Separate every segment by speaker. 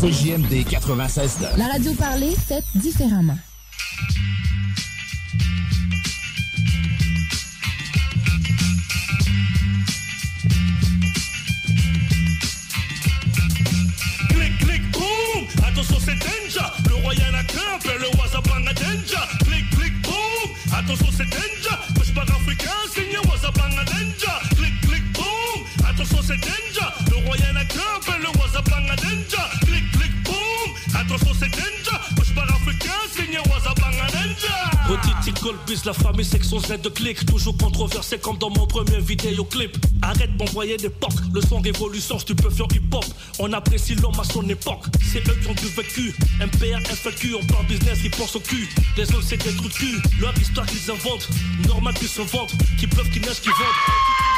Speaker 1: CJMD 96
Speaker 2: La radio parlée, faite différemment.
Speaker 3: Clic, clic, boum! Attention c'est danger Le roi y'en a qu'un, fait le Wazabanga danger Clic, clic, boum! Attention c'est danger Push africain, signe Wazabanga danger Clic, clic, boum Attention c'est danger Le roi y'en a qu'un, le Wazabanga danger Clic, clic, boum Attention c'est danger Push par africain, signe Wazabanga danger
Speaker 4: Petite Colbis, la famille section Z de clic. Toujours controversé comme dans mon premier vidéoclip. Arrête d'envoyer des pocs. Le son révolution, tu peux faire hip-hop. On apprécie l'homme à son époque. C'est eux qui ont du vécu. MPR, FLQ, on parle business, ils pensent au cul. Les autres c'est des trucs de cul. Leur histoire qu'ils inventent Normal qu'ils se vendent. Qui pleuvent, qui neigent, qui vendent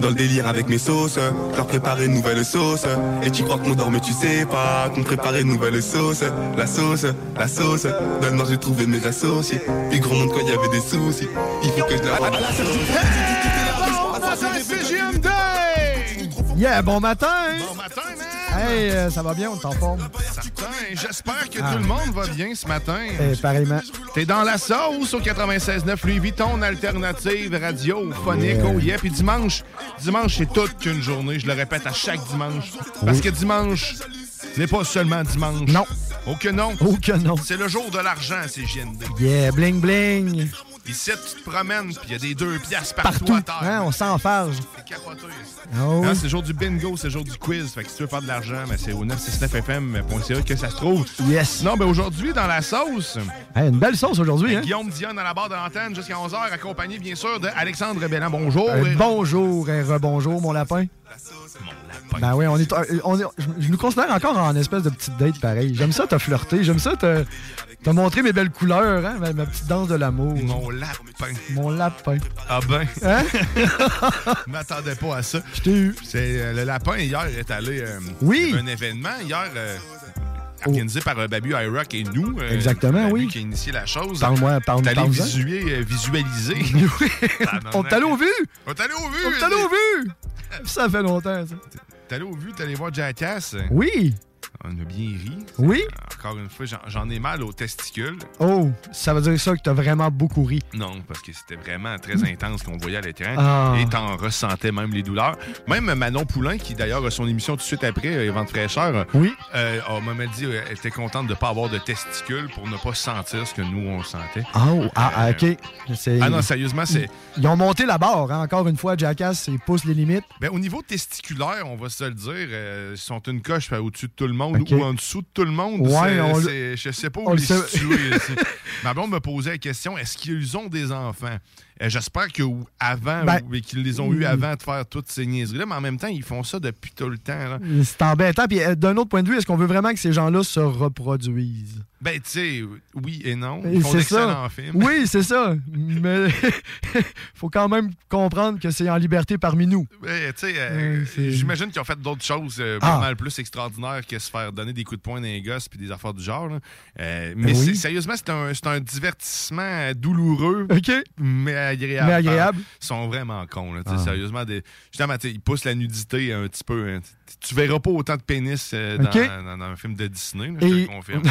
Speaker 5: dans le délire avec mes sauces, leur préparer une nouvelle sauce. Et tu crois qu'on dort mais tu sais pas qu'on préparait une nouvelle sauce. La sauce, la sauce, dans le j'ai trouvé mes associés. Puis gros monde quand il y avait des soucis, il faut que je la...
Speaker 6: Yeah, bon matin!
Speaker 7: Bon matin, man!
Speaker 6: Hey, euh, ça va bien, on est en forme?
Speaker 7: J'espère que
Speaker 6: Ah.
Speaker 7: tout le monde va bien ce matin.
Speaker 6: Eh, pareillement.
Speaker 7: T'es dans la sauce au 96.9 Louis Vuitton, alternative radiophonique.
Speaker 6: Yeah.
Speaker 7: Oh yeah. Puis dimanche, dimanche, c'est toute qu'une journée. Je le répète à chaque dimanche. Parce
Speaker 6: Oui.
Speaker 7: que dimanche n'est pas seulement dimanche.
Speaker 6: Non.
Speaker 7: Oh que non.
Speaker 6: Oh que non.
Speaker 7: C'est le jour de l'argent, c'est GND.
Speaker 6: Yeah, bling bling!
Speaker 7: Ici, tu te promènes, puis il y a des deux piastres partout,
Speaker 6: Partout,
Speaker 7: à terre.
Speaker 6: hein, on s'enfarge.
Speaker 7: C'est capoté.
Speaker 6: Oh,
Speaker 7: Hein, c'est le jour du bingo, c'est le jour du quiz. Fait que si tu veux faire de l'argent, ben, c'est au 969fm.ca que ça se trouve.
Speaker 6: Yes.
Speaker 7: Non, ben aujourd'hui, dans la sauce,
Speaker 6: Hey, une belle sauce aujourd'hui, hein?
Speaker 7: Guillaume Dion à la barre de l'antenne jusqu'à 11h, accompagné bien sûr de Alexandre Bellan. Bonjour.
Speaker 6: Euh, bonjour et rebonjour, mon lapin. Ben oui, on est, on est- je, nous considère encore en espèce de petite date pareil. J'aime ça, t'as flirté. J'aime ça, t'as t'as montré mes belles couleurs, hein? ma, ma petite danse de l'amour.
Speaker 7: Mon lapin.
Speaker 6: Mon lapin.
Speaker 7: Ah ben.
Speaker 6: Hein?
Speaker 7: Je m'attendais pas à ça.
Speaker 6: Je t'ai eu.
Speaker 7: C'est euh, le lapin hier est allé euh,
Speaker 6: Oui.
Speaker 7: un événement hier euh, organisé par euh, Babu iRock et nous. euh,
Speaker 6: Exactement,
Speaker 7: Babu
Speaker 6: oui.
Speaker 7: qui a initié la chose.
Speaker 6: Parle-moi, parle-
Speaker 7: T'es allé visuer, euh, visualiser.
Speaker 6: On allé au vu!
Speaker 7: On allé au vu.
Speaker 6: On allé au vu! Ça fait longtemps, ça.
Speaker 7: T'es allé au vu, t'es allé voir Jackass.
Speaker 6: Oui!
Speaker 7: On a bien ri.
Speaker 6: Oui?
Speaker 7: Encore une fois, j'en- ai mal aux testicules.
Speaker 6: Oh, ça veut dire ça que t'as vraiment beaucoup ri.
Speaker 7: Non, parce que c'était vraiment très intense qu'on voyait à l'écran.
Speaker 6: Ah.
Speaker 7: Et t'en ressentais même les douleurs. Même Manon Poulain, qui d'ailleurs a son émission tout de suite après, euh, Vente fraîcheur,
Speaker 6: oui.
Speaker 7: euh, m'a dit euh, elle était contente de ne pas avoir de testicules pour ne pas sentir ce que nous, on sentait.
Speaker 6: Oh, ah, ah, OK.
Speaker 7: Ah non, sérieusement, c'est...
Speaker 6: Ils ont monté la barre, hein. encore une fois, Jackass, ils poussent les limites.
Speaker 7: Ben, au niveau testiculaire, on va se le dire, euh, ils sont une coche euh, au-dessus de tout le monde Ou en dessous de tout le monde.
Speaker 6: Ouais, on
Speaker 7: je sais pas
Speaker 6: on
Speaker 7: où
Speaker 6: le
Speaker 7: les situer. Ma blonde me posait la question est-ce qu'ils ont des enfants? J'espère que ou- avant,
Speaker 6: Ben,
Speaker 7: ou- qu'ils les ont eu
Speaker 6: mm.
Speaker 7: avant de faire toutes ces niaiseries-là, mais en même temps, ils font ça depuis tout le temps.
Speaker 6: C'est embêtant. Puis euh, d'un autre point de vue, est-ce qu'on veut vraiment que ces gens-là se reproduisent?
Speaker 7: Ben, tu sais, oui et non. Ils font
Speaker 6: c'est
Speaker 7: d'excellents
Speaker 6: ça.
Speaker 7: films.
Speaker 6: Oui, c'est ça. Mais faut quand même comprendre que c'est en liberté parmi nous.
Speaker 7: Tu sais, euh, j'imagine qu'ils ont fait d'autres choses euh,
Speaker 6: Ah.
Speaker 7: pas mal plus extraordinaires que se faire donner des coups de poing dans les gosses puis des affaires du genre. Euh, mais
Speaker 6: oui.
Speaker 7: sérieusement, c'est un, c'est un divertissement euh, douloureux,
Speaker 6: OK.
Speaker 7: mais agréable.
Speaker 6: Mais agréable.
Speaker 7: Ils sont vraiment cons. Là,
Speaker 6: Ah.
Speaker 7: Sérieusement, des, justement, ils poussent la nudité un petit peu. hein. Tu- verras pas autant de pénis euh, dans,
Speaker 6: OK.
Speaker 7: dans- dans un film de Disney, là, je te
Speaker 6: Et,
Speaker 7: le confirme.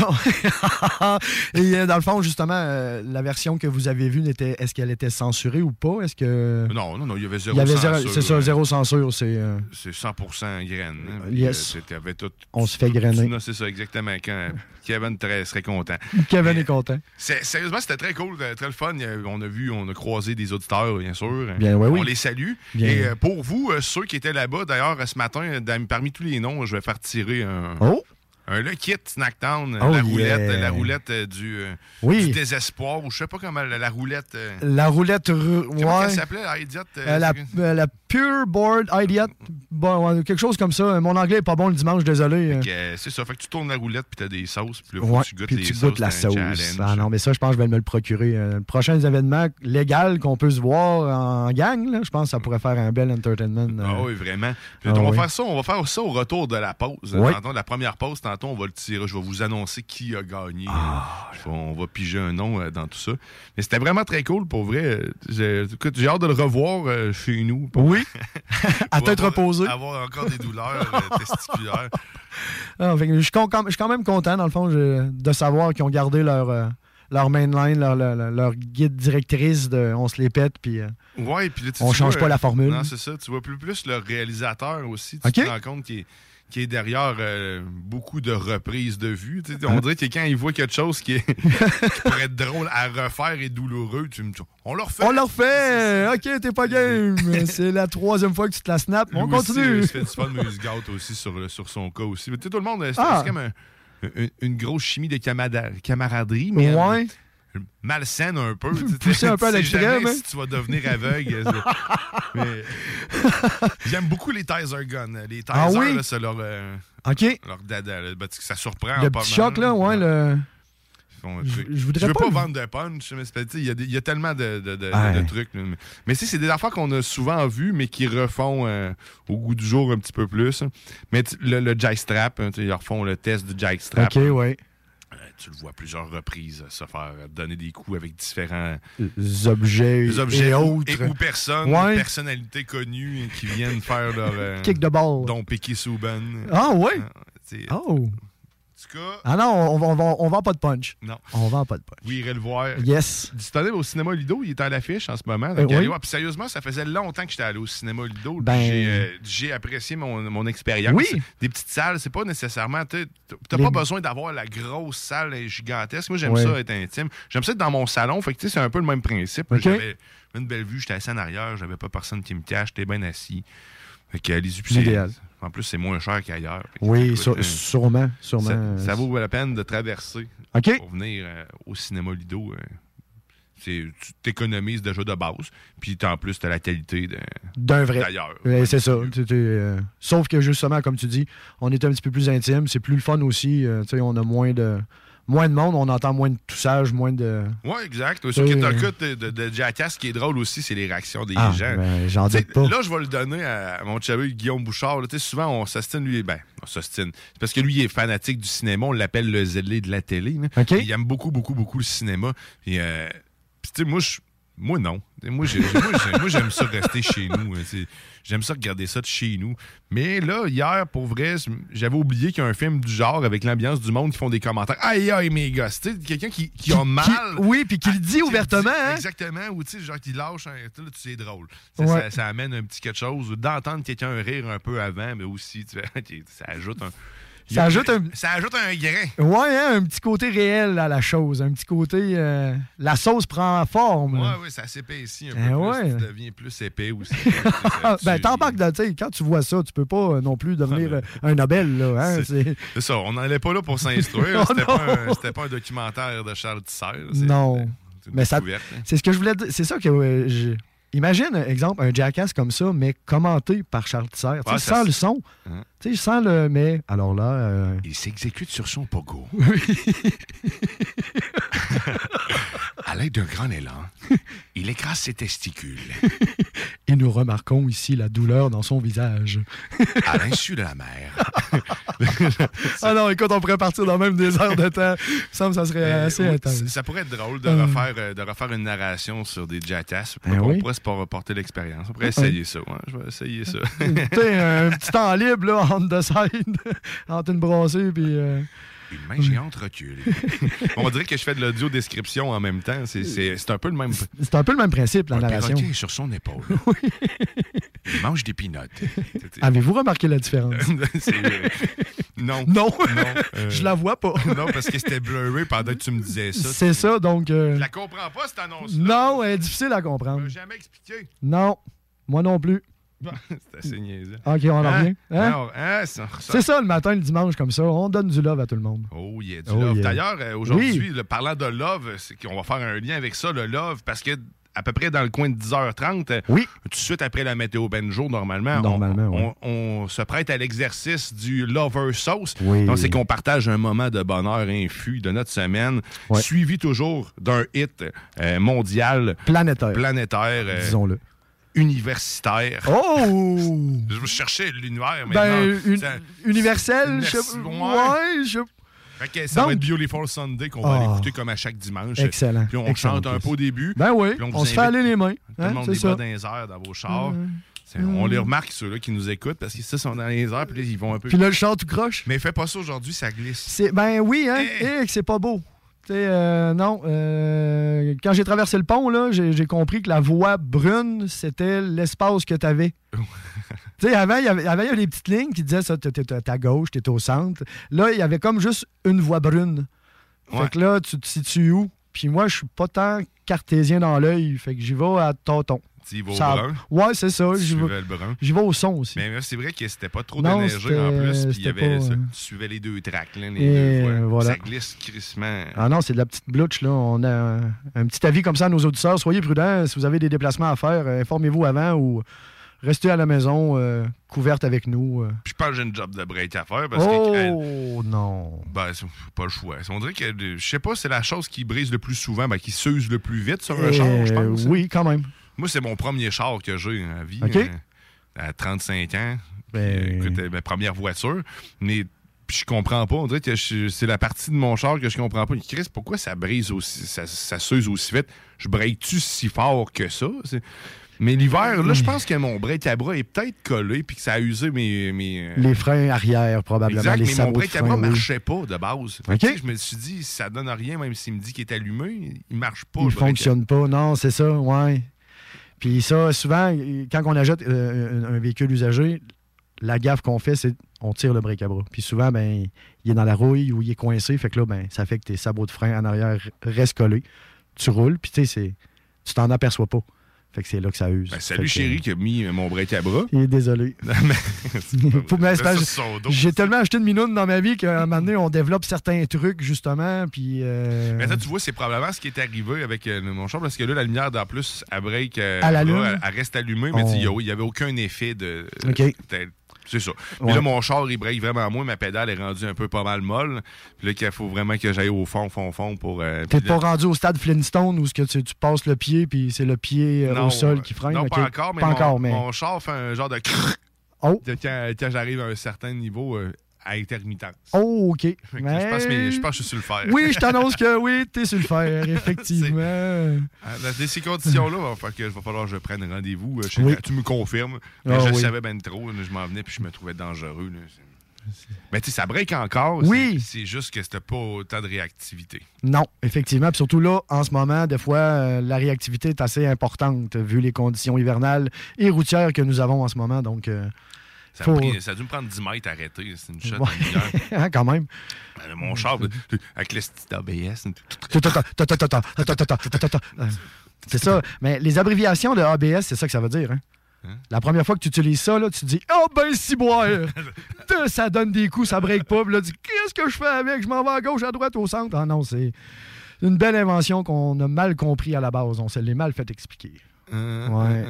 Speaker 6: Non. Et euh, dans le fond, justement, euh, la version que vous avez vue, n'était- est-ce qu'elle était censurée ou pas? Est-ce que.
Speaker 7: Non, non, non, il y avait zéro
Speaker 6: Il y avait zéro-
Speaker 7: censure,
Speaker 6: C'est ça, zéro censure. C'est.
Speaker 7: C'est 100% graine. hein. Puis, t'avais tout-
Speaker 6: On se fait grainer.
Speaker 7: Non, C'est ça, exactement. Quand Kevin très- serait content.
Speaker 6: Kevin est content.
Speaker 7: C'est- Sérieusement, c'était très cool, très le fun. On a vu, on a croisé des auditeurs, bien sûr.
Speaker 6: Bien, ouais, oui.
Speaker 7: On les salue.
Speaker 6: Bien.
Speaker 7: Et pour vous, ceux qui étaient là-bas, d'ailleurs, ce matin, dans- parmi tous les noms, je vais faire tirer un.
Speaker 6: Oh!
Speaker 7: Un Le Kit Snackdown, euh,
Speaker 6: Oh,
Speaker 7: la
Speaker 6: yeah.
Speaker 7: roulette, euh, la roulette euh, du,
Speaker 6: Oui.
Speaker 7: du désespoir, ou je sais pas comment, la, la roulette.
Speaker 6: La roulette.
Speaker 7: Comment
Speaker 6: ouais.
Speaker 7: elle s'appelait, la idiot? euh,
Speaker 6: la, euh, la Pure Board Idiot. Bon, quelque chose comme ça. Mon anglais est pas bon le dimanche, désolé.
Speaker 7: C'est ça. Fait que tu tournes la roulette, puis t'as des sauces, puis là,
Speaker 6: Ouais,
Speaker 7: tu goûtes
Speaker 6: puis
Speaker 7: les
Speaker 6: tu
Speaker 7: sauces.
Speaker 6: goûtes la sauce.
Speaker 7: challenge.
Speaker 6: Ah non, mais ça, je pense que je vais me le procurer. Le prochain événement légal qu'on peut se voir en gang, là, je pense que ça pourrait faire un bel entertainment.
Speaker 7: Ah oui, vraiment. Puis,
Speaker 6: Ah
Speaker 7: on va
Speaker 6: oui.
Speaker 7: faire ça, on va faire ça au retour de la pause.
Speaker 6: Oui.
Speaker 7: La première pause, tantôt, on va le tirer. Je vais vous annoncer qui a gagné.
Speaker 6: Ah.
Speaker 7: On va piger un nom euh, dans tout ça. Mais c'était vraiment très cool, pour vrai. J'ai hâte de le revoir euh, chez nous.
Speaker 6: Oui. à tête reposée.
Speaker 7: Avoir encore des douleurs euh, testiculaires.
Speaker 6: Ah, fait je, suis quand même content, dans le fond, je- de savoir qu'ils ont gardé leur, euh, leur mainline, leur, leur, leur guide directrice de on se les pète, puis. euh,
Speaker 7: Ouais,
Speaker 6: On change
Speaker 7: vois,
Speaker 6: pas la formule.
Speaker 7: Non, c'est ça. Tu vois plus, plus le réalisateur aussi. Tu te rends compte qu'il est, qu'il est derrière euh, beaucoup de reprises de vues. On
Speaker 6: Hein?
Speaker 7: dirait que quand il voit quelque chose qui, est, qui pourrait être drôle à refaire et douloureux, tu me on le refait.
Speaker 6: On le refait! Ok, t'es pas game! C'est la troisième fois que tu te la snaps. On
Speaker 7: Lui
Speaker 6: continue!
Speaker 7: il se fait du fun, mais il se gâte aussi sur, sur son cas aussi. Mais tout le monde, c'est
Speaker 6: Ah.
Speaker 7: comme un- une, une grosse chimie de camaraderie, mais euh,
Speaker 6: Ouais.
Speaker 7: Malsaine un peu. tu sais,
Speaker 6: Poussé un peu à l'extrême, hein.
Speaker 7: Si tu vas devenir aveugle. mais- J'aime beaucoup les Taser Guns. Les Taser,
Speaker 6: Ah oui?
Speaker 7: c'est leur, euh, leur dada. là. Ben, ça surprend
Speaker 6: Le
Speaker 7: pas
Speaker 6: petit
Speaker 7: mal.
Speaker 6: choc, là, ouais, le. Je- je voudrais
Speaker 7: veux
Speaker 6: pas
Speaker 7: vendre de punch, mais il y, a y tellement de, de- de-
Speaker 6: Ouais.
Speaker 7: de trucs. Mais c'est des affaires qu'on a souvent vues, mais qui refont euh, au goût du jour un petit peu plus. hein. Mais le, le jackstrap, hein, ils refont le test du jackstrap.
Speaker 6: OK, ouais.
Speaker 7: Euh, Tu le vois à plusieurs reprises euh, se faire euh, donner des coups avec différents
Speaker 6: Les objets,
Speaker 7: objets
Speaker 6: et
Speaker 7: ou,
Speaker 6: autres.
Speaker 7: et- ou personnes,
Speaker 6: Ouais.
Speaker 7: personnalités connues qui viennent faire leur euh,
Speaker 6: Kick de ball.
Speaker 7: dont Piqué Souban.
Speaker 6: Ah, ouais?
Speaker 7: C'est-
Speaker 6: Oh!
Speaker 7: Cas,
Speaker 6: Ah non, on, on, on, on vend pas de punch.
Speaker 7: non.
Speaker 6: On vend pas de punch.
Speaker 7: Oui, irez le voir.
Speaker 6: Yes.
Speaker 7: Disponible au cinéma Lido, il est à l'affiche en ce moment.
Speaker 6: Euh,
Speaker 7: Donc,
Speaker 6: oui.
Speaker 7: Puis sérieusement, ça faisait longtemps que j'étais allé au cinéma Lido.
Speaker 6: Ben-
Speaker 7: J'ai euh, j'ai apprécié mon, mon expérience.
Speaker 6: Oui.
Speaker 7: Des petites salles, c'est pas nécessairement. Tu n'as
Speaker 6: Les-
Speaker 7: pas besoin d'avoir la grosse salle gigantesque. Moi, j'aime ça être intime. J'aime ça être dans mon salon. Fait que tu sais, c'est un peu le même principe. J'avais une belle vue, j'étais assis en arrière, j'avais pas personne qui me cache, j'étais bien assis. Fait que allez-y. En plus, c'est moins cher qu'ailleurs.
Speaker 6: Oui, sur-
Speaker 7: euh,
Speaker 6: sûrement. sûrement.
Speaker 7: ça, ça vaut la peine de traverser
Speaker 6: OK.
Speaker 7: pour venir euh, au cinéma Lido. euh, tu t'économises déjà de base. Puis en plus, tu as la qualité
Speaker 6: D'un vrai.
Speaker 7: d'ailleurs.
Speaker 6: Ouais, c'est ça. Euh, sauf que justement, comme tu dis, on est un petit peu plus intime. C'est plus le fun aussi. tu sais, on a moins de, moins de monde, on entend moins de toussage, moins de.
Speaker 7: Oui, exact. Sur qui
Speaker 6: Euh,
Speaker 7: un de, de, de Jackass, ce qui est drôle aussi, c'est les réactions des
Speaker 6: Ah,
Speaker 7: gens.
Speaker 6: ben, j'en doute pas.
Speaker 7: Là, je vais le donner à mon cheveu Guillaume Bouchard. là. Souvent, on s'ostine, lui. Ben, on s'ostine. C'est parce que lui, il est fanatique du cinéma. On l'appelle le zélé de la télé. Il aime beaucoup, beaucoup, beaucoup le cinéma. Et, euh, pis, tu sais, moi, je- moi, non. Moi, j'ai- moi, j'ai- moi, j'aime ça rester chez nous. hein. J'aime ça regarder ça de chez nous. Mais là, hier, pour vrai, j'avais oublié qu'il y a un film du genre avec l'ambiance du monde qui font des commentaires. Aïe, aïe, mes gosses. Quelqu'un qui, qui a mal.
Speaker 6: Qui- oui, puis qui le dit
Speaker 7: Qui
Speaker 6: ouvertement.
Speaker 7: dit-
Speaker 6: hein?
Speaker 7: Exactement, ou tu sais, genre qui lâche un. tu sais, là, tu sais, c'est drôle. Ça,
Speaker 6: Ouais.
Speaker 7: ça- ça amène un petit quelque chose. D'entendre quelqu'un rire un peu avant, mais aussi, tu fais, ça ajoute un.
Speaker 6: Ça ajoute un-
Speaker 7: Ça ajoute un grain.
Speaker 6: Ouais, hein, un petit côté réel à la chose. Un petit côté. euh, la sauce prend forme.
Speaker 7: Ouais,
Speaker 6: là.
Speaker 7: ouais, ça s'épaissit un
Speaker 6: Eh
Speaker 7: peu
Speaker 6: ouais.
Speaker 7: plus. Tu deviens plus épais aussi.
Speaker 6: Ah, ben,
Speaker 7: Tu-
Speaker 6: t'embarques dans. Quand tu vois ça, tu peux pas euh, non plus devenir euh, un Nobel. Là, hein,
Speaker 7: C'est- ça, on n'allait pas là pour s'instruire.
Speaker 6: Oh
Speaker 7: C'était pas, un- c'était pas un documentaire de Charles. C'est-
Speaker 6: Non.
Speaker 7: une
Speaker 6: Mais ça,
Speaker 7: hein.
Speaker 6: c'est ce que je voulais dire. C'est ça que euh, Imagine, exemple, un jackass comme ça, mais commenté par Charles Tisser.
Speaker 7: Ouais, ça
Speaker 6: sans le son.
Speaker 7: Hein?
Speaker 6: Tu sais, sans le. Mais alors là. euh,
Speaker 7: Il s'exécute sur son pogo. à l'aide d'un grand élan, il écrase ses testicules.
Speaker 6: Et nous remarquons ici la douleur dans son visage.
Speaker 7: À l'insu de la mère.
Speaker 6: ah non, écoute, on pourrait partir dans même des heures de temps. Me que ça serait
Speaker 7: Euh,
Speaker 6: assez
Speaker 7: oui,
Speaker 6: intense.
Speaker 7: ça- Ça pourrait être drôle de,
Speaker 6: Euh.
Speaker 7: refaire, euh, de refaire une narration sur des jackass.
Speaker 6: Ben
Speaker 7: on
Speaker 6: oui.
Speaker 7: pourrait se reporter l'expérience. On pourrait essayer ça. ouais. Je vais essayer ça.
Speaker 6: tu sais, un petit temps libre, là, on the side, entre une brassée, puis. euh,
Speaker 7: Une main géante recule. on dirait que je fais de l'audio-description en même temps. C'est- un peu le même.
Speaker 6: C'est un peu le même principe, la
Speaker 7: Un
Speaker 6: narration.
Speaker 7: perroquet est sur son épaule. Il mange des pinottes.
Speaker 6: Avez-vous remarqué la différence?
Speaker 7: Euh, non.
Speaker 6: Non.
Speaker 7: euh,
Speaker 6: Je la vois pas.
Speaker 7: non, parce que c'était blurry pendant que tu me disais ça.
Speaker 6: C'est ça, donc. euh,
Speaker 7: Je la comprends pas, cette annonce.
Speaker 6: Non, elle est difficile à comprendre.
Speaker 7: jamais expliqué.
Speaker 6: Non, moi non plus.
Speaker 7: C'est assez niaiseux.
Speaker 6: Ok, on en
Speaker 7: Hein?
Speaker 6: revient. Hein?
Speaker 7: Hein,
Speaker 6: C'est ça, le matin, le dimanche, comme ça. On donne du love à tout le monde.
Speaker 7: Oh, yeah, du
Speaker 6: Oh,
Speaker 7: love.
Speaker 6: yeah.
Speaker 7: D'ailleurs, euh, aujourd'hui,
Speaker 6: Oui.
Speaker 7: parlant de love, c'est qu'on va faire un lien avec ça, le love, parce que à peu près dans le coin de 10h30, euh,
Speaker 6: oui.
Speaker 7: tout de suite après la météo benjo, normalement, on-
Speaker 6: Normalement,
Speaker 7: on,
Speaker 6: ouais.
Speaker 7: on se prête à l'exercice du lover sauce.
Speaker 6: Oui.
Speaker 7: Donc, c'est qu'on partage un moment de bonheur infus de notre semaine, suivi toujours d'un hit euh, mondial,
Speaker 6: Planétaire.
Speaker 7: planétaire, euh,
Speaker 6: Disons-le.
Speaker 7: Universitaire.
Speaker 6: Oh!
Speaker 7: Je cherchais l'univers, mais
Speaker 6: Ben,
Speaker 7: non,
Speaker 6: une-
Speaker 7: ça-
Speaker 6: universel, je sais
Speaker 7: ouais.
Speaker 6: Je.
Speaker 7: Que ça
Speaker 6: Donc-
Speaker 7: va être Beautiful Sunday qu'on va aller
Speaker 6: Ah.
Speaker 7: écouter comme à chaque dimanche.
Speaker 6: Excellent.
Speaker 7: Puis on
Speaker 6: Excellent
Speaker 7: chante un peu au début.
Speaker 6: Ben oui, on, se fait aller les mains.
Speaker 7: Tout le
Speaker 6: hein,
Speaker 7: monde
Speaker 6: c'est
Speaker 7: les
Speaker 6: ça.
Speaker 7: bat dans les airs dans vos chars. On les remarque, ceux-là qui nous écoutent, parce qu'ils ça sont dans les airs, puis là, ils vont un peu.
Speaker 6: Puis là, le chant tout croche.
Speaker 7: Mais fais pas ça aujourd'hui, ça glisse.
Speaker 6: Ben oui, hein,
Speaker 7: Eh.
Speaker 6: et que c'est pas beau. Tu sais, euh, non, euh, quand j'ai traversé le pont, là, j'ai compris que la voie brune, c'était l'espace que tu avais. tu sais, avant, il y avait, des petites lignes qui disaient ça, t'étais à gauche, t'étais au centre. Là, il y avait comme juste une voie brune.
Speaker 7: Ouais.
Speaker 6: Fait que là, tu te situes où? Puis moi, je suis pas tant cartésien dans l'œil, fait que j'y vais à tonton.
Speaker 7: Tu y vas au
Speaker 6: Ça-
Speaker 7: brun?
Speaker 6: Ouais, c'est ça. J'y vais, j'y au son aussi.
Speaker 7: Mais c'est vrai que c'était pas trop
Speaker 6: Non,
Speaker 7: déneigé en plus, puis il y avait
Speaker 6: pas,
Speaker 7: ça. Tu suivais les deux tracks, là, les
Speaker 6: Et
Speaker 7: deux
Speaker 6: voilà.
Speaker 7: Ça glisse crissement.
Speaker 6: Ah non, c'est de la petite blouche, là. On a un, un petit avis comme ça à nos auditeurs. Soyez prudents. Si vous avez des déplacements à faire, euh, informez-vous avant ou restez à la maison, euh, couverte avec nous. euh.
Speaker 7: Puis je pense que j'ai une job de break à faire parce
Speaker 6: oh
Speaker 7: que. elle-
Speaker 6: non!
Speaker 7: Ben, c'est pas le choix. On dirait que, euh, je sais pas, c'est la chose qui brise le plus souvent, ben, qui s'use le plus vite sur un
Speaker 6: Euh,
Speaker 7: char, je pense. hein.
Speaker 6: Oui, quand même.
Speaker 7: Moi, c'est mon premier char que j'ai à vie.
Speaker 6: OK.
Speaker 7: euh, à 35 ans.
Speaker 6: Ben-
Speaker 7: écoute, ma première voiture. Mais puis je comprends pas. On dirait que c'est la partie de mon char que je comprends pas. Chris, pourquoi ça brise aussi, ça, ça s'use aussi vite? Je break-tu si fort que ça? Mais l'hiver, là, je pense que mon bras est peut-être collé puis que ça a usé mes. mes euh,
Speaker 6: Les freins arrière, probablement.
Speaker 7: Exact,
Speaker 6: les
Speaker 7: mais mon bras
Speaker 6: oui.
Speaker 7: marchait pas de base. Fait que, Je me suis dit, ça donne rien, même s'il me dit qu'il est allumé, il marche pas.
Speaker 6: Il
Speaker 7: à-
Speaker 6: fonctionne pas. Non, c'est ça, ouais. Puis ça, souvent, quand on achète euh, un, véhicule usagé, la gaffe qu'on fait, c'est on tire le break à bras. Puis souvent, ben, il est dans la rouille ou il est coincé. Fait que là, ben, ça fait que tes sabots de frein en arrière restent collés. Tu roules, puis tu sais, tu t'en aperçois pas. Fait que c'est là que ça use.
Speaker 7: Ben, salut
Speaker 6: que-
Speaker 7: chéri qui a mis euh, mon break à bras.
Speaker 6: Il est désolé. J'ai tellement acheté de minoune dans ma vie qu'à un moment donné, on développe certains trucs, justement. Puis. euh,
Speaker 7: Mais ça, tu vois, c'est probablement ce qui est arrivé avec euh, mon char, parce que là, la lumière, en plus, elle break. euh,
Speaker 6: Elle
Speaker 7: bras,
Speaker 6: allume?
Speaker 7: Elle, elle reste allumée, mais il n'y avait aucun effet de.
Speaker 6: OK.
Speaker 7: C'est ça. Puis
Speaker 6: Ouais.
Speaker 7: là, mon char, il break vraiment moins. Ma pédale est rendue un peu pas mal molle. Puis là, qu'il faut vraiment que j'aille au fond, fond, fond pour. euh,
Speaker 6: T'es pas
Speaker 7: là-
Speaker 6: rendu au stade Flintstone où ce que tu, tu passes le pied, puis c'est le pied euh,
Speaker 7: Non,
Speaker 6: au sol qui freine.
Speaker 7: Non, pas encore, mais,
Speaker 6: Pas
Speaker 7: mon,
Speaker 6: encore, mais.
Speaker 7: mon char fait un genre de.
Speaker 6: Oh.
Speaker 7: Quand, quand j'arrive à un certain niveau euh, à intermittence.
Speaker 6: Oh, OK. Mais-
Speaker 7: Je, pense, mais je pense que je suis sur le fer.
Speaker 6: Oui, je t'annonce que oui, t'es sur le fer, effectivement.
Speaker 7: Ah, Dans ces conditions-là, il va, falloir que- va falloir que je prenne rendez-vous. euh,
Speaker 6: Oui.
Speaker 7: Tu me confirmes.
Speaker 6: Ah
Speaker 7: je
Speaker 6: oui.
Speaker 7: savais ben trop. je m'en venais puis je me trouvais dangereux. là. Mais tu sais, ça break encore.
Speaker 6: Oui.
Speaker 7: C'est c'est juste que c'était pas autant de réactivité.
Speaker 6: Non, effectivement. Puis surtout là, en ce moment, des fois, euh, la réactivité est assez importante vu les conditions hivernales et routières que nous avons en ce moment. Donc, euh,
Speaker 7: Ça,
Speaker 6: faut-
Speaker 7: a pris- ça a dû me prendre 10 mètres à arrêter. C'est une shot
Speaker 6: Ouais. Hein, quand même.
Speaker 7: Euh, Mon char, avec le petit ABS.
Speaker 6: Euh, C'est ça. Mais les abréviations de ABS, c'est ça que ça veut dire. hein. La première fois que tu utilises ça, là, tu te dis Oh ben si boire! ça donne des coups, ça break pas. Puis là, tu dis Qu'est-ce que je fais avec? Je m'en vais à gauche, à droite, au centre. Ah non, c'est. une belle invention qu'on a mal compris à la base. On se l'est mal fait expliquer. Ouais,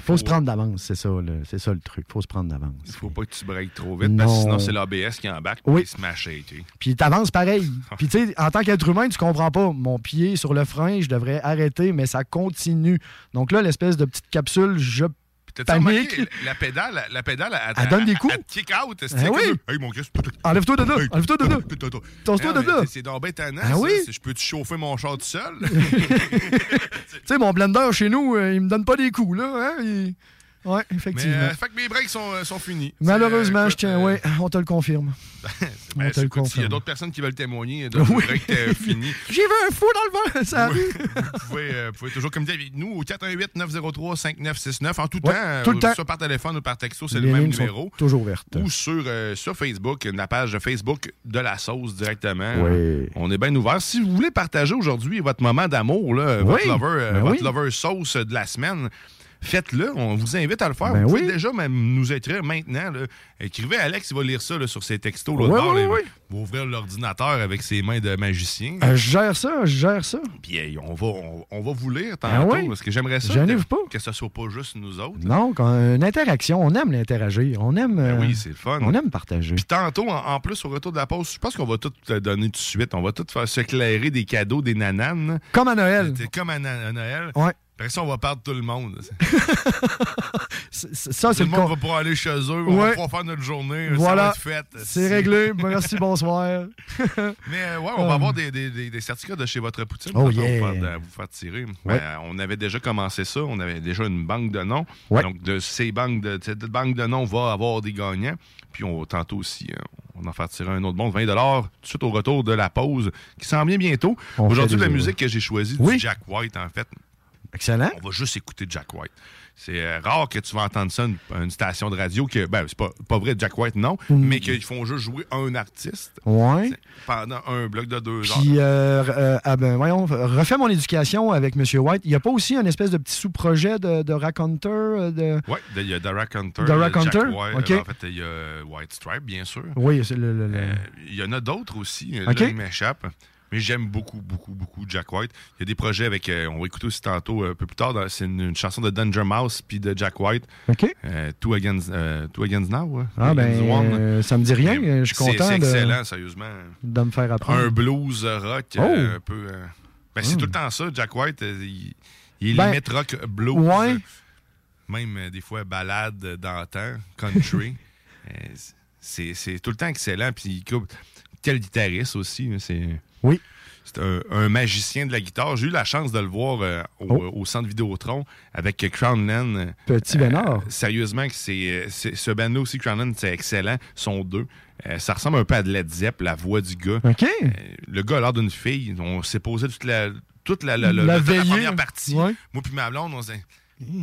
Speaker 6: faut, se prendre d'avance, c'est ça, le- c'est ça le truc. Faut se prendre d'avance.
Speaker 7: Il faut pas que tu breaks trop vite, parce que
Speaker 6: Non.
Speaker 7: sinon c'est l'ABS qui embarque
Speaker 6: Oui.
Speaker 7: à shaker.
Speaker 6: Puis t'avances pareil. Puis tu sais, en tant qu'être humain, tu comprends pas. Mon pied sur le frein, je devrais arrêter, mais ça continue. Donc là, l'espèce de petite capsule, je Panique.
Speaker 7: la pédale, la, la pédale, elle,
Speaker 6: Elle donne des coups.
Speaker 7: Elle, te kick out.
Speaker 6: Ah
Speaker 7: comme
Speaker 6: oui.
Speaker 7: Hey, mon
Speaker 6: Enlève-toi de là! Enlève-toi de là! Tosse-toi
Speaker 7: Non,
Speaker 6: de là!
Speaker 7: C'est donc bien tannant,
Speaker 6: Ah oui?
Speaker 7: Je peux-tu chauffer mon char tout seul?
Speaker 6: Tu sais, mon blender chez nous, euh, il me donne pas des coups, là. Hein? Il-
Speaker 7: Mais,
Speaker 6: effectivement.
Speaker 7: euh, fait que mes breaks sont, euh, sont finis.
Speaker 6: Malheureusement,
Speaker 7: C'est,
Speaker 6: je tiens, ouais, on te le confirme.
Speaker 7: Ben,
Speaker 6: on te le
Speaker 7: écoute, S'il y a
Speaker 6: confirme.
Speaker 7: d'autres personnes qui veulent témoigner de
Speaker 6: Oui.
Speaker 7: euh, finis,
Speaker 6: J'ai vu un fou dans le vent, ça
Speaker 7: Oui.
Speaker 6: arrive.
Speaker 7: vous pouvez, euh, vous pouvez toujours communiquer avec nous au 418-903-5969 en tout
Speaker 6: Ouais,
Speaker 7: temps,
Speaker 6: tout le
Speaker 7: euh,
Speaker 6: temps.
Speaker 7: soit par téléphone ou par texto, c'est le même numéro.
Speaker 6: toujours ouvertes.
Speaker 7: Ou sur, euh, sur Facebook, la page de Facebook de la sauce directement.
Speaker 6: Oui.
Speaker 7: On est bien ouvert. Si vous voulez partager aujourd'hui votre moment d'amour,
Speaker 6: Oui.
Speaker 7: votre, lover, euh,
Speaker 6: Ben
Speaker 7: votre
Speaker 6: oui.
Speaker 7: lover sauce de la semaine, faites-le. On vous invite à le faire.
Speaker 6: Ben
Speaker 7: vous pouvez
Speaker 6: oui.
Speaker 7: déjà même nous écrire maintenant. là. Écrivez à Alex, il va lire ça là, sur ses textos. là,
Speaker 6: Oui, oui,
Speaker 7: là, il va- ouvrir l'ordinateur avec ses mains de magicien.
Speaker 6: Euh, je gère ça, je gère ça.
Speaker 7: Puis hey, on, va, on, on va vous lire tantôt,
Speaker 6: Ah oui?
Speaker 7: parce que j'aimerais ça que,
Speaker 6: pas.
Speaker 7: que ce soit pas juste nous autres.
Speaker 6: Non, une interaction, on aime l'interagir. On aime.
Speaker 7: Ben
Speaker 6: euh,
Speaker 7: oui, c'est le fun.
Speaker 6: On aime partager.
Speaker 7: Puis tantôt, en, en plus, au retour de la pause, je pense qu'on va tout te donner tout de suite. On va tout faire s'éclairer des cadeaux, des nananes.
Speaker 6: Comme à Noël.
Speaker 7: Comme à, à Noël.
Speaker 6: Ouais.
Speaker 7: Après ça, on va perdre tout le monde.
Speaker 6: C'est- Ça,
Speaker 7: tout
Speaker 6: c'est
Speaker 7: le monde
Speaker 6: con-
Speaker 7: va pouvoir aller chez eux. On va pouvoir faire notre journée.
Speaker 6: Voilà.
Speaker 7: Ça va être fait.
Speaker 6: C'est réglé. Merci, bonsoir.
Speaker 7: Mais euh, ouais, on va avoir des, des- des- des certificats de chez votre poutine
Speaker 6: Oh,
Speaker 7: pour vous faire, de- vous faire tirer.
Speaker 6: Ouais.
Speaker 7: Ben, on avait déjà commencé ça. On avait déjà une banque de noms.
Speaker 6: Ouais.
Speaker 7: Donc, de ces banques de, cette banque de noms va avoir des gagnants. Puis, on tantôt aussi, euh, on va en faire tirer un autre bon de 20 tout de suite au retour de la pause qui s'en vient bientôt. Aujourd'hui, la musique que j'ai choisie,
Speaker 6: Oui.
Speaker 7: du Jack White, en fait.
Speaker 6: Excellent.
Speaker 7: On va juste écouter Jack White. C'est euh, rare que tu vas entendre ça, une, une station de radio que, ben, c'est pas, pas vrai, Jack White, non,
Speaker 6: Mm.
Speaker 7: mais qu'ils font juste jouer un artiste
Speaker 6: Ouais.
Speaker 7: pendant un bloc de deux heures.
Speaker 6: Puis, euh, euh, ah ben, voyons, refais mon éducation avec M. White. Il n'y a pas aussi un espèce de petit sous-projet de, de Raconteur? De...
Speaker 7: Oui, il y a The Raconteur.
Speaker 6: The Raconteur,
Speaker 7: Jack White,
Speaker 6: ok.
Speaker 7: En fait, il y a White Stripe, bien sûr.
Speaker 6: Oui, c'est le.
Speaker 7: Il y en a d'autres aussi. euh,
Speaker 6: Ok.
Speaker 7: Là, il m'échappe. Mais j'aime beaucoup, beaucoup, beaucoup Jack White. Il y a des projets avec. euh, on va écouter aussi tantôt, euh, un peu plus tard. C'est une, une chanson de Danger Mouse puis de Jack White.
Speaker 6: OK.
Speaker 7: Euh, Two, Against, euh, Two Against Now. ouais.
Speaker 6: Ah, ben, ça me dit rien.
Speaker 7: Mais
Speaker 6: Je suis content
Speaker 7: C'est
Speaker 6: de-
Speaker 7: excellent, sérieusement.
Speaker 6: de me faire apprendre.
Speaker 7: Un blues rock,
Speaker 6: Oh.
Speaker 7: un peu. ben, c'est
Speaker 6: Mm.
Speaker 7: tout le temps ça, Jack White. il, il
Speaker 6: Ben,
Speaker 7: limite rock blues.
Speaker 6: ouais.
Speaker 7: Même des fois balade d'antan, country. C'est tout le temps excellent. Puis quel guitariste aussi. hein, C'est
Speaker 6: Oui.
Speaker 7: c'est un, un magicien de la guitare. J'ai eu la chance de le voir euh, au,
Speaker 6: Oh.
Speaker 7: au centre Vidéotron avec Crownland. euh,
Speaker 6: Petit Bénard.
Speaker 7: sérieusement, que c'est, euh, ce band-là aussi, Crownland, c'est excellent. Ils sont deux. Euh, ça ressemble un peu à de Led Zepp, la voix du gars.
Speaker 6: OK.
Speaker 7: Euh, le gars a l'air d'une fille. On s'est posé toute la, toute la, la, la-
Speaker 6: La
Speaker 7: toute la
Speaker 6: veillée.
Speaker 7: première partie.
Speaker 6: Ouais.
Speaker 7: Moi puis ma blonde, on s'est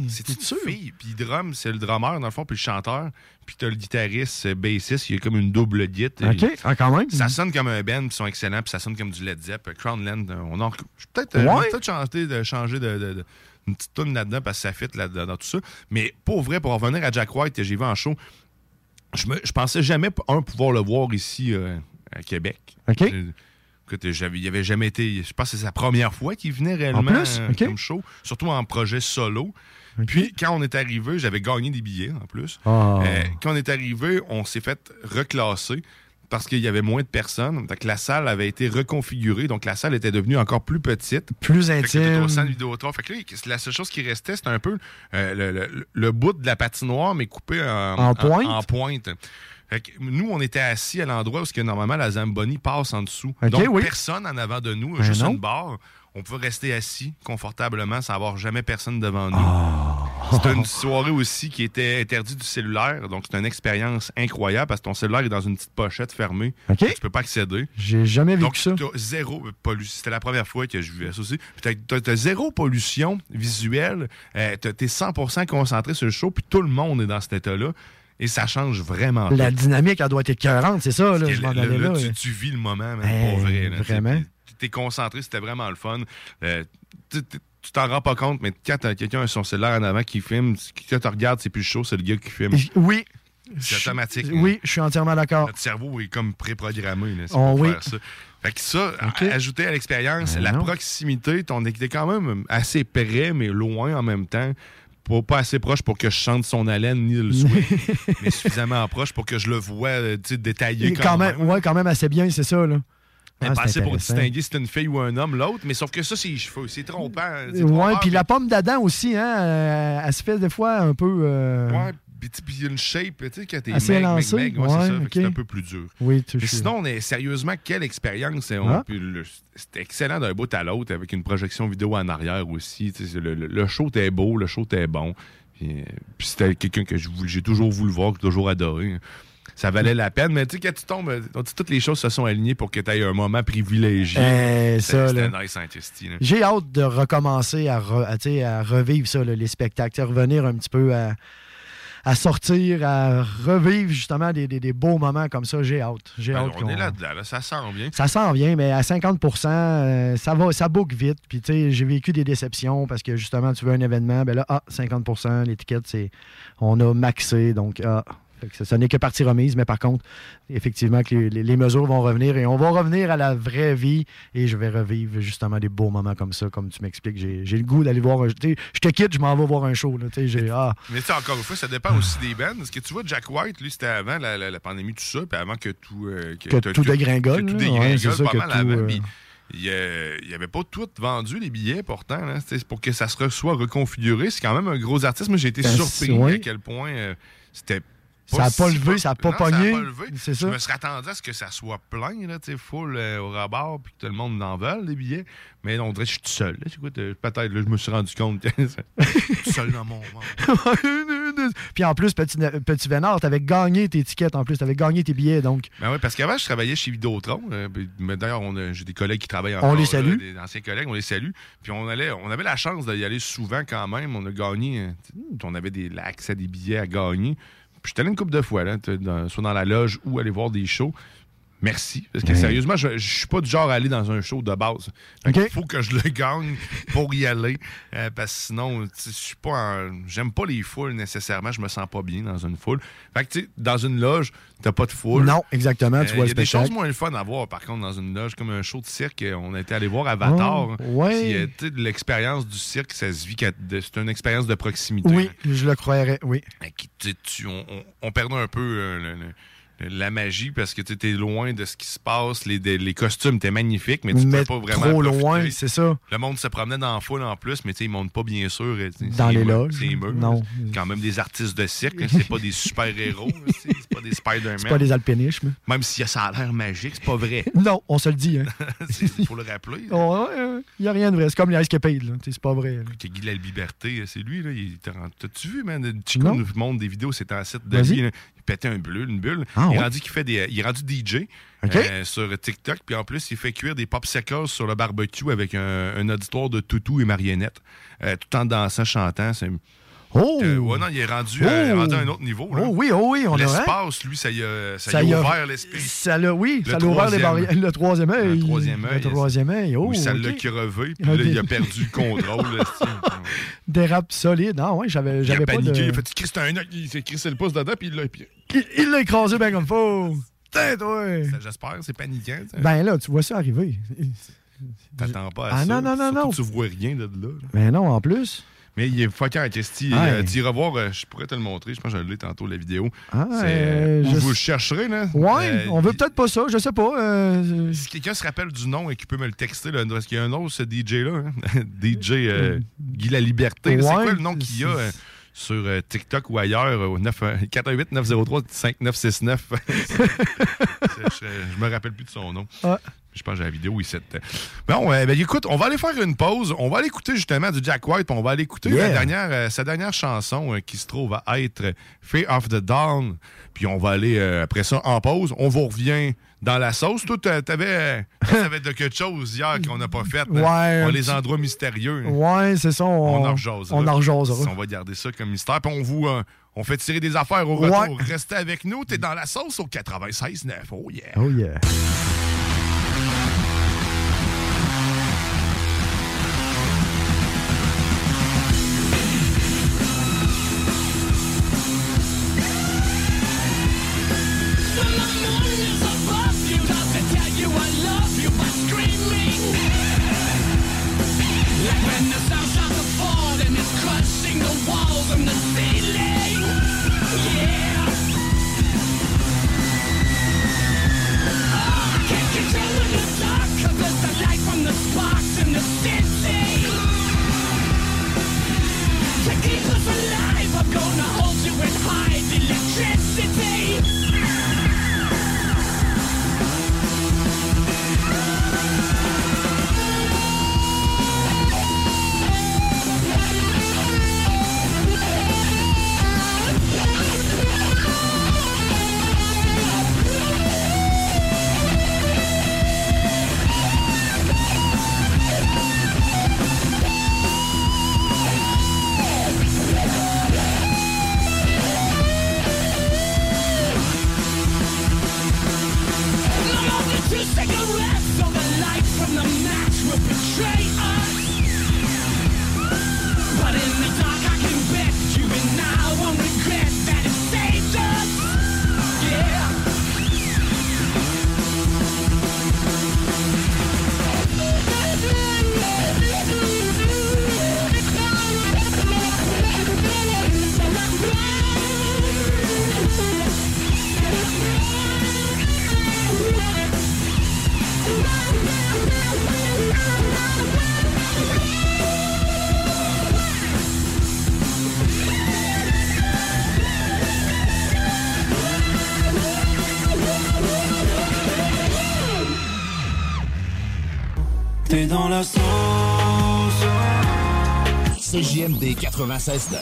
Speaker 7: c'est une
Speaker 6: sûr?
Speaker 7: fille. Puis le drum, c'est le drummer, dans le fond, puis le chanteur. Puis t'as le guitariste, euh, bassiste, il y a comme une double git.
Speaker 6: OK. Ah, quand même.
Speaker 7: Ça sonne comme un band, puis ils sont excellents, puis ça sonne comme du Led Zepp. Crownland, euh, on en vais peut-être euh,
Speaker 6: Ouais.
Speaker 7: changer de, changer de, de- de- une petite tune là-dedans parce que ça fit là, dans, tout ça. Mais pour vrai, pour revenir à Jack White que j'ai vu en show, je, me, je pensais jamais, un, pouvoir le voir ici euh, à Québec.
Speaker 6: OK.
Speaker 7: Euh, Écoute, il avait jamais été. Je pense que c'est sa première fois qu'il venait réellement
Speaker 6: plus?
Speaker 7: euh, comme show, surtout en projet solo. Puis quand on est arrivé, j'avais gagné des billets en plus.
Speaker 6: Ah.
Speaker 7: Euh, quand on est arrivé, on s'est fait reclasser parce qu'il y avait moins de personnes. Donc la salle avait été reconfigurée, donc la salle était devenue encore plus petite.
Speaker 6: Plus intime.
Speaker 7: au centre Vidéotron. Fait que là, la seule chose qui restait, c'était un peu euh, le, le- le bout de la patinoire, mais coupé en,
Speaker 6: En pointe?
Speaker 7: en pointe. Fait que nous, on était assis à l'endroit où que normalement la Zamboni passe en dessous.
Speaker 6: OK,
Speaker 7: Donc,
Speaker 6: oui.
Speaker 7: personne en avant de nous,
Speaker 6: Ben
Speaker 7: juste
Speaker 6: non.
Speaker 7: une barre. On pouvait rester assis confortablement sans avoir jamais personne devant nous.
Speaker 6: Ah.
Speaker 7: C'était une soirée aussi qui était interdite du cellulaire. Donc, c'était une expérience incroyable parce que ton cellulaire est dans une petite pochette fermée.
Speaker 6: OK.
Speaker 7: Tu peux pas accéder.
Speaker 6: J'ai jamais vécu ça.
Speaker 7: zéro pollution. C'était la première fois que je vivais ça aussi. T'as t'as zéro pollution visuelle. Euh, t'as- T'es 100% concentré sur le show, puis tout le monde est dans cet état-là. Et ça change vraiment.
Speaker 6: La
Speaker 7: tout.
Speaker 6: dynamique, elle doit être écœurante, c'est ça, là, je
Speaker 7: là, là,
Speaker 6: là.
Speaker 7: tu, tu vis le moment, man,
Speaker 6: Hey,
Speaker 7: pour vrai.
Speaker 6: vraiment?
Speaker 7: tu T'es concentré, c'était vraiment le fun. Euh, tu t'en rends pas compte, mais quand t'as quelqu'un sur son cellulaire en avant qui filme, quand tu regardes, c'est plus chaud, c'est le gars qui filme.
Speaker 6: Oui.
Speaker 7: C'est automatique.
Speaker 6: Oui, je suis entièrement d'accord.
Speaker 7: Notre cerveau est comme préprogrammé là,
Speaker 6: Oh, oui.
Speaker 7: faire ça. Fait que ça, ajouter à l'expérience,
Speaker 6: Ben
Speaker 7: la
Speaker 6: non.
Speaker 7: proximité, ton t'es quand même assez près, mais loin en même temps. Pas, pas assez proche pour que je chante son haleine ni le souhait, mais suffisamment proche pour que je le vois euh, détaillé quand,
Speaker 6: quand même,
Speaker 7: même.
Speaker 6: ouais, quand même assez bien, c'est ça, là. Ah,
Speaker 7: pas assez pour distinguer si c'est une fille ou un homme, l'autre. Mais sauf que ça, c'est les cheveux. C'est trompant.
Speaker 6: Ouais, puis la pomme d'Adam aussi, hein, euh, elle se fait des fois un peu. euh,
Speaker 7: Ouais, puis une shape, tu sais, quand t'es meg, meg, meg, ouais, c'est ça, c'est un peu plus dur.
Speaker 6: Oui, tu
Speaker 7: Mais sinon, on est sérieusement, quelle expérience. hein,
Speaker 6: Ah.
Speaker 7: C'était excellent d'un bout à l'autre, avec une projection vidéo en arrière aussi. Le, le- le show était beau, le show était bon. Puis, euh, puis c'était quelqu'un que j'ai toujours voulu voir, que j'ai toujours adoré. Ça valait la peine, mais tu sais, quand tu tombes, toutes les choses se sont alignées pour que tu aies un moment privilégié.
Speaker 6: Eh,
Speaker 7: C'était nice, hein.
Speaker 6: J'ai hâte de recommencer à, re- à, tu sais, à revivre ça, là, les spectacles, à revenir un petit peu à, à sortir, à revivre justement des, des- des beaux moments comme ça. J'ai hâte. J'ai
Speaker 7: Ben,
Speaker 6: hâte
Speaker 7: on est là-dedans, là, ça sent bien.
Speaker 6: Ça s'en vient, mais à 50 euh, ça va, ça boucle vite. Puis, tu sais, j'ai vécu des déceptions parce que justement, tu veux un événement, ben là, ah, 50% l'étiquette, c'est. On a maxé, donc, ah. Ça, ça n'est que partie remise, mais par contre, effectivement, que les, les- les mesures vont revenir et on va revenir à la vraie vie et je vais revivre justement des beaux moments comme ça, comme tu m'expliques. J'ai j'ai le goût d'aller voir un. Je te quitte, je m'en vais voir un show. Là, ah.
Speaker 7: Mais tu sais, encore une fois, ça dépend aussi des bands. Parce que tu vois, Jack White, lui, c'était avant la, la- la pandémie, tout ça, puis avant que tout. euh,
Speaker 6: Que tout dégringole,
Speaker 7: Que tout dégringole
Speaker 6: Ouais,
Speaker 7: pas
Speaker 6: que
Speaker 7: mal
Speaker 6: tout,
Speaker 7: avant.
Speaker 6: euh,
Speaker 7: puis Il n'y avait pas tout vendu, les billets, pourtant. là. Pour que ça se soit reconfiguré. C'est quand même un gros artiste. Moi, j'ai été
Speaker 6: Ben,
Speaker 7: surpris
Speaker 6: oui.
Speaker 7: à quel point euh, c'était.
Speaker 6: Ça a pas levé, ça a pas pogné.
Speaker 7: Ça Je me serais attendu à ce que ça soit plein, là, tu full euh, au rabord, puis que tout le monde en veuille, des billets. Mais on dirait que je suis tout seul. euh, Peut-être, je me suis rendu compte que je suis tout seul dans mon monde.
Speaker 6: Puis en plus, petit, petit Vénard, t'avais gagné tes tickets en plus, t'avais gagné tes billets, donc.
Speaker 7: Ben oui, parce qu'avant, je travaillais chez Vidéotron. euh, D'ailleurs, on j'ai des collègues qui travaillent
Speaker 6: On
Speaker 7: encore.
Speaker 6: les
Speaker 7: là,
Speaker 6: salue.
Speaker 7: des anciens collègues, on les salue. Puis on, allait, on avait la chance d'y aller souvent quand même. On a gagné. On avait des, l'accès à des billets à gagner. Puis j'étais allé une couple de fois, là, soit dans la loge ou aller voir des shows. Merci. Parce que sérieusement, je, je suis pas du genre à aller dans un show de base. Qu'il faut que je le gagne pour y aller. euh, parce que sinon, je suis pas en- J'aime pas les foules nécessairement. Je me sens pas bien dans une foule. Fait que dans une loge, t'as pas de foule.
Speaker 6: Non, exactement, tu
Speaker 7: Euh,
Speaker 6: vois
Speaker 7: Il y a des choses moins le fun à voir, par contre, dans une loge, comme un show de cirque. On été allé voir Avatar.
Speaker 6: Oh, ouais.
Speaker 7: Euh, l'expérience du cirque, ça se vit. C'est une expérience de proximité.
Speaker 6: Oui, je le croirais, oui.
Speaker 7: Tu- on, on- on perdait un peu euh, le- le- la magie parce que tu étais loin de ce qui se passe. Les, les costumes étaient magnifiques, mais tu
Speaker 6: Mais
Speaker 7: pouvais pas vraiment.
Speaker 6: trop
Speaker 7: profiter.
Speaker 6: loin, c'est ça.
Speaker 7: Le monde se promenait dans la foule en plus, mais tu sais, ils montent pas bien sûr. euh,
Speaker 6: Dans les loges.
Speaker 7: ces murs.
Speaker 6: Non.
Speaker 7: C'est quand même des artistes de cirque. hein, C'est pas des super-héros. C'est pas des Spider-Man.
Speaker 6: C'est pas des alpinismes.
Speaker 7: Même si ça a l'air magique, c'est pas vrai.
Speaker 6: Non, on se le dit. Hein.
Speaker 7: Il faut le rappeler.
Speaker 6: Il n'y a rien de vrai. C'est comme les Ice C'est pas vrai.
Speaker 7: Que Guy La Liberté, c'est lui, là. Il T'as-tu vu, man? Chico
Speaker 6: Non.
Speaker 7: nous montre des vidéos, c'est un site de lui. Pétait un bulle, une bulle.
Speaker 6: Ah,
Speaker 7: il, est
Speaker 6: ouais?
Speaker 7: rendu qu'il fait des, il est rendu DJ euh, sur TikTok. Puis en plus, il fait cuire des popsicles sur le barbecue avec un, un auditoire de toutou et marionnettes. euh, tout en dansant, chantant. C'est...
Speaker 6: Oh!
Speaker 7: Euh, ouais, non, il est rendu, euh, rendu à un autre niveau. Là.
Speaker 6: Oh oui, oh oui, on a
Speaker 7: L'espace, lui, ça y a, ça
Speaker 6: Ça
Speaker 7: y a
Speaker 6: a-
Speaker 7: ouvert l'esprit.
Speaker 6: Ça l'a, oui,
Speaker 7: Le
Speaker 6: ça l'a ouvert les barrières. Le troisième œil.
Speaker 7: Le troisième œil.
Speaker 6: Le troisième œil. Oh,
Speaker 7: ça l'a crevé, puis là, il a perdu le contrôle. là, c'est-
Speaker 6: Dérape solide. Non, ouais, j'avais,
Speaker 7: il a
Speaker 6: j'avais pas
Speaker 7: paniqué,
Speaker 6: de...
Speaker 7: il a fait Christ, c'est un œil, il s'est crissé le pouce dedans, puis il l'a.
Speaker 6: Il il l'a écrasé bien comme toi.
Speaker 7: Ça, J'espère, c'est paniquant. ça.
Speaker 6: Ben là, tu vois ça arriver.
Speaker 7: T'attends pas à
Speaker 6: Ah,
Speaker 7: ça.
Speaker 6: non, non, non, non.
Speaker 7: que Tu vois rien de là. là.
Speaker 6: Ben non, en plus.
Speaker 7: Mais il est fucking Christy.
Speaker 6: Ouais.
Speaker 7: Euh, tu iras voir, euh, je pourrais te le montrer. Je pense que je l'ai tantôt, la vidéo.
Speaker 6: Euh, je-
Speaker 7: vous le chercherez, là.
Speaker 6: Ouais,
Speaker 7: Euh,
Speaker 6: on veut
Speaker 7: il-
Speaker 6: peut-être pas ça, je sais pas. euh,
Speaker 7: Si quelqu'un se rappelle du nom et qui peut me le texter, là, parce qu'il y a un autre, ce DJ-là, hein? DJ Guy La Liberté. là. C'est
Speaker 6: Ouais,
Speaker 7: quoi le nom qu'il y a sur TikTok ou ailleurs au 9, euh, 418-903-5969? je, je me rappelle plus de son nom.
Speaker 6: Ouais.
Speaker 7: Je pense que j'ai la vidéo ici. Bon, euh, ben, écoute, on va aller faire une pause. On va aller écouter justement du Jack White. On va aller écouter
Speaker 6: Yeah.
Speaker 7: la dernière, euh, sa dernière chanson euh, qui se trouve à être Fear of the Dawn. Puis on va aller euh, après ça en pause. On vous revient dans la sauce. Toi, t'a- t'avais t'avais de quelque chose hier qu'on n'a pas fait. hein?
Speaker 6: Ouais,
Speaker 7: On les endroits mystérieux.
Speaker 6: Ouais, c'est ça. On,
Speaker 7: On en rejasera.
Speaker 6: On en rejasera.
Speaker 7: On va garder ça comme mystère. Puis on vous on fait tirer des affaires au retour.
Speaker 6: Ouais.
Speaker 7: Restez avec nous. T'es dans la sauce au 96.9. Oh yeah.
Speaker 6: Oh yeah.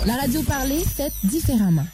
Speaker 8: La
Speaker 2: radio parlée, faite différemment.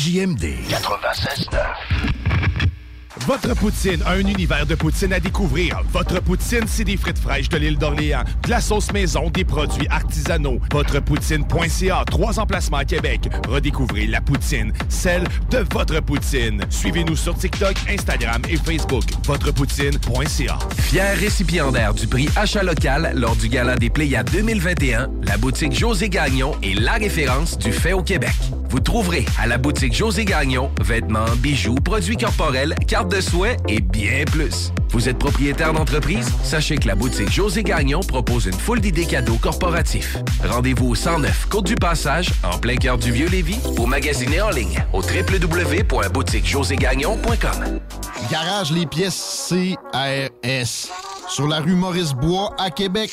Speaker 9: CJMD 96.9.
Speaker 7: Votre poutine, a un univers de poutine à découvrir. Votre poutine, c'est des frites fraîches de l'île d'Orléans, de la sauce maison, des produits artisanaux. Votrepoutine.ca, trois emplacements à Québec. Redécouvrez la poutine, celle de votre poutine. Suivez-nous sur TikTok, Instagram et Facebook. Votrepoutine.ca.
Speaker 10: Fier récipiendaire du prix Achat local lors du Gala des Pléiades 2021, la boutique José Gagnon est la référence du fait au Québec vous trouverez à la boutique José Gagnon vêtements, bijoux, produits corporels, cartes de soins et bien plus. Vous êtes propriétaire d'entreprise? Sachez que la boutique José Gagnon propose une foule d'idées cadeaux corporatifs. Rendez-vous au 109 Côte du Passage, en plein cœur du Vieux-Lévis, ou magasinez en ligne au www.boutiquejoségagnon.com.
Speaker 11: Garage les pièces CRS. Sur la rue Maurice-Bois à Québec.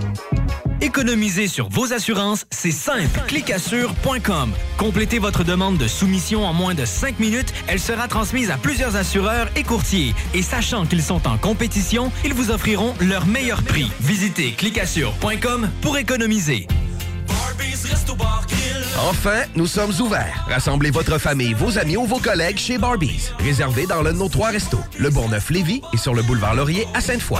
Speaker 12: Économiser sur vos assurances, c'est simple. Clicassure.com. Complétez votre demande de soumission en moins de 5 minutes. Elle sera transmise à plusieurs assureurs et courtiers. Et sachant qu'ils sont en compétition, ils vous offriront leur meilleur prix. Visitez clicassure.com pour économiser.
Speaker 10: Enfin, nous sommes ouverts. Rassemblez votre famille, vos amis ou vos collègues chez Barbies. Réservé dans l'un de nos trois restos, le Bourgneuf-Lévis et sur le boulevard Laurier à Sainte-Foy.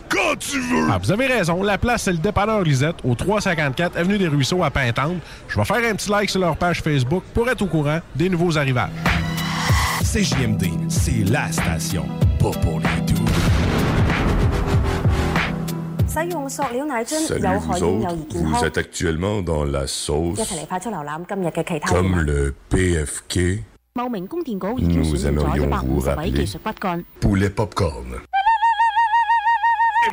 Speaker 13: quand tu veux. Ah, vous avez raison. La place, c'est le dépanneur Lisette, au 354 Avenue des Ruisseaux à Pintante. Je vais faire un petit like sur leur page Facebook pour être au courant des nouveaux arrivages.
Speaker 1: CJMD, c'est la station. Pas pour les doux.
Speaker 14: autres, vous êtes actuellement dans la sauce comme le PFK. Nous aimerions vous rappeler Poulet Popcorn.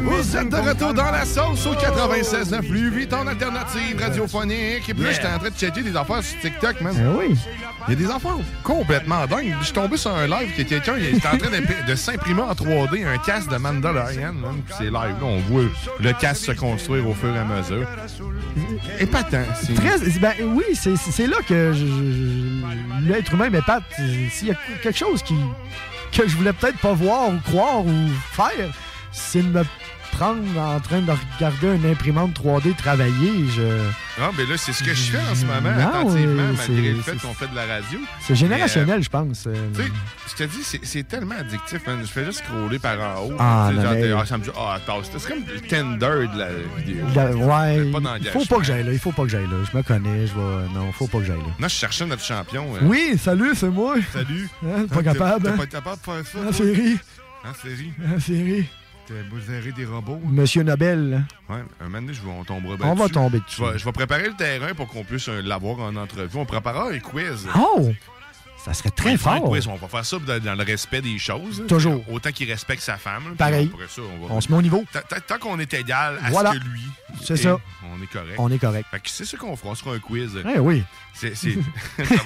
Speaker 7: Vous êtes de retour dans la sauce au 96 9 plus vite en alternative radiophonique. Et puis là, j'étais en train de checker des affaires sur TikTok, man.
Speaker 6: Ben oui.
Speaker 7: Il y a des affaires complètement dingues. Je suis tombé sur un live que quelqu'un il était en train de, de s'imprimer en 3D un casque de Mandalorian. man. Puis c'est live, là, on voit le casque se construire au fur et à mesure. Épatant. c'est-
Speaker 6: Très, ben, oui, c'est là que l'être humain m'épate. S'il y a quelque chose qui, que je voulais peut-être pas voir ou croire ou faire, c'est de me prendre en train de regarder une imprimante 3D travailler. Je...
Speaker 7: Ah, ben là, c'est ce que je fais en ce moment,
Speaker 6: Non,
Speaker 7: attentivement,
Speaker 6: euh,
Speaker 7: malgré
Speaker 6: c'est-
Speaker 7: le fait qu'on fait de la radio.
Speaker 6: C'est générationnel,
Speaker 7: Mais,
Speaker 6: je pense. euh,
Speaker 7: euh, tu sais, je te dis, c'est- tellement addictif. man. Je fais juste scroller par en haut.
Speaker 6: Ah, non,
Speaker 7: genre,
Speaker 6: mais-
Speaker 7: ah, ça me dit, ah, attends, c'est comme le tender de la vidéo.
Speaker 6: la- ouais,
Speaker 7: Pas
Speaker 6: il faut pas que j'aille là. Il faut pas que j'aille là. Je me connais. Je vais... Non, faut pas que j'aille là.
Speaker 7: Non, je cherchais notre champion. euh.
Speaker 6: Oui, salut, c'est moi.
Speaker 7: Salut.
Speaker 6: Hein, pas
Speaker 7: Hein,
Speaker 6: capable,
Speaker 7: T'es
Speaker 6: hein?
Speaker 7: pas capable de faire ça.
Speaker 6: En série.
Speaker 7: En série.
Speaker 6: En série.
Speaker 7: Beau gérer des robots.
Speaker 6: Monsieur Nobel.
Speaker 7: Ouais, un moment donné, je vais- on tombera bien
Speaker 6: On va
Speaker 7: dessus.
Speaker 6: tomber
Speaker 7: Je vais, je vais préparer le terrain pour qu'on puisse euh, l'avoir en entrevue. On préparera un quiz.
Speaker 6: Oh! Ça serait très
Speaker 7: un
Speaker 6: fort.
Speaker 7: quiz. On va faire ça dans, dans le respect des choses.
Speaker 6: Toujours.
Speaker 7: Autant qu'il respecte sa femme.
Speaker 6: Pareil.
Speaker 7: Après ça, on, va-
Speaker 6: On se met au niveau.
Speaker 7: Tant- qu'on est égal à
Speaker 6: Voilà.
Speaker 7: ce que lui.
Speaker 6: C'est
Speaker 7: est,
Speaker 6: ça.
Speaker 7: On est correct.
Speaker 6: On est correct.
Speaker 7: Fait que c'est ce qu'on fera. On sera un quiz.
Speaker 6: Eh oui.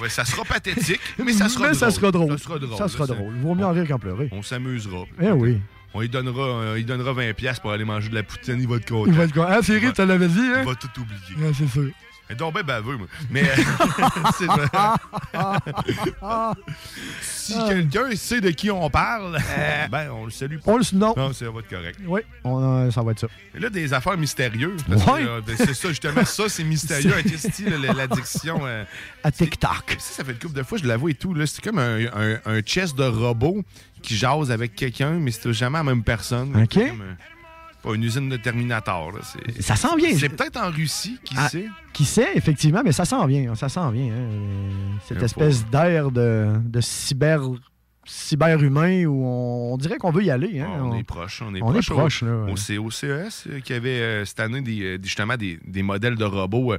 Speaker 7: Ça, sera pathétique, mais ça sera
Speaker 6: Mais
Speaker 7: drôle.
Speaker 6: ça sera drôle.
Speaker 7: Ça sera drôle.
Speaker 6: Ça sera
Speaker 7: là,
Speaker 6: drôle. Vaut mieux en rire qu'en pleurer.
Speaker 7: On s'amusera.
Speaker 6: Eh oui.
Speaker 7: On lui donnera, euh, il donnera 20$ piastres pour aller manger de la poutine. Il va être content.
Speaker 6: Il va être con- Ah, Thierry, tu l'avais dit, hein?
Speaker 7: Il va tout oublier.
Speaker 6: Ouais, c'est sûr.
Speaker 7: Est donc bien baveux, moi. Mais euh, c'est si quelqu'un sait de qui on parle, ben on le salue pas.
Speaker 6: On le non.
Speaker 7: Non, ça va être correct.
Speaker 6: Oui, on, euh, ça va être ça.
Speaker 7: Et là, des affaires mystérieuses. parce que,
Speaker 6: Ouais.
Speaker 7: euh, ben, c'est ça, justement, ça, c'est mystérieux.
Speaker 6: C'est-
Speaker 7: l'addiction. euh,
Speaker 6: À TikTok.
Speaker 7: ça, ça fait une couple de fois, je l'avoue et tout. là, C'est comme un, un, un chess de robot qui jase avec quelqu'un, mais c'est jamais la même personne.
Speaker 6: OK.
Speaker 7: Comme, euh, pas une usine de Terminator. Là.
Speaker 6: Ça sent bien.
Speaker 7: C'est peut-être en Russie, qui
Speaker 6: Ah,
Speaker 7: sait?
Speaker 6: Qui sait, effectivement, mais ça sent bien. Ça sent bien. hein. Euh, Cette espèce d'air de, de cyber cyber-humain où on, on dirait qu'on veut y aller. hein.
Speaker 7: On, est proche, on est
Speaker 6: on est
Speaker 7: proche. au-
Speaker 6: proche, là, ouais.
Speaker 7: Au, CES, euh, qui avait euh, cette année des, justement des, des modèles de robots euh,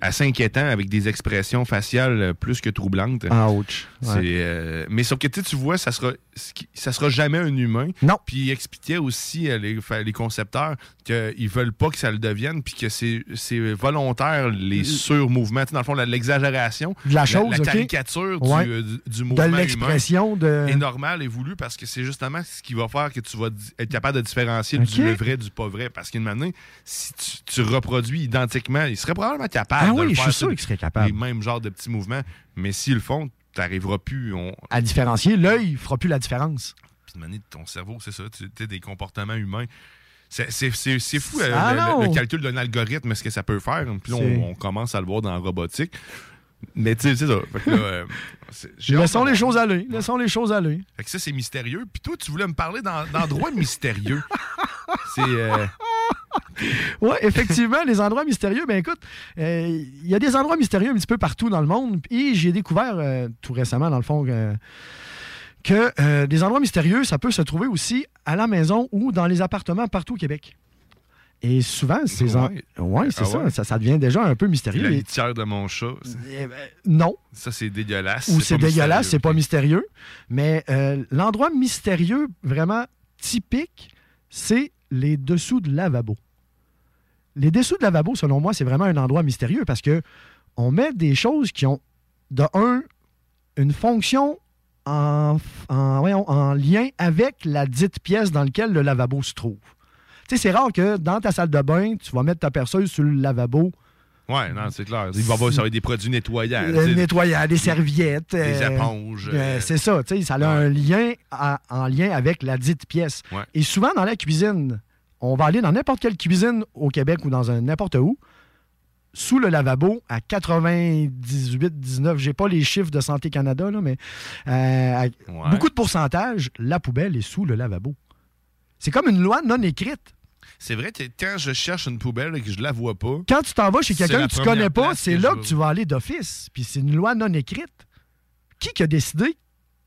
Speaker 7: assez inquiétants avec des expressions faciales plus que troublantes.
Speaker 6: Ouch.
Speaker 7: C'est,
Speaker 6: Ouais.
Speaker 7: euh, mais sauf que tu vois, ça sera, ça sera jamais un humain.
Speaker 6: Non.
Speaker 7: Puis il expliquait aussi, euh, les, concepteurs, qu'ils veulent pas que ça le devienne, puis que c'est, volontaire, les surmouvements. Tu sais, Dans le fond, l'exagération.
Speaker 6: De la chose,
Speaker 7: La, caricature du, euh, du, du
Speaker 6: De
Speaker 7: mouvement humain
Speaker 6: l'expression de-
Speaker 7: est normal et voulu parce que c'est justement ce qui va faire que tu vas être capable de différencier du le vrai du pas vrai. Parce qu'une manière, si tu, tu reproduis identiquement, il serait probablement capable
Speaker 6: Ah
Speaker 7: de
Speaker 6: oui,
Speaker 7: le
Speaker 6: je
Speaker 7: faire
Speaker 6: suis sûr qu'il serait capable.
Speaker 7: Les mêmes genres de petits mouvements. Mais s'ils le font, tu n'arriveras plus. On...
Speaker 6: À différencier, l'œil fera plus la différence.
Speaker 7: Puis de manière, ton cerveau, c'est ça. Tu sais, des comportements humains. C'est- fou euh,
Speaker 6: Ah
Speaker 7: le, le- le calcul d'un algorithme, ce que ça peut faire. Puis on, on commence à le voir dans la robotique. Mais tu sais, c'est ça. Fait que là, euh,
Speaker 6: Laissons les choses aller. Laissons les choses aller.
Speaker 7: Fait que ça, c'est mystérieux. Puis toi, tu voulais me parler d'en- d'endroits mystérieux. C'est. euh,
Speaker 6: Oui, effectivement, les endroits mystérieux, ben écoute, euh, il y a des endroits mystérieux un petit peu partout dans le monde. Et j'ai découvert euh, tout récemment, dans le fond, euh, que euh, des endroits mystérieux, ça peut se trouver aussi à la maison ou dans les appartements partout au Québec. Et souvent, ces en-
Speaker 7: Ouais.
Speaker 6: Ouais, c'est
Speaker 7: Ah
Speaker 6: ça,
Speaker 7: ouais?
Speaker 6: ça. Ça devient déjà un peu mystérieux.
Speaker 7: la litière de mon chat.
Speaker 6: Eh ben, non.
Speaker 7: Ça, c'est dégueulasse.
Speaker 6: Ou c'est dégueulasse, c'est pas mystérieux. Mais euh, l'endroit mystérieux vraiment typique, c'est les dessous de lavabo. Les dessous de lavabo, selon moi, c'est vraiment un endroit mystérieux parce que on met des choses qui ont, de un, une fonction en, lien avec la dite pièce dans laquelle le lavabo se trouve. Tu sais, c'est rare que dans ta salle de bain, tu vas mettre ta perceuse sur le lavabo
Speaker 7: Ouais, non, c'est clair. Il va avoir ça va être des produits nettoyants.
Speaker 6: le des serviettes.
Speaker 7: Des
Speaker 6: euh,
Speaker 7: éponges,
Speaker 6: euh,
Speaker 7: euh,
Speaker 6: c'est ça, tu sais, ça a un lien à- en lien avec la dite pièce.
Speaker 7: Ouais.
Speaker 6: Et souvent, dans la cuisine, on va aller dans n'importe quelle cuisine au Québec ou dans n'importe où, sous le lavabo, à 98, 19, j'ai pas les chiffres de Santé Canada, là, mais euh, beaucoup de pourcentage, la poubelle est sous le lavabo. C'est comme une loi non écrite.
Speaker 7: C'est vrai quand je cherche une poubelle et que je la vois pas.
Speaker 6: Quand tu t'en vas chez quelqu'un que tu connais pas, c'est là que tu vas aller d'office. Puis c'est une loi non écrite. Qui qui a décidé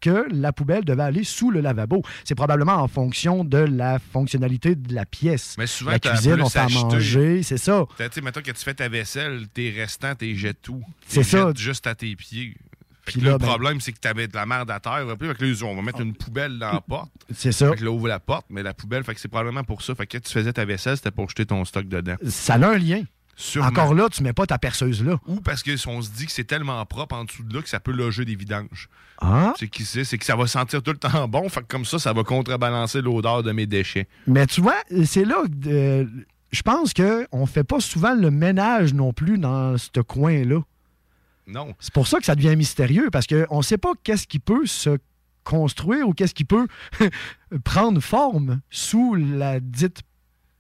Speaker 6: que la poubelle devait aller sous le lavabo? C'est probablement en fonction de la fonctionnalité de la pièce.
Speaker 7: Mais souvent,
Speaker 6: la cuisine, on fait manger, c'est ça.
Speaker 7: Tu sais, mettons que tu fais ta vaisselle, tes restants, tes jettes tout.
Speaker 6: C'est ça.
Speaker 7: jettes juste à tes pieds.
Speaker 6: Puis
Speaker 7: que là, le
Speaker 6: ben-
Speaker 7: problème, c'est que tu avais de la merde à terre. Fait que là, ils ont- on va mettre une poubelle dans la porte.
Speaker 6: C'est ça.
Speaker 7: Fait que là, ouvre la porte, mais la poubelle, fait que c'est probablement pour ça. Fait que quand tu faisais ta vaisselle, c'était pour jeter ton stock dedans.
Speaker 6: Ça a un lien.
Speaker 7: Sûrement.
Speaker 6: Encore là, tu mets pas ta perceuse là.
Speaker 7: Ou parce qu'on se dit que c'est tellement propre en dessous de là que ça peut loger des vidanges.
Speaker 6: Ah.
Speaker 7: C'est qui c'est que ça va sentir tout le temps bon. Fait que comme ça, ça va contrebalancer l'odeur de mes déchets.
Speaker 6: Mais tu vois, c'est là que euh, je pense qu'on fait pas souvent le ménage non plus dans ce coin-là.
Speaker 7: Non.
Speaker 6: C'est pour ça que ça devient mystérieux, parce qu'on ne sait pas qu'est-ce qui peut se construire ou qu'est-ce qui peut prendre forme sous la dite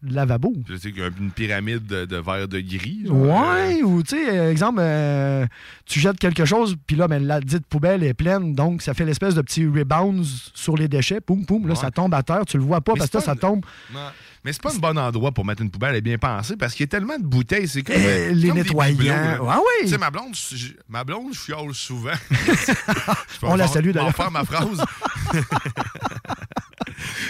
Speaker 6: lavabo.
Speaker 7: Je sais une pyramide de, de verre de gris. genre, euh,
Speaker 6: Ouais, ou tu sais, exemple, euh, tu jettes quelque chose, puis là, ben, la dite poubelle est pleine, donc ça fait l'espèce de petit rebound sur les déchets, poum, poum, là, ça tombe à terre, tu le vois pas,
Speaker 7: Mais
Speaker 6: parce que là, ça tombe.
Speaker 7: Non. Mais c'est pas un bon endroit pour mettre une poubelle, elle est bien pensée, parce qu'il y a tellement de bouteilles, c'est comme.
Speaker 6: Eh,
Speaker 7: euh,
Speaker 6: les
Speaker 7: comme
Speaker 6: nettoyants.
Speaker 7: bibelots.
Speaker 6: Ah oui.
Speaker 7: Tu sais, ma blonde, je- ma blonde, je fiole souvent. Je
Speaker 6: On la salue, d'ailleurs.
Speaker 7: faire ma phrase.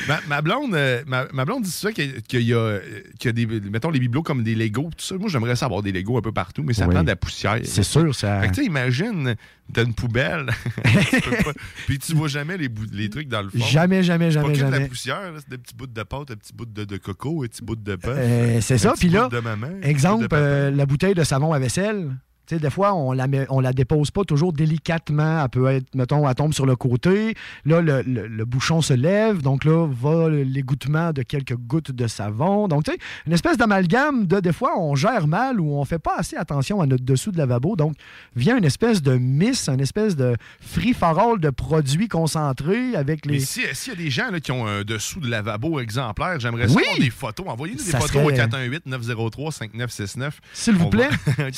Speaker 7: ma, ma blonde, euh, ma, ma blonde dit ça qu'il y a- y, a, euh, y a des, mettons, les bibelots comme des Legos, tout ça. Moi, j'aimerais ça avoir des Legos un peu partout, mais ça
Speaker 6: Oui.
Speaker 7: prend de la poussière.
Speaker 6: C'est sûr, ça-
Speaker 7: Fait que, tu imagine, t'as une poubelle, tu peux pas- puis tu vois jamais les, les trucs dans le fond.
Speaker 6: Jamais, jamais, jamais,
Speaker 7: pas que de la
Speaker 6: jamais.
Speaker 7: poussière, c'est des petits bouts de pâte, des petits bouts de, de coco, des petits bouts de bœuf.
Speaker 6: Euh, c'est ça. Puis là,
Speaker 7: de maman, de
Speaker 6: exemple, euh, la bouteille de savon à vaisselle. Des fois, on la, met- on la dépose pas toujours délicatement. Elle peut être, mettons, elle tombe sur le côté. Là, le, le- le bouchon se lève. Donc là, va l'égouttement de quelques gouttes de savon. Donc, tu sais, une espèce d'amalgame de, des fois, on gère mal ou on fait pas assez attention à notre dessous de lavabo. Donc, vient une espèce de miss, une espèce de free-for-all de produits concentrés avec les...
Speaker 7: Mais si- s'il y a des gens là, qui ont un dessous de lavabo exemplaire, j'aimerais
Speaker 6: Oui.
Speaker 7: savoir des photos. Envoyez-nous des
Speaker 6: Ça
Speaker 7: photos
Speaker 6: serait-
Speaker 7: au 418-903-5969.
Speaker 6: S'il vous plaît.
Speaker 7: va-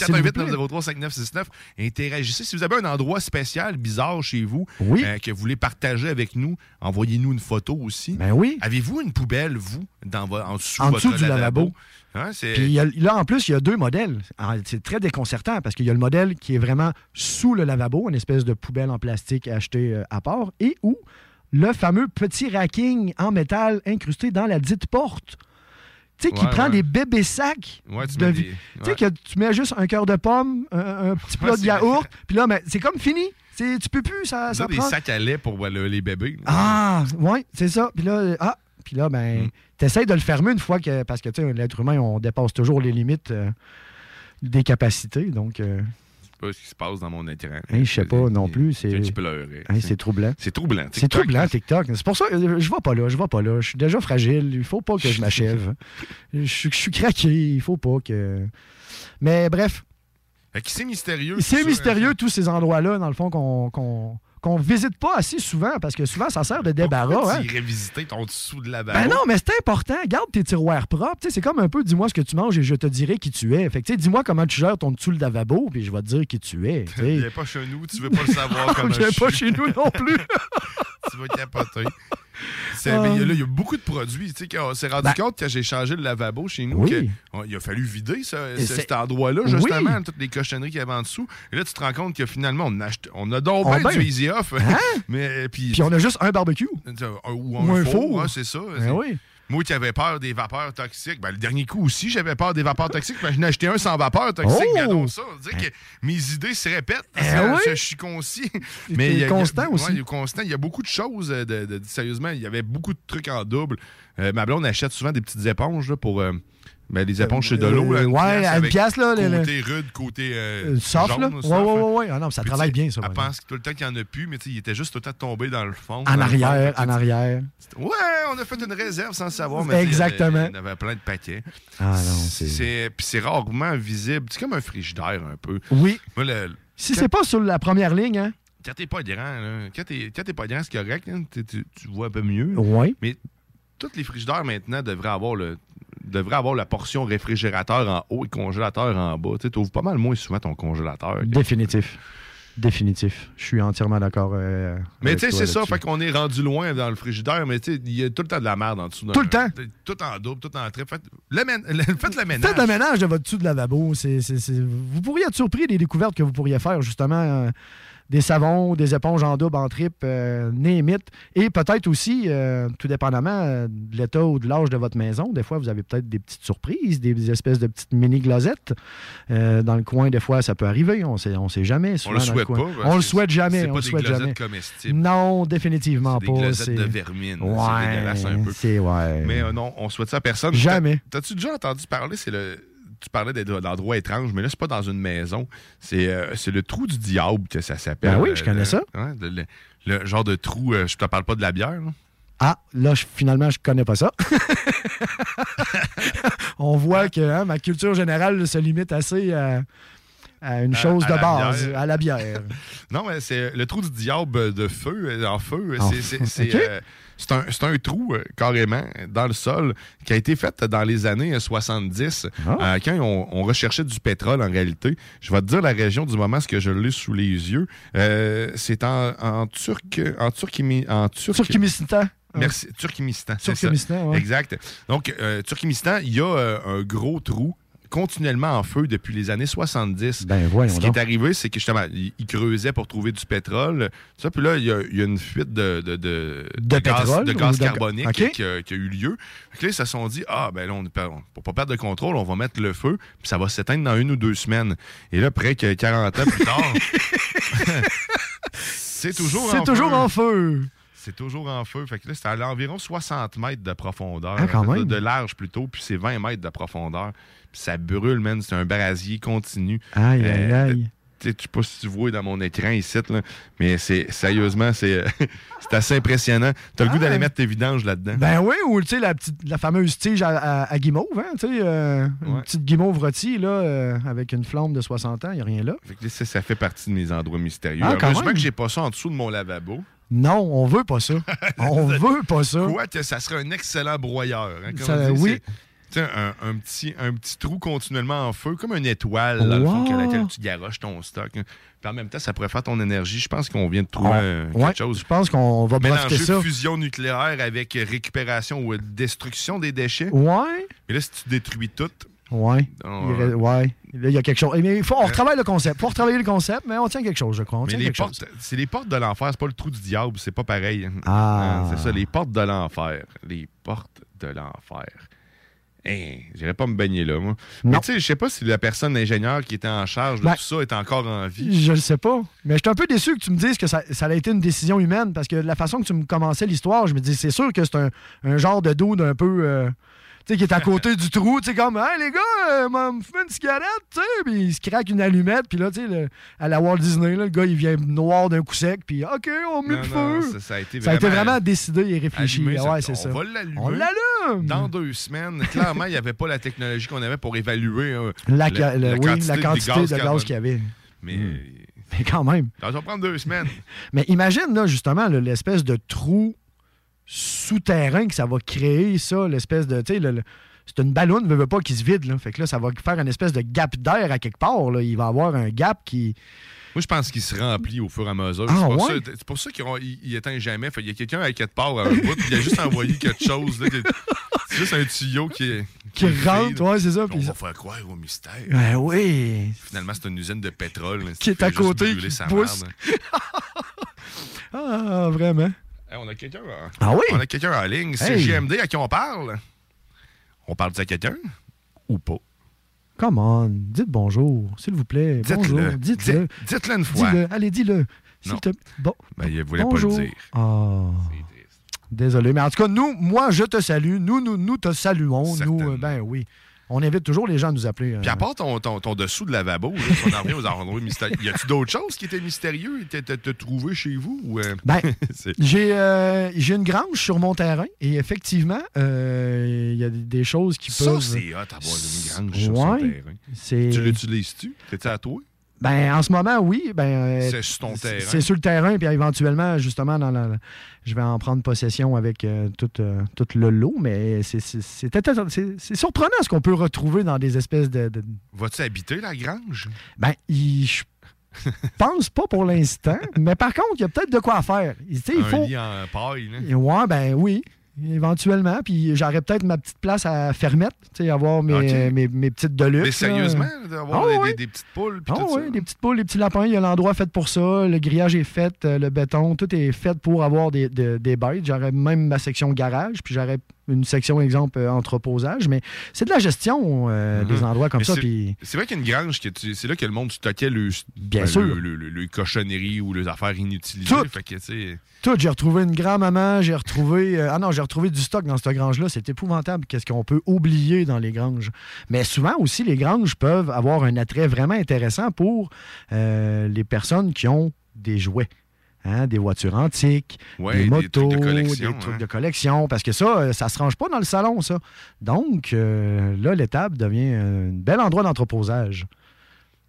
Speaker 6: S'il vous plaît.
Speaker 7: 418-903-5969. Interagissez. Si vous avez un endroit spécial, bizarre chez vous,
Speaker 6: Oui.
Speaker 7: euh, que vous voulez partager avec nous, envoyez-nous une photo aussi.
Speaker 6: Ben oui.
Speaker 7: Avez-vous une poubelle, vous, dans vo- en dessous,
Speaker 6: En
Speaker 7: votre
Speaker 6: dessous du lavabo?
Speaker 7: Hein,
Speaker 6: Puis il y a- là, en plus, il y a deux modèles. C'est très déconcertant parce qu'il y a le modèle qui est vraiment sous le lavabo, une espèce de poubelle en plastique achetée euh, à part, et ou le fameux petit racking en métal incrusté dans la dite porte. Tu sais, qui
Speaker 7: Ouais,
Speaker 6: prend
Speaker 7: ouais.
Speaker 6: des bébés sacs.
Speaker 7: Ouais, tu
Speaker 6: de
Speaker 7: mets
Speaker 6: vi-
Speaker 7: des-
Speaker 6: Tu sais, que tu mets juste un cœur de pomme, un, un petit plat de yaourt, puis là, ben, c'est comme fini. C'est- Tu peux plus, ça, ça
Speaker 7: avez des
Speaker 6: prend.
Speaker 7: sacs à lait pour le- les bébés.
Speaker 6: Ah, oui, c'est ça. Puis là, ah, puis là,
Speaker 7: Hmm.
Speaker 6: ben, t'essayes de le fermer une fois que. Parce que, tu sais, l'être humain, on dépasse toujours les limites euh, des capacités. Donc, euh,
Speaker 7: pas ce qui se passe dans mon écran.
Speaker 6: hey, je sais pas non plus. C'est
Speaker 7: qui pleurait.
Speaker 6: Hey, c'est troublant.
Speaker 7: C'est troublant.
Speaker 6: C'est
Speaker 7: TikTok,
Speaker 6: troublant, TikTok. C'est pour ça que je vais pas là, je vais pas là. Je suis déjà fragile. Il faut pas que je m'achève. je, suis- je craqué. Il faut pas que. Mais bref,
Speaker 7: c'est mystérieux.
Speaker 6: c'est
Speaker 7: ça,
Speaker 6: mystérieux tous ces endroits-là, dans le fond, qu'on qu'on qu'on visite pas assez souvent parce que souvent ça sert de débarras.
Speaker 7: Pourquoi
Speaker 6: hein.
Speaker 7: tu irais visiter ton dessous de lavabo?
Speaker 6: Ben non, mais c'est important. Garde tes tiroirs propres. Tu sais, C'est comme un peu dis-moi ce que tu manges et je te dirai qui tu es. Fait que, tu sais, dis-moi comment tu gères ton dessous le lavabo, puis je vais te dire qui tu es.
Speaker 7: Viens pas chez nous, tu veux pas le savoir comment
Speaker 6: Viens pas chez nous non plus.
Speaker 7: tu vas capoter.
Speaker 6: Ah.
Speaker 7: mais il y a- là, il y a beaucoup de produits. Tu sais, qu'on s'est rendu
Speaker 6: Ben-
Speaker 7: compte quand j'ai changé le lavabo chez nous,
Speaker 6: Oui.
Speaker 7: que, on- il a fallu vider ce- cet endroit-là,
Speaker 6: Oui.
Speaker 7: justement, toutes les cochonneries qu'il y avait en dessous. Et là, tu te rends compte que finalement, on on a donc
Speaker 6: On ben.
Speaker 7: du Easy Off.
Speaker 6: Hein?
Speaker 7: mais, puis,
Speaker 6: Puis on a juste un barbecue.
Speaker 7: un- ou
Speaker 6: Ou
Speaker 7: un,
Speaker 6: un
Speaker 7: four,
Speaker 6: four.
Speaker 7: hein, c'est ça.
Speaker 6: Ben oui.
Speaker 7: Moi qui avais peur des vapeurs toxiques, ben, le dernier coup aussi, j'avais peur des vapeurs toxiques, mais j'en ai acheté un sans vapeur toxique.
Speaker 6: Oh!
Speaker 7: Regardons ça. On dirait que mes idées se répètent.
Speaker 6: Eh oui!
Speaker 7: Je suis concis.
Speaker 6: T'es
Speaker 7: il y a-
Speaker 6: constant
Speaker 7: il y a-
Speaker 6: aussi.
Speaker 7: ouais, il a constant. Il y a beaucoup de choses. euh, De, de- sérieusement, il y avait beaucoup de trucs en double. Euh, ma blonde achète souvent des petites éponges là, pour. euh, ben, des éponges chez de l'eau. là,
Speaker 6: Euh, ouais, à une pièce, là,
Speaker 7: Côté rude, côté. euh,
Speaker 6: Euh, soft, là? Ouais, ouais, ouais. Ah non, ça travaille bien, ça,
Speaker 7: Elle pense que tout le temps qu'il n'y en a plus, mais il était juste tout le temps tombé dans le fond.
Speaker 6: En arrière, en arrière.
Speaker 7: Ouais, on a fait une réserve sans savoir. Mais
Speaker 6: Exactement.
Speaker 7: Il y avait plein de paquets.
Speaker 6: Ah non, c'est.
Speaker 7: C'est puis c'est rarement visible. C'est comme un frigidaire un peu.
Speaker 6: Oui. Si c'est pas sur la première ligne, hein?
Speaker 7: quand t'es pas grand, là, quand t'es pas grand, c'est correct. hein, tu vois un peu mieux.
Speaker 6: Oui.
Speaker 7: Mais tous les frigidaires maintenant devraient avoir le devraient avoir la portion réfrigérateur en haut et congélateur en bas. Tu ouvres pas mal moins souvent ton congélateur.
Speaker 6: Définitif. Définitif. Je suis entièrement d'accord. euh,
Speaker 7: Mais tu sais, c'est ça, fait qu'on est rendu loin dans le frigidaire, mais tu sais, il y a tout le temps de la merde en dessous.
Speaker 6: Tout le temps.
Speaker 7: Tout en double, tout en triple. Faites le, le- faites le ménage.
Speaker 6: Faites le ménage de votre dessous de lavabo. C'est- Vous pourriez être surpris des découvertes que vous pourriez faire, justement, euh, des savons, des éponges en double, en trip, euh, name it. Et peut-être aussi, euh, tout dépendamment euh, de l'état ou de l'âge de votre maison, des fois, vous avez peut-être des petites surprises, des espèces de petites mini-glosettes. Euh, dans le coin, des fois, ça peut arriver. On sait, on sait jamais.
Speaker 7: On le souhaite pas.
Speaker 6: On le souhaite jamais.
Speaker 7: C'est
Speaker 6: on
Speaker 7: pas
Speaker 6: le
Speaker 7: des
Speaker 6: souhaite
Speaker 7: glosettes
Speaker 6: jamais.
Speaker 7: comestibles.
Speaker 6: Non, définitivement
Speaker 7: Des
Speaker 6: pas.
Speaker 7: glosettes
Speaker 6: c'est-
Speaker 7: de vermine.
Speaker 6: Ouais,
Speaker 7: C'est dégueulasse un peu.
Speaker 6: ouais.
Speaker 7: Mais non, on souhaite ça à personne.
Speaker 6: Jamais.
Speaker 7: T'as- T'as-tu déjà entendu parler, c'est le. Tu parlais d'endroits étranges, mais là, c'est pas dans une maison. C'est euh, le trou du diable que ça s'appelle.
Speaker 6: Ben oui, je connais
Speaker 7: le-
Speaker 6: ça.
Speaker 7: le, le- le genre de trou, euh, je te parle pas de la bière. là.
Speaker 6: Ah, là, je- finalement, je connais pas ça. On voit que hein, ma culture générale se limite assez à, à une chose
Speaker 7: à
Speaker 6: de base,
Speaker 7: bière.
Speaker 6: à la bière.
Speaker 7: Non, mais c'est le trou du diable de feu, euh, en feu. C'est- euh, c'est un, trou euh, carrément dans le sol qui a été fait dans les années euh, 70
Speaker 6: Ah.
Speaker 7: euh, quand on, on recherchait du pétrole en réalité. Je vais te dire la région du moment, ce que je l'ai sous les yeux. Euh, c'est en, en Turc, en Turquimi- en Turc-
Speaker 6: Turkménistan.
Speaker 7: Merci, Turkménistan.
Speaker 6: Turkménistan, ouais.
Speaker 7: Exact. Donc, euh, Turkménistan, il y a un gros trou continuellement en feu depuis les années 70.
Speaker 6: Ben, voyons
Speaker 7: Ce qui
Speaker 6: donc.
Speaker 7: est arrivé, c'est que justement, ils creusaient pour trouver du pétrole. Ça, puis là, il y, a, il y a une fuite de, de, de,
Speaker 6: De
Speaker 7: gaz,
Speaker 6: pétrole
Speaker 7: carbonique qui, a, qui a eu lieu. Là, ils se sont dit, ah, ben là, on, pour pas perdre de contrôle, on va mettre le feu, puis ça va s'éteindre dans une ou deux semaines. Et là, près que 40 ans plus tard, c'est toujours
Speaker 6: C'est
Speaker 7: en
Speaker 6: toujours
Speaker 7: feu.
Speaker 6: en feu.
Speaker 7: C'est toujours en feu. Fait que là, c'est à environ 60 mètres de profondeur.
Speaker 6: Ah, quand
Speaker 7: De-
Speaker 6: même.
Speaker 7: De large plutôt, puis c'est 20 mètres de profondeur. Puis ça brûle, man. C'est un brasier continu.
Speaker 6: Aïe, aïe,
Speaker 7: Euh,
Speaker 6: aïe.
Speaker 7: tu sais, Je sais pas si tu vois dans mon écran ici, là, mais c'est sérieusement, c'est c'est assez impressionnant. T'as le goût
Speaker 6: Ah.
Speaker 7: d'aller mettre tes vidanges là-dedans?
Speaker 6: Ben oui, ou tu sais, la, petite, la fameuse tige à, à- à guimauve, hein, tu sais, euh, une petite guimauve rôtie, là, euh, avec une flamme de 60 ans, il n'y a rien là.
Speaker 7: Fait que ça, ça fait partie de mes endroits mystérieux.
Speaker 6: Ah,
Speaker 7: Heureusement
Speaker 6: même.
Speaker 7: que j'ai pas ça en dessous de mon lavabo.
Speaker 6: Non, on veut pas ça. on veut pas ça.
Speaker 7: Quoique ça serait un excellent broyeur. hein, comme
Speaker 6: Ça-
Speaker 7: dit,
Speaker 6: oui.
Speaker 7: un, un petit, un petit trou continuellement en feu, comme une étoile dans le fond,
Speaker 6: Wow.
Speaker 7: à laquelle tu garoches ton stock. Puis en même temps, ça pourrait faire ton énergie. Je pense qu'on vient de trouver quelque
Speaker 6: ouais,
Speaker 7: chose.
Speaker 6: Je pense qu'on va
Speaker 7: Mélanger
Speaker 6: ça.
Speaker 7: fusion nucléaire avec récupération ou destruction des déchets.
Speaker 6: Ouais.
Speaker 7: Et là, si tu détruis tout,
Speaker 6: Ouais. Il, reste- ouais. Là, il y a quelque chose. Mais il faut, on retravaille le concept. Il faut retravailler le concept, mais on tient quelque chose, je crois.
Speaker 7: Mais les portes, c'est les portes de l'enfer, c'est pas le trou du diable, c'est pas pareil.
Speaker 6: Ah.
Speaker 7: Euh, C'est ça, les portes de l'enfer. Les portes de l'enfer. Hein, j'irais pas me baigner là, moi. Mais tu sais, je sais pas si la personne ingénieure qui était en charge de
Speaker 6: Ben,
Speaker 7: tout ça est encore en vie.
Speaker 6: Je le sais pas. Mais je suis un peu déçu que tu me dises que ça, ça a été une décision humaine parce que de la façon que tu me commençais l'histoire, je me dis, c'est sûr que c'est un, un genre de dos d'un peu. euh, sais, qui est à côté du trou, tu sais, comme, hey les gars, euh, me fumer une cigarette, tu sais, puis il se craque une allumette, puis là, tu sais, à la Walt Disney, là, le gars, il vient noir d'un coup sec, puis OK, on met
Speaker 7: Non,
Speaker 6: le
Speaker 7: non,
Speaker 6: feu.
Speaker 7: ça, ça a été
Speaker 6: Ça a été
Speaker 7: vraiment
Speaker 6: décidé et réfléchi.
Speaker 7: allumé,
Speaker 6: ouais, c'est ça.
Speaker 7: On va l'allumer.
Speaker 6: On l'allume!
Speaker 7: Dans deux semaines, clairement, il n'y avait pas la technologie qu'on avait pour évaluer euh,
Speaker 6: La, quantité de gaz, qu'il y avait.
Speaker 7: Mais,
Speaker 6: Mais quand même.
Speaker 7: ça va prendre deux semaines.
Speaker 6: Mais imagine, là, justement, l'espèce de trou souterrain que ça va créer, ça, l'espèce de. Tu sais, c'est une ballonne, ne veut pas, qui se vide. Là. Fait que là, ça va faire une espèce de gap d'air à quelque part. Là. Il va y avoir un gap qui.
Speaker 7: Moi, je pense qu'il se remplit au fur et à mesure.
Speaker 6: Ah,
Speaker 7: c'est, pour
Speaker 6: ouais?
Speaker 7: ça, pour ça qu'il il, il éteint jamais. Fait, il y a quelqu'un à quelque part à un bout, il a juste envoyé quelque chose. c'est juste un tuyau qui est.
Speaker 6: Qui rentre, ouais, c'est ça,
Speaker 7: On
Speaker 6: puis
Speaker 7: va
Speaker 6: ça-
Speaker 7: faire croire au mystère.
Speaker 6: Ben oui.
Speaker 7: Finalement, c'est une usine de pétrole. là,
Speaker 6: Qui est à côté, qui pousse. Ah, vraiment.
Speaker 7: Hey, on a quelqu'un. en-
Speaker 6: Ah oui?
Speaker 7: On a quelqu'un en ligne. C'est
Speaker 6: Hey.
Speaker 7: JMD à qui on parle? On parle à quelqu'un? Ou pas?
Speaker 6: Come on, dites bonjour, s'il vous plaît.
Speaker 7: Dites-le.
Speaker 6: Bonjour, dites-le.
Speaker 7: Dites- dites-le une fois.
Speaker 6: Dis-le, allez, dis-le. S'il
Speaker 7: Non.
Speaker 6: te- Bon.
Speaker 7: Ben, il voulait
Speaker 6: Bonjour.
Speaker 7: pas le dire.
Speaker 6: Ah. Désolé, mais en tout cas, nous, moi, je te salue. Nous, nous, nous te saluons. Nous, euh, ben oui. On invite toujours les gens à nous appeler. euh,
Speaker 7: Puis à part ton, ton, ton dessous de lavabo, là, si on en revient aux endroits mystérieux, y a-tu d'autres choses qui étaient mystérieux et t'as- trouvé chez vous? Ou, euh,
Speaker 6: Ben, J'ai euh, j'ai une grange sur mon terrain et effectivement, euh, il y a des- choses qui
Speaker 7: Ça,
Speaker 6: peuvent.
Speaker 7: c'est hot, avoir une grange sur son terrain. Tu l'utilises-tu? T'es-tu à toi?
Speaker 6: Ben, en ce moment, oui. Ben, euh,
Speaker 7: C'est sur ton terrain.
Speaker 6: C'est sur le terrain, puis éventuellement, justement, dans la, je vais en prendre possession avec euh, tout, euh, tout le lot, mais c'est- surprenant ce qu'on peut retrouver dans des espèces de. de-
Speaker 7: Vas-tu habiter la grange?
Speaker 6: Ben, il- je pense pas pour l'instant, mais par contre, il y a peut-être de quoi faire. Il, il faut.
Speaker 7: lit en paille, là.
Speaker 6: Ouais, ben oui. Éventuellement. Puis j'aurais peut-être ma petite place à Fermette, tu sais, avoir mes,
Speaker 7: Ok.
Speaker 6: mes, mes petites Deluxe.
Speaker 7: Mais sérieusement, d'avoir
Speaker 6: Ah
Speaker 7: des, des- des petites poules puis
Speaker 6: Ah
Speaker 7: tout
Speaker 6: oui,
Speaker 7: ça.
Speaker 6: des petites poules, des petits lapins. Il y a l'endroit fait pour ça. Le grillage est fait, euh, le béton, tout est fait pour avoir des, des- des bêtes. J'aurais même ma section garage, puis j'aurais une section, exemple, euh, entreposage. Mais c'est de la gestion euh, des endroits comme
Speaker 7: Mhm. Mais
Speaker 6: ça.
Speaker 7: c'est- vrai qu'il y a une grange, c'est là que le monde stockait le,
Speaker 6: Bien
Speaker 7: ben,
Speaker 6: sûr.
Speaker 7: le, le- le- le cochonnerie ou les affaires inutilisées.
Speaker 6: Tout.
Speaker 7: Fait que,
Speaker 6: tout, j'ai retrouvé une grand-maman, j'ai retrouvé. euh, ah non, j'ai retrouvé du stock dans cette grange-là. C'est épouvantable qu'est-ce qu'on peut oublier dans les granges. Mais souvent aussi, les granges peuvent avoir un attrait vraiment intéressant pour euh, les personnes qui ont des jouets. Hein, des voitures antiques,
Speaker 7: Ouais,
Speaker 6: des
Speaker 7: des
Speaker 6: motos,
Speaker 7: trucs de collection,
Speaker 6: des trucs
Speaker 7: hein.
Speaker 6: de collection, parce que ça, euh, ça se range pas dans le salon, ça. Donc, euh, là, l'étable devient un bel endroit d'entreposage.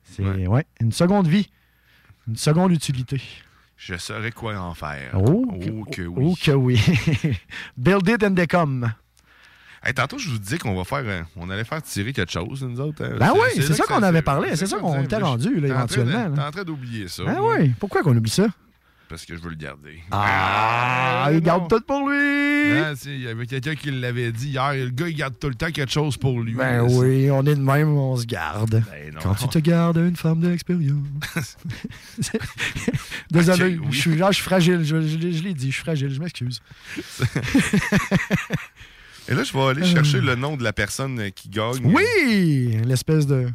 Speaker 6: C'est ouais. une seconde vie, une seconde utilité.
Speaker 7: je saurais quoi en faire.
Speaker 6: Oh,
Speaker 7: que oui.
Speaker 6: Oh que oui. Build it and they come.
Speaker 7: Hey, tantôt, je vous disais qu'on va faire, euh, on allait faire tirer quelque chose, nous autres. hein.
Speaker 6: Ben oui, c'est ça qu'on avait parlé, c'est ça qu'on était rendu, là, éventuellement.
Speaker 7: T'es en train d'oublier ça.
Speaker 6: Ben oui, pourquoi qu'on oublie ça?
Speaker 7: Parce que je veux le garder.
Speaker 6: Ah, il garde tout pour lui!
Speaker 7: Ah, Il y avait quelqu'un qui l'avait dit hier. Le gars, il garde tout le temps quelque chose pour lui.
Speaker 6: Ben oui, on est de même, on se garde.
Speaker 7: Ben non.
Speaker 6: Quand tu te gardes une femme d'expérience. Désolé,
Speaker 7: Ok, oui.
Speaker 6: je, suis, là, je suis fragile, je, je l'ai- je l'ai dit, je suis fragile, je m'excuse.
Speaker 7: Et là, je vais aller chercher le nom de la personne euh, qui gagne.
Speaker 6: Oui! L'espèce de.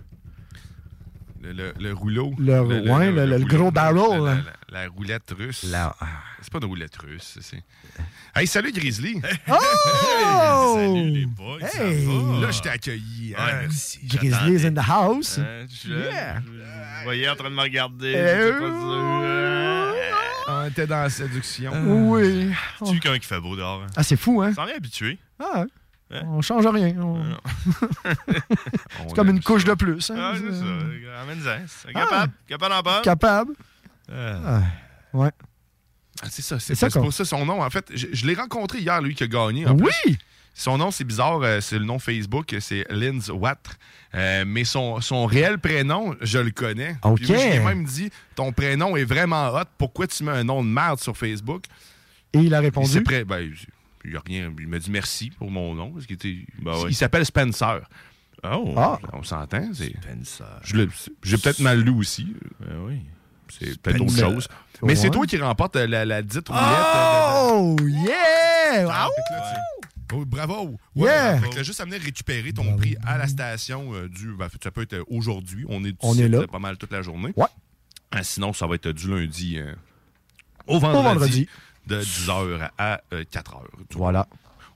Speaker 7: Le, le- le rouleau.
Speaker 6: Le- ouais, le- le
Speaker 7: rouleau,
Speaker 6: gros
Speaker 7: la-
Speaker 6: barrel.
Speaker 7: La, roulette russe. C'est pas une roulette russe. c'est- Hey, salut Grizzly.
Speaker 6: Oh!
Speaker 7: Salut les boys. ça
Speaker 6: Hey!
Speaker 7: va? Là, je t'ai accueilli.
Speaker 15: merci.
Speaker 6: Grizzlies in the house.
Speaker 15: Je,
Speaker 6: Yeah.
Speaker 15: je- je vous voyais en train de me regarder. Sûr.
Speaker 7: On était dans la séduction.
Speaker 6: Oui.
Speaker 15: Tu quand il fait beau dehors? hein?
Speaker 6: Ah, c'est fou, hein?
Speaker 15: T'en es habitué.
Speaker 6: Ah, on change rien. on- c'est comme une couche de plus. hein?
Speaker 15: Ah, c'est ça. Amène-en. C'est Capable? Capable en bas.
Speaker 6: Capable.
Speaker 15: Euh.
Speaker 6: Ah, ouais.
Speaker 7: Ah, c'est ça,
Speaker 6: C'est
Speaker 7: pour ça son nom. En fait, je, je l'ai rencontré hier, lui, qui a gagné. en
Speaker 6: Oui!
Speaker 7: plus. Son nom, c'est bizarre, euh, c'est le nom Facebook, c'est Linz Watt. Euh, mais son, son réel prénom, je le connais.
Speaker 6: OK.
Speaker 7: Puis je lui ai même dit Ton prénom est vraiment hot, pourquoi tu mets un nom de merde sur Facebook?
Speaker 6: Et il a
Speaker 7: Il
Speaker 6: répondu.
Speaker 7: s'est prêt- ben, il, a rien, il m'a dit merci pour mon nom. Parce
Speaker 15: Ben
Speaker 7: il
Speaker 15: oui.
Speaker 7: s'appelle Spencer.
Speaker 15: Oh.
Speaker 6: Ah.
Speaker 7: On s'entend.
Speaker 15: Spencer.
Speaker 7: je l'ai- J'ai peut-être mal lu aussi.
Speaker 15: Ben oui.
Speaker 7: C'est peut-être autre chose. Mais c'est
Speaker 6: Ouais.
Speaker 7: toi qui remporte euh, la, la dite roulette. euh,
Speaker 6: Oh, yeah!
Speaker 7: Ah, là, oh, bravo!
Speaker 6: Yeah!
Speaker 7: Fait que là, juste à venir récupérer ton prix à la station euh, du. ben, ça peut être aujourd'hui. On est,
Speaker 6: On est là.
Speaker 7: pas mal toute la journée.
Speaker 6: Ouais.
Speaker 7: Ah, sinon, ça va être du lundi euh, au vendredi.
Speaker 6: vendredi.
Speaker 7: De 10h à 4h.
Speaker 6: Voilà.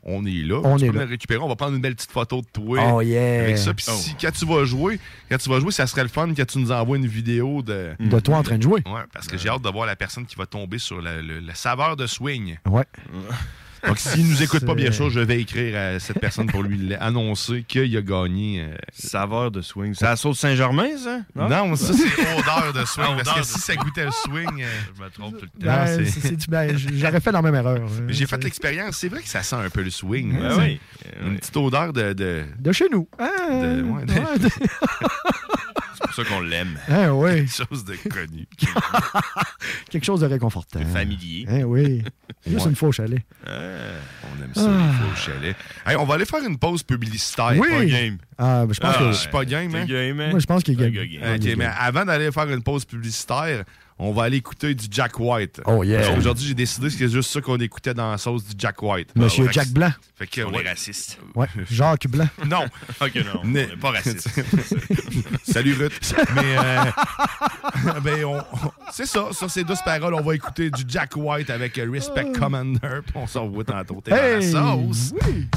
Speaker 7: On est là.
Speaker 6: On
Speaker 7: tu
Speaker 6: est
Speaker 7: peux
Speaker 6: là.
Speaker 7: récupérer. On va prendre une belle petite photo de toi.
Speaker 6: Oh, yeah.
Speaker 7: Avec ça. Puis
Speaker 6: Oh.
Speaker 7: si, quand tu vas jouer, quand tu vas jouer, ça serait le fun que tu nous envoies une vidéo de.
Speaker 6: De toi en train de jouer.
Speaker 7: Ouais, parce que j'ai hâte de voir la personne qui va tomber sur la, le- la saveur de swing.
Speaker 6: Ouais.
Speaker 7: Donc, s'il nous écoute pas, bien sûr, je vais écrire à cette personne pour lui annoncer qu'il a gagné. euh,
Speaker 15: Saveur de swing. C'est la sauce Saint-Germain, ça?
Speaker 7: Non, ça, c'est odeur de swing.
Speaker 15: Ah,
Speaker 7: parce que si ça goûtait le swing. euh,
Speaker 15: Je me trompe tout le temps.
Speaker 6: Ben,
Speaker 7: c'est-
Speaker 6: c'est- c'est- ben, J'aurais fait la même erreur.
Speaker 7: Mais J'ai fait l'expérience. C'est vrai que ça sent un peu le swing.
Speaker 15: Ben
Speaker 7: hein,
Speaker 15: oui.
Speaker 7: c'est Une petite odeur de. de-
Speaker 6: De chez nous. Ah,
Speaker 7: de- ouais, de-
Speaker 6: ouais, de-
Speaker 15: pour ça qu'on l'aime.
Speaker 6: Hein, oui.
Speaker 7: Quelque chose de connu.
Speaker 6: Quelque chose de réconfortant.
Speaker 15: De familier.
Speaker 6: Hein, oui. Juste
Speaker 7: Ouais.
Speaker 6: une fois au chalet.
Speaker 7: On aime ça,
Speaker 6: Ah.
Speaker 7: les fois au chalet. Hey, on va aller faire une pause publicitaire.
Speaker 6: Oui.
Speaker 7: Pas game.
Speaker 6: Ah, ben, je pense
Speaker 7: Ah,
Speaker 6: que.
Speaker 7: je suis pas game, hein?
Speaker 15: Game, hein?
Speaker 6: Moi, je pense qu'il est
Speaker 15: Un
Speaker 6: game.
Speaker 15: game.
Speaker 6: Ah,
Speaker 7: mais
Speaker 6: game.
Speaker 7: avant d'aller faire une pause publicitaire, on va aller écouter du Jack White.
Speaker 6: Oh, yeah.
Speaker 7: Parce qu'Aujourd'hui, j'ai décidé que c'est juste ça qu'on écoutait dans la sauce du Jack White.
Speaker 6: Monsieur Jack Blanc.
Speaker 7: Fait que,
Speaker 15: On
Speaker 7: ouais.
Speaker 15: est raciste.
Speaker 6: Ouais. Jacques Blanc.
Speaker 7: Non.
Speaker 15: Ok, non. On
Speaker 7: Mais-
Speaker 15: n'est pas raciste.
Speaker 7: Salut Ruth. Mais euh, ben, on- on- c'est ça, sur ces douces paroles, on va écouter du Jack White avec euh, Respect Commander, puis on s'en revoit tantôt. T'es dans la sauce.
Speaker 6: Oui.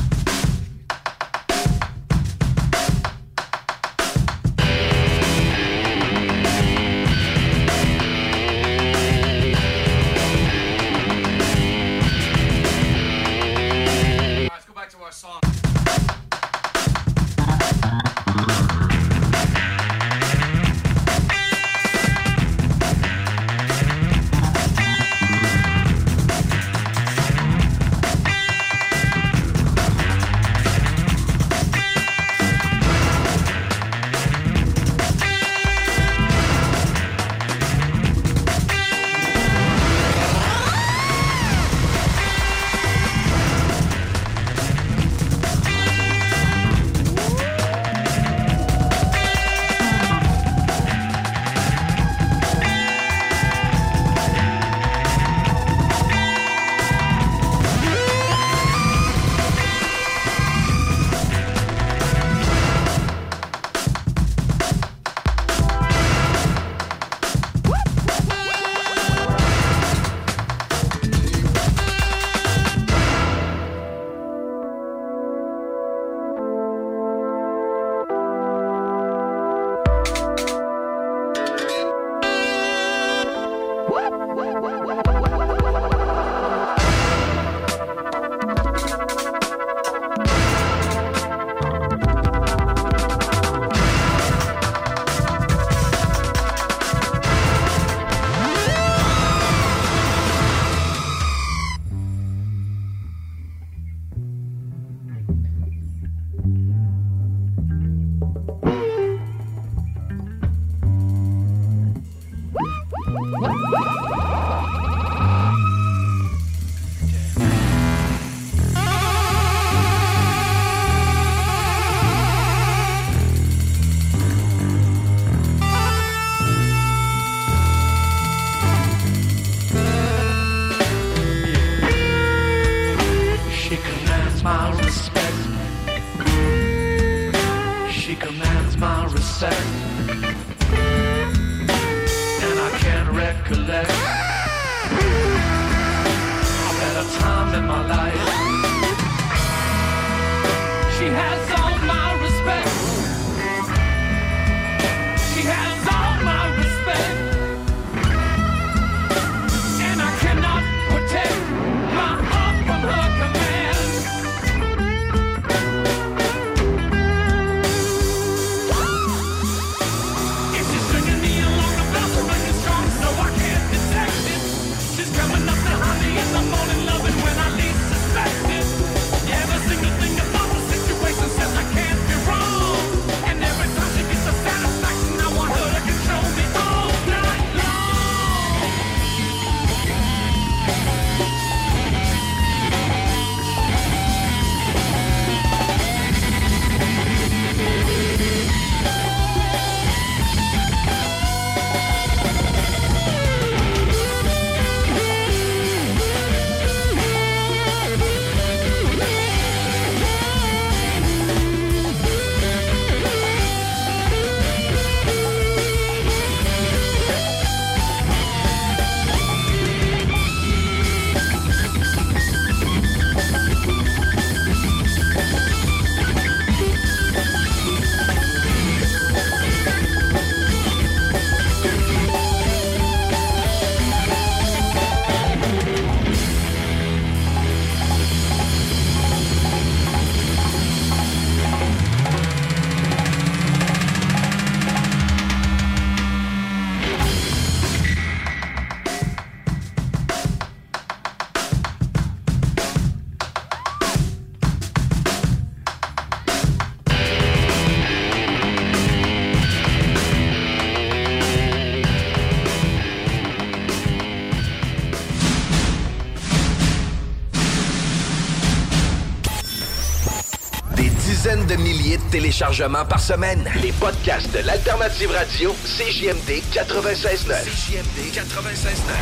Speaker 10: Téléchargements par semaine. Les podcasts de l'Alternative Radio, CJMD 96.9. CJMD 96.9.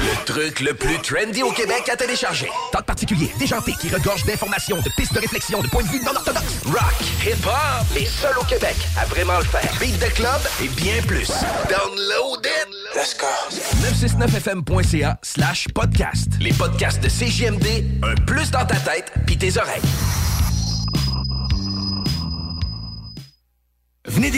Speaker 10: Le truc le plus trendy au Québec à télécharger. Tant particulier, déjanté, qui regorge d'informations, de pistes de réflexion, de points de vue non orthodoxes. Rock, hip-hop, les seuls au Québec à vraiment le faire. Beat de club et bien plus. Download it! Let's go! 969fm.ca slash podcast. Les podcasts de CJMD, un plus dans ta tête pis tes oreilles.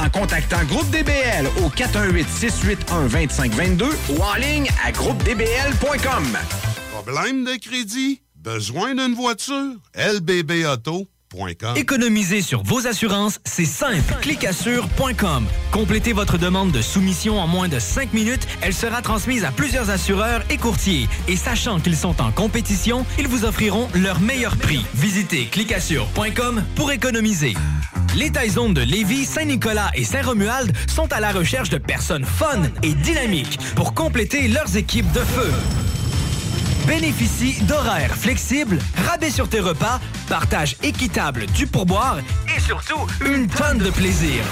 Speaker 16: en contactant Groupe DBL au 418-681-2522 ou en ligne à groupedbl.com.
Speaker 17: Problème de crédit? Besoin d'une voiture? lbbauto.com
Speaker 12: Économiser sur vos assurances, c'est simple. Clicassure.com. Complétez votre demande de soumission en moins de 5 minutes. Elle sera transmise à plusieurs assureurs et courtiers. Et sachant qu'ils sont en compétition, ils vous offriront leur meilleur prix. Visitez clicassure.com pour économiser. Les Taizones de Lévis, Saint-Nicolas et Saint-Romuald sont à la recherche de personnes fun et dynamiques pour compléter leurs équipes de feu. Bénéficie d'horaires flexibles, rabais sur tes repas, partage équitable du pourboire et surtout une tonne de plaisir.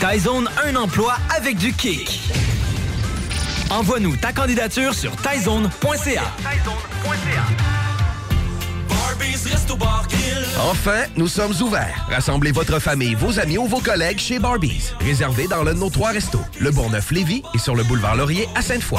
Speaker 12: Tyzone, un emploi avec du kick. Envoie-nous ta candidature sur tyzone.ca.
Speaker 10: Enfin, nous sommes ouverts. Rassemblez votre famille, vos amis ou vos collègues chez Barbies. Réservé dans l'un de nos trois restos, le Bourgneuf-Lévis et sur le boulevard Laurier à Sainte-Foy.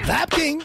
Speaker 18: Vapking!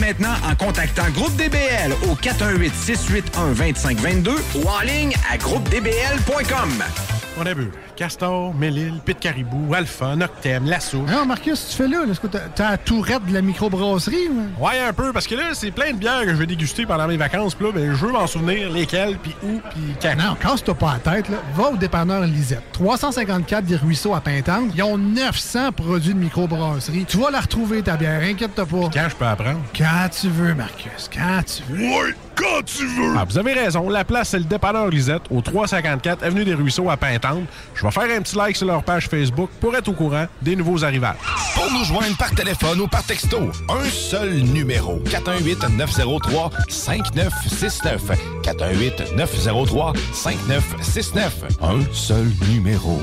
Speaker 16: maintenant en contactant Groupe DBL au 418-681-2522 ou en ligne à groupedbl.com.
Speaker 13: On a vu Castor, Mélile, Pit Caribou, Alpha, Noctem, Lasso.
Speaker 6: Non, Marcus, tu fais là? là, Est-ce que t'as t'as la tourette de la microbrasserie? ou?
Speaker 13: Ouais, un peu, parce que là, c'est plein de bières que je vais déguster pendant mes vacances. Puis là, ben, je veux m'en souvenir lesquelles, puis où, puis quand.
Speaker 6: Non, casse-toi pas la tête. Là. Va au dépanneur Lisette. 354 des Ruisseaux à Pintante. Ils ont 900 produits de microbrasserie. Tu vas la retrouver, ta bière. Inquiète-toi pas.
Speaker 13: Quand je peux apprendre?
Speaker 6: Quand? Tu veux, Marcus. Quand tu veux.
Speaker 13: Ouais!
Speaker 14: quand tu veux.
Speaker 13: Ah, vous avez raison, la place, c'est le dépanneur Lisette, au 354 Avenue des Ruisseaux à Pintante. Je vais faire un petit like sur leur page Facebook pour être au courant des nouveaux arrivages.
Speaker 1: Pour nous joindre par téléphone ou par texto, un seul numéro. 418-903-5969. 418-903-5969. Un seul numéro.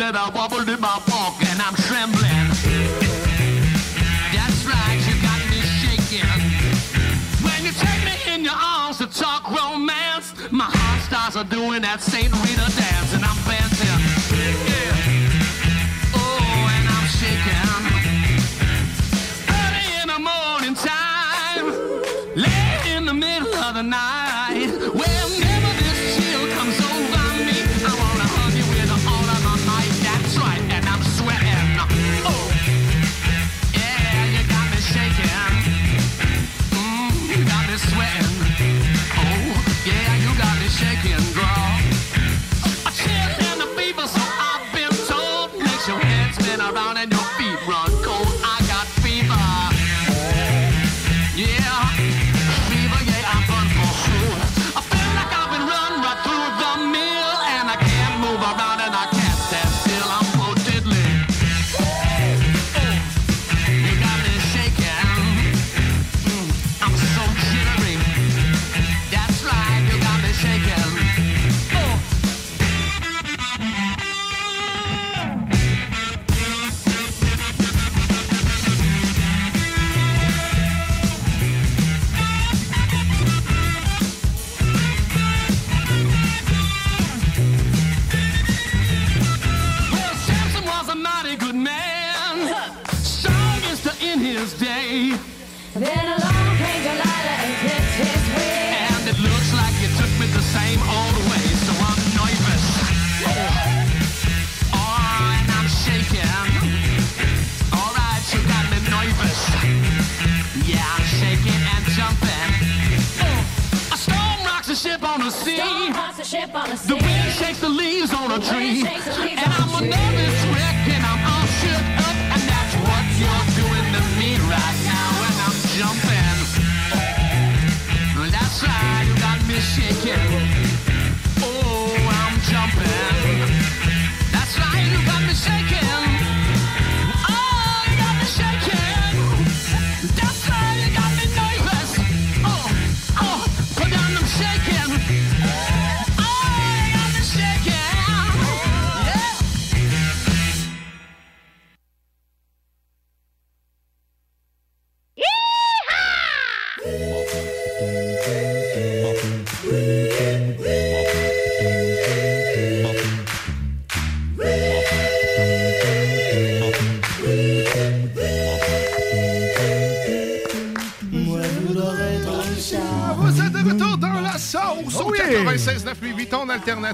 Speaker 3: In my knees and wobble in my walk, and I'm trembling. That's right, you got me shaking. When you take me in your arms to talk romance, my heart starts doing that Saint Rita dance, and I'm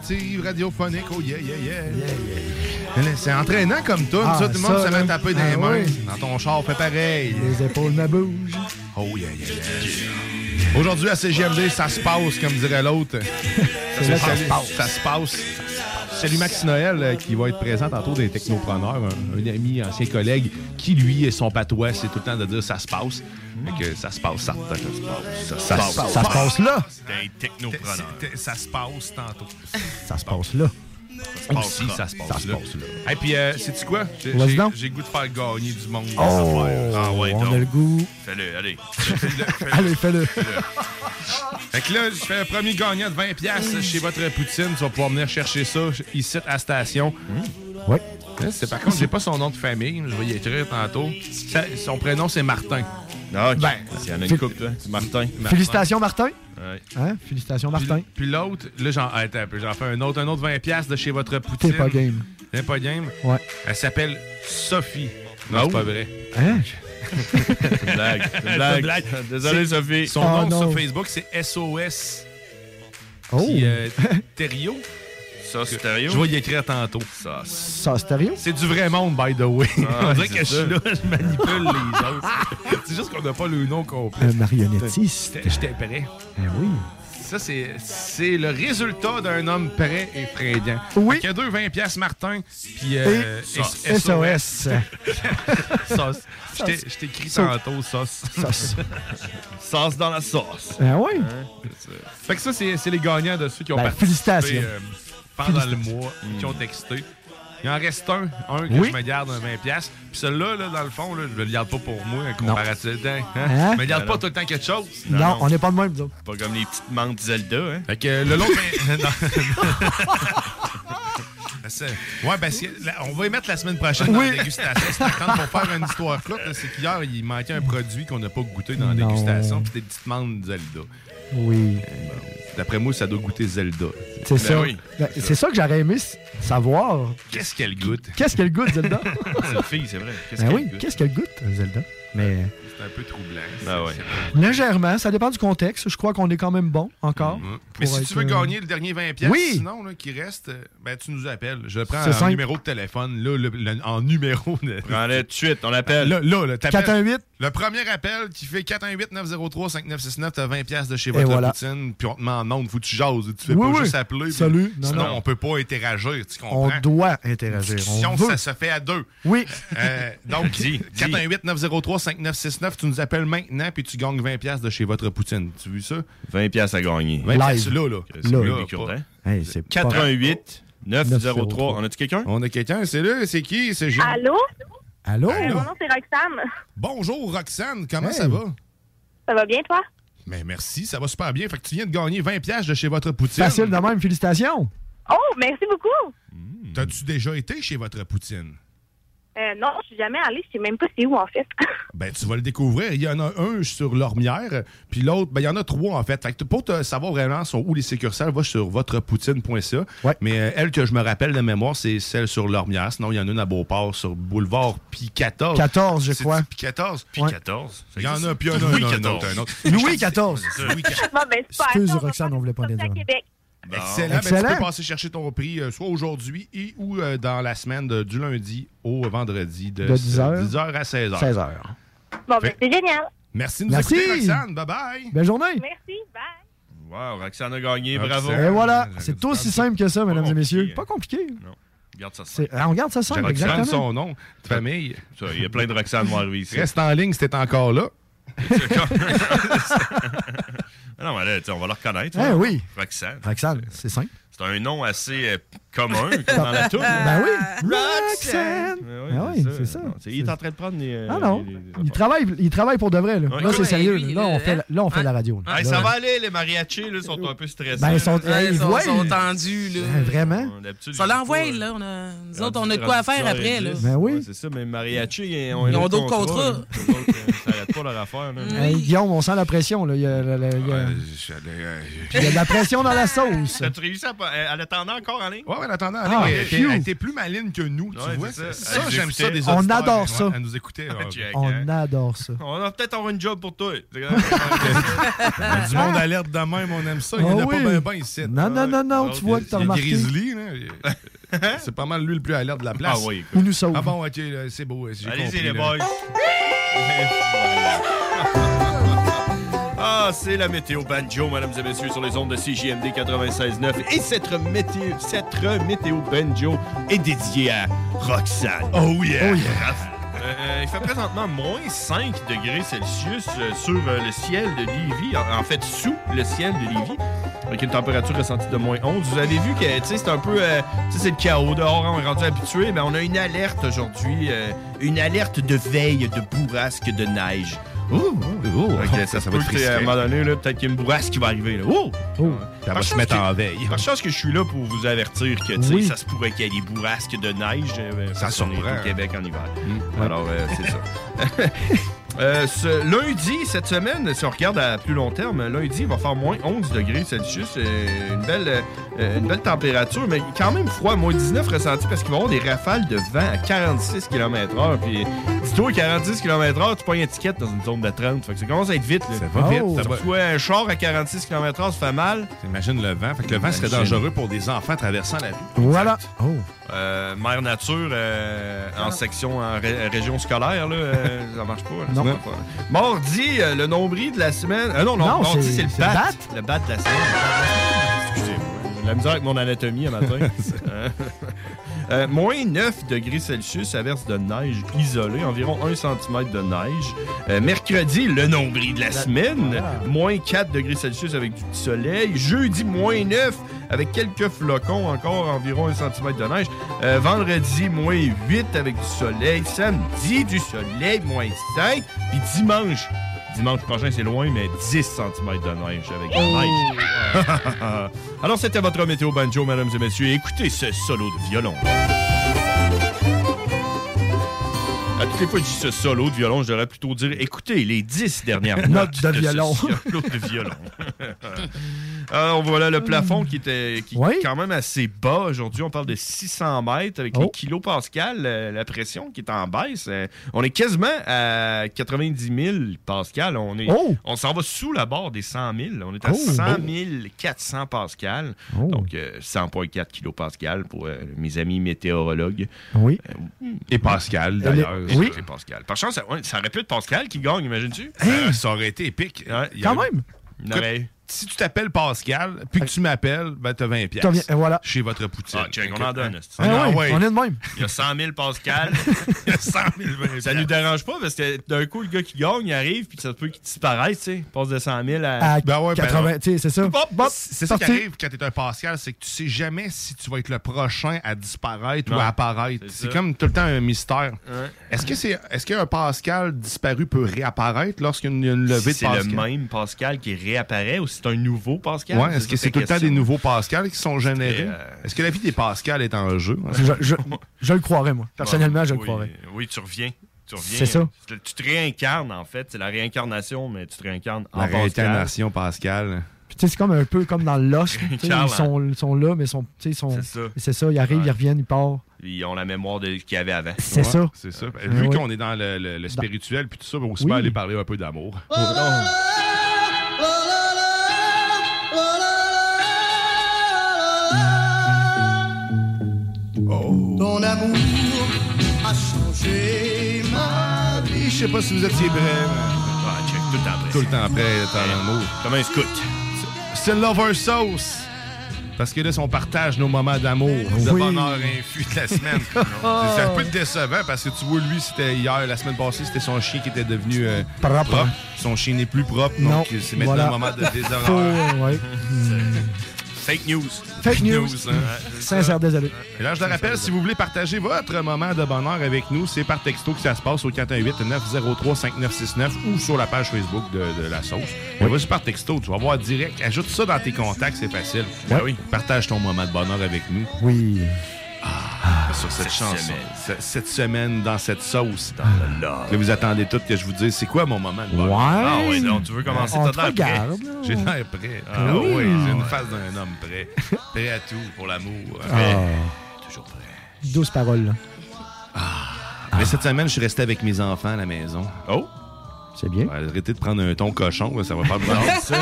Speaker 7: alternative radiophonique. Oh yeah, yeah, yeah. Mais là, C'est entraînant comme tout.
Speaker 6: Ah,
Speaker 7: ça, tout le monde
Speaker 6: ça,
Speaker 7: se met à taper des
Speaker 6: Ah,
Speaker 7: mains.
Speaker 6: oui.
Speaker 7: Dans ton char, fait pareil.
Speaker 6: Les épaules me bougent.
Speaker 7: Oh yeah, yeah, yeah. Aujourd'hui, à CGMD, ça se passe, comme dirait l'autre.
Speaker 6: Ça se passe.
Speaker 7: Ça se passe. Salut Max Noël, euh, qui va être présent tantôt des technopreneurs, un, un ami, ancien collègue, qui lui et son patois, c'est tout le temps de dire ça se passe. Fait que ça se passe, ça, ça se passe.
Speaker 6: Ça se passe. Ça se passe là.
Speaker 15: Un technopreneur.
Speaker 7: Ça se passe tantôt.
Speaker 6: Ça se passe là.
Speaker 7: Ici, ça se passe
Speaker 6: Ça se
Speaker 7: là.
Speaker 6: passe
Speaker 7: Et puis, euh, sais-tu quoi? J'ai
Speaker 6: Vas-y
Speaker 7: j'ai-
Speaker 6: donc.
Speaker 7: j'ai le goût de faire gagner du monde.
Speaker 6: Oh.
Speaker 15: Ah ouais,
Speaker 6: on
Speaker 15: donc.
Speaker 6: a le goût.
Speaker 15: Fais-le, allez.
Speaker 6: Allez, fais-le.
Speaker 7: Fait que là, je fais un premier gagnant de 20$ piastres chez votre poutine. Tu vas pouvoir venir chercher ça ici à la station.
Speaker 6: Oui.
Speaker 7: Hein, C'est par contre, j'ai pas son nom de famille. Je vais y écrire tantôt. Ça- son prénom, c'est Martin.
Speaker 15: Ah, ok.
Speaker 6: Ben,
Speaker 15: Il y en a une couple, toi. C'est Martin.
Speaker 6: Félicitations, Martin.
Speaker 15: Ouais.
Speaker 6: Hein? Félicitations, Martin.
Speaker 7: Puis l'autre, là, j'en attends un peu. J'en fais un autre, un autre 20$ piastres de chez votre poutine.
Speaker 6: T'es pas game.
Speaker 7: T'es pas game?
Speaker 6: Ouais.
Speaker 7: Elle s'appelle Sophie. Non,
Speaker 15: Oh.
Speaker 7: c'est pas vrai.
Speaker 6: Hein?
Speaker 15: C'est une blague. Une blague. Désolé, Sophie.
Speaker 7: Son
Speaker 6: Oh,
Speaker 7: nom
Speaker 6: non.
Speaker 7: sur Facebook, c'est SOS.
Speaker 6: Oh.
Speaker 7: Puis, euh, Thériault.
Speaker 15: Ça, stéréo.
Speaker 7: Je vais y écrire tantôt.
Speaker 15: Ça,
Speaker 6: Ça, stéréo?
Speaker 7: C'est du vrai monde, by the way.
Speaker 15: Ah,
Speaker 7: On dirait
Speaker 15: c'est
Speaker 7: que je suis là, je manipule les autres. c'est juste qu'on n'a pas le nom complet.
Speaker 6: Un marionnettiste.
Speaker 7: J'étais- J'étais prêt.
Speaker 6: Eh oui.
Speaker 7: Ça, c'est c'est le résultat d'un homme prêt et fringant.
Speaker 6: Oui.
Speaker 7: Il y a deux 20 pièces Martin, puis euh,
Speaker 6: Et
Speaker 7: S-
Speaker 6: SOS.
Speaker 7: Sauce. Je
Speaker 6: Sauce.
Speaker 7: tantôt, sauce.
Speaker 6: Sauce.
Speaker 15: Sauce dans la sauce.
Speaker 6: Ah oui?
Speaker 7: Hein? Fait que ça, c'est c'est les gagnants de ceux qui ont
Speaker 6: Ben,
Speaker 7: participé
Speaker 6: félicitations.
Speaker 7: euh, pendant le mois, qui ont texté. Il en reste un, un que
Speaker 6: Oui.
Speaker 7: je me garde un 20$. piastres. Puis celui-là, là, dans le fond, là, je le garde pas pour moi, comparativement. Hein?
Speaker 6: Hein?
Speaker 7: Je me garde
Speaker 15: Ben
Speaker 7: pas
Speaker 15: non.
Speaker 7: tout le temps quelque chose.
Speaker 6: Non, on n'est pas de même, nous autres.
Speaker 15: Pas comme les petites menthes Zelda, hein?
Speaker 7: Fait que euh, le c'est- Ouais, ben, la- on va y mettre la semaine prochaine dans
Speaker 6: Oui.
Speaker 7: la dégustation. C'est pour faire une histoire flotte, là, c'est qu'hier, il manquait un produit qu'on n'a pas goûté dans la
Speaker 6: Non.
Speaker 7: dégustation, puis des petites menthes Zelda.
Speaker 6: Oui.
Speaker 7: D'après moi, ça doit goûter Zelda.
Speaker 6: C'est ça.
Speaker 7: Ben oui.
Speaker 6: Ben, c'est ça que j'aurais aimé savoir.
Speaker 7: Qu'est-ce qu'elle goûte?
Speaker 6: Qu'est-ce qu'elle goûte, Zelda?
Speaker 15: C'est une fille, c'est vrai. Qu'est-ce
Speaker 6: Ben
Speaker 15: qu'elle
Speaker 6: oui,
Speaker 15: goûte?
Speaker 6: qu'est-ce qu'elle goûte, Zelda? Mais
Speaker 7: C'est un peu troublant.
Speaker 15: Ben ouais.
Speaker 6: légèrement, ça dépend du contexte. Je crois qu'on est quand même bon encore.
Speaker 7: Mhm. Mais si
Speaker 6: être,
Speaker 7: tu veux
Speaker 6: euh,
Speaker 7: gagner le dernier 20$, piastres,
Speaker 6: Oui.
Speaker 7: sinon, là, qui reste, euh, ben, tu nous appelles. Je prends
Speaker 6: C'est
Speaker 7: un
Speaker 6: simple.
Speaker 7: numéro de téléphone, là, le- le- en numéro. De...
Speaker 15: Prends-le tout de suite, on l'appelle.
Speaker 7: Là, là, là, t'appelles.
Speaker 6: 418.
Speaker 7: Le premier appel qui fait 418-903-5969, t'as 20$ piastres de chez votre
Speaker 6: voilà.
Speaker 7: poutine, puis on te demande non, faut que tu jases. Tu fais
Speaker 6: Oui,
Speaker 7: pas
Speaker 6: oui.
Speaker 7: juste appeler. puis-
Speaker 6: Salut. Non,
Speaker 7: Sinon,
Speaker 6: non.
Speaker 7: on peut pas interagir, tu comprends?
Speaker 6: On doit interagir.
Speaker 7: Discussion,
Speaker 6: On veut.
Speaker 7: ça se fait à deux.
Speaker 6: Oui.
Speaker 7: Euh, donc,
Speaker 15: Dis, dis.
Speaker 7: 418-903-5969, tu nous appelles maintenant, puis tu gagnes 20$ piastres de chez votre poutine. Tu as vu ça?
Speaker 15: 20 pièces à gagner.
Speaker 7: 20$ piastres là, là.
Speaker 15: C'est
Speaker 6: Là.
Speaker 7: Là,
Speaker 15: Courtin.
Speaker 6: Hey, c'est pas-
Speaker 15: 88 903. On a-tu quelqu'un?
Speaker 7: On a quelqu'un, c'est là, c'est qui? C'est Jean.
Speaker 19: Allô?
Speaker 6: Allô?
Speaker 19: Euh, mon nom, c'est Roxane.
Speaker 7: Bonjour Roxane, comment
Speaker 6: Hey.
Speaker 7: ça va?
Speaker 19: Ça va bien, toi?
Speaker 7: Mais merci, ça va super bien. Fait que tu viens de gagner 20$ piastres de chez votre poutine.
Speaker 6: Facile de même, félicitations.
Speaker 19: Oh, merci beaucoup.
Speaker 7: T'as-tu déjà été chez votre poutine?
Speaker 19: Euh, non, je suis jamais allée. Je sais même pas c'est où, en fait.
Speaker 7: Ben, tu vas le découvrir. Il y en a un sur Lormière, puis l'autre, ben, il y en a trois, en fait. Fait que pour te savoir vraiment sont où les succursales, va sur votrepoutine.ca. Mais euh, elle que je me rappelle de mémoire, c'est celle sur Lormière. Sinon, il y en a une à Beauport sur Boulevard Pi 14.
Speaker 6: 14, je crois.
Speaker 7: Pi 14?
Speaker 15: Puis
Speaker 6: Ouais.
Speaker 15: 14.
Speaker 7: Il y en a, puis il y en a
Speaker 15: Louis
Speaker 7: un, un
Speaker 15: 14.
Speaker 7: autre, un autre.
Speaker 6: Louis XIV.
Speaker 7: Louis XIV.
Speaker 19: Bon, ben, super.
Speaker 6: Excuse, Roxane, on voulait pas les
Speaker 19: à
Speaker 6: dire.
Speaker 7: Excellent. Ben,
Speaker 6: Excellent.
Speaker 7: tu peux passer chercher ton prix euh, soit aujourd'hui et ou euh, dans la semaine de- du lundi au vendredi de,
Speaker 6: De 10 heures.
Speaker 7: 10 heures à 16 heures.
Speaker 6: 16 heures.
Speaker 19: Bon, ben, c'est génial.
Speaker 7: Merci de nous
Speaker 6: Merci.
Speaker 7: écouter, Roxane. Bye-bye.
Speaker 6: Belle journée.
Speaker 19: Merci, bye.
Speaker 15: Wow, Roxane a gagné,
Speaker 7: Roxane.
Speaker 15: bravo.
Speaker 6: Et voilà, c'est aussi simple que ça, mesdames et messieurs. Pas compliqué.
Speaker 15: Non, regarde ça.
Speaker 6: C'est- ah, on regarde ça simple,
Speaker 7: Roxane,
Speaker 6: exactement.
Speaker 7: son nom de famille.
Speaker 15: Il y a plein de Roxane qui vont arriver ici.
Speaker 7: Reste en ligne si t'es encore là.
Speaker 15: Ah non, mais là, on va le reconnaître.
Speaker 6: Eh oui.
Speaker 15: Roxane.
Speaker 6: Roxane, c'est simple.
Speaker 15: C'est un nom assez euh, commun comme dans la tour.
Speaker 6: Ben oui. Roxane. Ah oui, c'est ça.
Speaker 15: Il est en train de prendre les. euh,
Speaker 6: Ah non,
Speaker 15: les- les- les
Speaker 6: il travaille, il travaille pour de vrai. Là,
Speaker 15: Ouais,
Speaker 6: là c'est sérieux.
Speaker 20: lui,
Speaker 6: Là, on fait, la- là, on fait la radio. là.
Speaker 15: Hey,
Speaker 6: Là,
Speaker 15: ça va aller, les mariachis, là, sont un peu stressés.
Speaker 6: Ben, ils sont,
Speaker 20: tendus, là.
Speaker 6: Ben, vraiment?
Speaker 20: Ça l'envoie, là. On a... Nous autres, on a de quoi faire après, là.
Speaker 15: 10h10.
Speaker 6: Ben oui.
Speaker 15: Ouais, c'est ça, mais mariachi, ils ont,
Speaker 20: d'autres contrats.
Speaker 15: autres, euh, Ça arrête pas leur affaire.
Speaker 6: Guillaume, on sent la pression. Là. Il, y a, la- la-
Speaker 7: Euh, euh,
Speaker 6: de la pression dans la sauce.
Speaker 15: T'as-tu réussi à. pas- Elle attendait encore en ligne?
Speaker 7: Ouais, ouais, en attendant,
Speaker 6: Ah,
Speaker 7: elle, était,
Speaker 6: phew.
Speaker 7: elle était plus maligne que nous, tu
Speaker 15: Ouais,
Speaker 7: vois.
Speaker 15: ça.
Speaker 7: J'aime ça des.
Speaker 6: On adore
Speaker 7: Ouais,
Speaker 6: ça.
Speaker 7: Elle nous écoutait. ah,
Speaker 15: Check,
Speaker 6: On
Speaker 15: hein.
Speaker 6: adore ça.
Speaker 15: On va peut-être avoir une job pour toi.
Speaker 7: du monde alerte de même, on aime ça. Il y en a
Speaker 6: Ah
Speaker 7: pas bien ben ici.
Speaker 6: Non, non, non, non, tu vois que t'as remarqué.
Speaker 7: Grizzly, là. C'est pas mal lui le plus alerte de la place.
Speaker 15: Ah oui,
Speaker 6: Il nous sauve.
Speaker 7: Ah bon, ok, c'est beau.
Speaker 15: Allez-y, les boys. C'est la météo banjo, mesdames et messieurs, sur les ondes de CJMD 96.9. Et cette météo, cette météo banjo est dédiée à Roxane.
Speaker 7: Oh yeah!
Speaker 6: Oh yeah.
Speaker 15: Euh, il fait présentement moins 5 degrés Celsius euh, sur euh, le ciel de Lévis, en, en fait sous le ciel de Lévis, avec une température ressentie de moins 11. Vous avez vu que c'est un peu, euh, c'est le chaos dehors, hein, on est rendu habitué, mais on a une alerte aujourd'hui, euh, une alerte de veille de bourrasque de neige. Ouh, ouh, ouh. Fait que ça,
Speaker 7: Ça va être
Speaker 15: à un moment donné, peut-être qu'il y a une bourrasque qui va arriver. Là. Ouh!
Speaker 6: Oh.
Speaker 7: Ça va se mettre
Speaker 15: que-
Speaker 7: en veille.
Speaker 15: Par chance que je suis là pour vous avertir que
Speaker 6: Oui.
Speaker 15: ça se pourrait qu'il y ait des bourrasques de neige. euh,
Speaker 7: Ça
Speaker 15: est
Speaker 7: surprend.
Speaker 15: au Québec en hiver.
Speaker 7: Mm.
Speaker 15: Alors, euh, c'est ça. Euh, lundi, cette semaine, si on regarde à plus long terme, lundi, il va faire moins 11 degrés Celsius. euh, une belle, euh, euh, une belle température, mais quand même froid, moins 19 ressenti parce qu'il va y avoir des rafales de vent à 46 km/h. Puis, dis-toi, 46 km/h, tu pas une étiquette dans une zone de 30. Fait que ça commence à être vite. Là.
Speaker 7: Ça va vite, ça
Speaker 15: Ça
Speaker 7: va.
Speaker 15: va. un char à 46 km/h, ça fait mal.
Speaker 7: Imagine le vent. Fait que le vent serait dangereux pour des enfants traversant la rue.
Speaker 6: Voilà. Oh.
Speaker 15: Euh, Mère Nature euh, en section en ré- région scolaire, là, euh, ça marche pas. là.
Speaker 6: Non.
Speaker 15: Ça marche pas. Mardi, euh, le nombril de la semaine. Euh, non, non,
Speaker 6: Non,
Speaker 15: mardi,
Speaker 6: c'est-
Speaker 15: c'est le
Speaker 6: c'est le
Speaker 15: bat.
Speaker 6: bat.
Speaker 15: Le bat de la semaine. Excusez-moi. De La misère avec mon anatomie un matin. Euh, euh, moins 9 degrés Celsius, averse de neige isolée, environ 1 cm de neige. Euh, mercredi, le nombril de la semaine, moins 4 degrés Celsius avec du petit soleil. Jeudi, moins 9 avec quelques flocons, encore environ 1 cm de neige. Euh, vendredi, moins 8 avec du soleil. Samedi, du soleil, moins 5. Puis dimanche, dimanche prochain, c'est loin, mais 10 cm de neige avec de la neige. Alors, c'était votre météo banjo, mesdames et messieurs. Écoutez ce solo de violon. À toutes les fois que je dis ce solo de violon, je devrais plutôt dire écoutez les 10 dernières
Speaker 6: Notes de
Speaker 15: ce
Speaker 6: violon.
Speaker 15: solo de violon. Alors voilà le plafond qui était qui est quand même assez bas. Aujourd'hui, on parle de 600 mètres avec les
Speaker 6: Oh.
Speaker 15: kilopascales, euh, la pression qui est en baisse. Euh, On est quasiment à 90 000 pascal. On est,
Speaker 6: Oh.
Speaker 15: on s'en va sous la barre des 100 000. On est à
Speaker 6: Oh.
Speaker 15: 100 400 pascal. Donc euh, 100,4 kilopascal pour euh, mes amis météorologues.
Speaker 6: Oui.
Speaker 7: Et Pascal, d'ailleurs.
Speaker 15: Oui. C'est Pascal. Par chance, ça, ouais, ça aurait pu être Pascal qui gagne, imagines-tu?
Speaker 7: Ça, ça aurait été épique. Il
Speaker 6: Quand même.
Speaker 15: Il
Speaker 7: Si tu t'appelles Pascal, puis que tu m'appelles, ben t'as 20 pièces.
Speaker 6: Voilà.
Speaker 7: Chez votre poutine.
Speaker 15: Ah, check, on en donne.
Speaker 7: Ah, non, ouais.
Speaker 6: On est de même.
Speaker 15: Il y a 100 000 Pascal. Il y a 100 000 Ça nous dérange pas parce que d'un coup, le gars qui gagne, il arrive, puis ça se peut qu'il disparaisse, tu sais. Il passe de 100 000 à.
Speaker 6: À
Speaker 7: Ben ouais, ben
Speaker 6: 80,
Speaker 7: ouais.
Speaker 6: tu sais, c'est ça.
Speaker 7: C'est ça qui arrive quand t'es un Pascal, c'est que tu sais jamais si tu vas être le prochain à disparaître
Speaker 15: Non,
Speaker 7: ou à apparaître.
Speaker 15: c'est
Speaker 7: C'est comme tout le temps un mystère.
Speaker 15: Ouais.
Speaker 7: Est-ce que c'est est-ce qu'un Pascal disparu peut réapparaître lorsqu'il y a une levée
Speaker 15: Si
Speaker 7: de
Speaker 15: c'est
Speaker 7: Pascal?
Speaker 15: le même Pascal qui réapparaît ou si c'est un nouveau Pascal?
Speaker 7: Ouais, est-ce que c'est tout le temps des nouveaux Pascal qui sont générés?
Speaker 15: euh,
Speaker 7: Est-ce que la vie des Pascal est en jeu?
Speaker 6: Je, je- je le croirais, moi. Personnellement, je le
Speaker 15: oui,
Speaker 6: croirais.
Speaker 15: Oui, tu reviens. Tu reviens.
Speaker 6: C'est ça.
Speaker 15: Tu, tu te réincarnes, en fait. C'est la réincarnation, mais tu te réincarnes en
Speaker 7: La
Speaker 15: Pascal.
Speaker 7: réincarnation Pascal.
Speaker 6: Puis tu sais, c'est comme un peu comme dans Lost. ils, sont, là, mais ils sont, sont.
Speaker 15: C'est ça.
Speaker 6: C'est ça, ils arrivent, ils reviennent, ils partent.
Speaker 15: Ils ont la mémoire de ce qu'il y avait avant.
Speaker 6: C'est ça.
Speaker 7: C'est ça. Vu
Speaker 6: ouais.
Speaker 7: qu'on est dans le, le- le spirituel puis tout ça, on va aussi
Speaker 6: Oui.
Speaker 7: aller parler un peu d'amour.
Speaker 21: Ton amour a changé ma vie.
Speaker 7: Je sais pas si vous étiez prêts.
Speaker 15: Ah, check, tout le temps après.
Speaker 7: Tout le temps prêt, t'en amour.
Speaker 15: Comme un scout.
Speaker 7: C'est Lover Sauce. Parce que là, si on partage nos moments d'amour, de
Speaker 6: Oui.
Speaker 7: bonheur infus de la semaine. c'est un peu décevant parce que tu vois, lui, c'était hier, la semaine passée, c'était son chien qui était devenu euh,
Speaker 6: Propre.
Speaker 7: Son chien n'est plus propre,
Speaker 6: Non.
Speaker 7: donc c'est maintenant
Speaker 6: Voilà.
Speaker 7: un moment de déshonneur.
Speaker 6: ouais.
Speaker 15: Fake news.
Speaker 6: Fake news.
Speaker 7: hein.
Speaker 6: Sincère, désolé.
Speaker 7: Et là, je le rappelle, si vous voulez partager votre moment de bonheur avec nous, c'est par texto que ça se passe au 418-903-5969 ou sur la page Facebook de, de la sauce. Vas-y par texto, tu vas voir direct. Ajoute ça dans tes contacts, c'est facile.
Speaker 15: Ben oui.
Speaker 7: Partage ton moment de bonheur avec nous.
Speaker 6: Oui.
Speaker 7: Sur cette,
Speaker 15: Cette
Speaker 7: chanson.
Speaker 15: semaine.
Speaker 7: Ce- Cette semaine, dans cette sauce. Là, vous attendez toutes que je vous dise, c'est quoi mon moment de bonheur?
Speaker 6: Ouais.
Speaker 15: Ah oui, donc tu veux commencer t'as l'air prêt?
Speaker 7: J'ai l'air prêt. Ah
Speaker 6: Oui.
Speaker 7: oui, j'ai une face d'un homme prêt. Prêt à tout pour l'amour.
Speaker 6: Ah.
Speaker 15: Toujours prêt.
Speaker 6: Douze paroles, là.
Speaker 7: Mais cette semaine, je suis resté avec mes enfants à la maison.
Speaker 15: Oh!
Speaker 6: C'est bien.
Speaker 7: Ouais, arrêtez de prendre un ton cochon, ça va de mal.
Speaker 15: ça.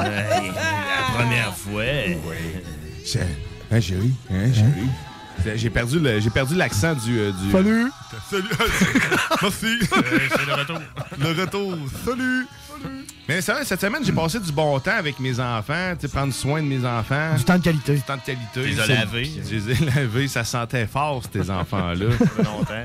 Speaker 15: La première fois.
Speaker 7: Hein, chérie? Hein, chérie? J'ai perdu le- j'ai perdu l'accent du, euh, du.
Speaker 6: Salut.
Speaker 7: Salut. Merci.
Speaker 15: c'est le retour.
Speaker 7: Le retour. Salut. Mais c'est vrai, cette semaine, j'ai passé du bon temps avec mes enfants, tu sais, prendre soin de mes enfants.
Speaker 6: Du temps de qualité.
Speaker 7: Du temps de qualité.
Speaker 15: Tu les as
Speaker 7: C'est-
Speaker 15: lavés.
Speaker 7: Je les ai lavés, ça sentait fort, ces enfants-là.
Speaker 15: Ça fait longtemps.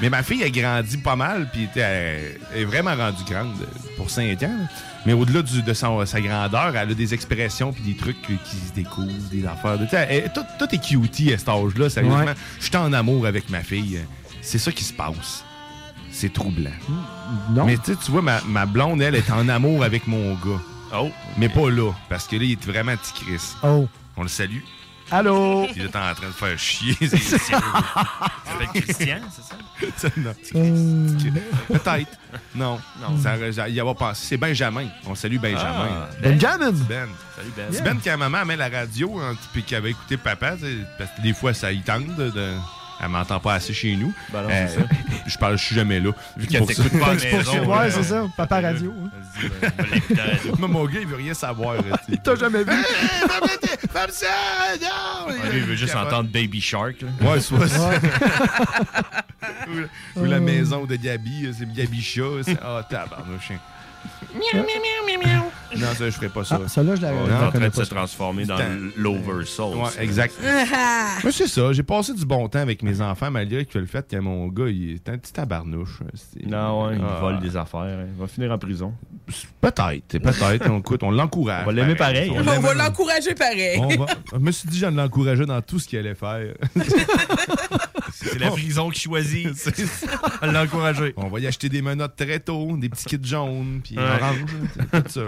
Speaker 7: Mais ma fille a grandi pas mal, puis elle est vraiment rendue grande pour 5 ans. là. Mais au-delà de son- sa grandeur, elle a des expressions puis des trucs qui se découvrent, des affaires. Sais, elle- tout, tout est cutie à cet âge-là, sérieusement.
Speaker 6: Ouais.
Speaker 7: Je suis en amour avec ma fille. C'est ça qui se passe. C'est troublant.
Speaker 6: Non.
Speaker 7: Mais tu vois, ma, ma blonde, elle, est en amour avec mon gars.
Speaker 15: Oh!
Speaker 7: Mais pas là, parce que là, il est vraiment petit Chris.
Speaker 6: Oh.
Speaker 7: On le salue.
Speaker 6: Allô?
Speaker 7: Il était en train de faire chier. C'est sérieux.
Speaker 15: Ça s'appelle Christian, c'est ça?
Speaker 6: Euh,
Speaker 7: Peut-être. Non. non. Ça aurait- y avoir pensé. C'est Benjamin. On salue Benjamin.
Speaker 6: Ah. Benjamin?
Speaker 7: Ben.
Speaker 15: Salut Ben.
Speaker 7: C'est Ben qui a maman met la radio hein, puis qui avait écouté papa. Parce que des fois, ça y tente. De- Elle m'entend pas assez chez nous.
Speaker 15: Ben non,
Speaker 7: Euh,
Speaker 15: c'est ça.
Speaker 7: je parle, je suis jamais là.
Speaker 15: Vu qu'elle t'écoute pas à la maison,
Speaker 6: ouais, c'est ça. Papa radio. hein.
Speaker 7: Moi, mon gars, il veut rien savoir.
Speaker 6: Il t'a jamais vu?
Speaker 7: Femme ça, non!
Speaker 15: Il veut juste entendre Baby Shark.
Speaker 7: Ouais, soit ça. ou, la maison de Gabi, c'est Gabi Chat. Ah, tabarnouche.
Speaker 22: Miaou, miaou, miaou, miaou.
Speaker 7: Non, ça, je ferais pas ça.
Speaker 6: Ah, celle-là, je la-
Speaker 7: Ouais,
Speaker 6: je la
Speaker 15: en train de se transformer dans l'Oversoul.
Speaker 7: Ouais, exact. Moi, c'est ça. J'ai passé du bon temps avec mes enfants, malgré que le fait que mon gars, il est un petit tabarnouche. C'est-
Speaker 15: Non, ouais, il
Speaker 7: Ah.
Speaker 15: vole des affaires. hein. Il va finir en prison.
Speaker 7: Peut-être, peut-être. On, écoute, on l'encourage.
Speaker 15: On va l'aimer pareil.
Speaker 7: On
Speaker 15: On
Speaker 7: l'aime-
Speaker 20: On va l'encourager pareil.
Speaker 7: on va- Je me suis dit, je l'encourageais dans tout ce qu'il allait faire.
Speaker 15: C'est la prison qui choisit. On l'a encouragé.
Speaker 7: On va y acheter des menottes très tôt, des petits kits jaunes, puis
Speaker 15: Ouais.
Speaker 7: Orange, ça.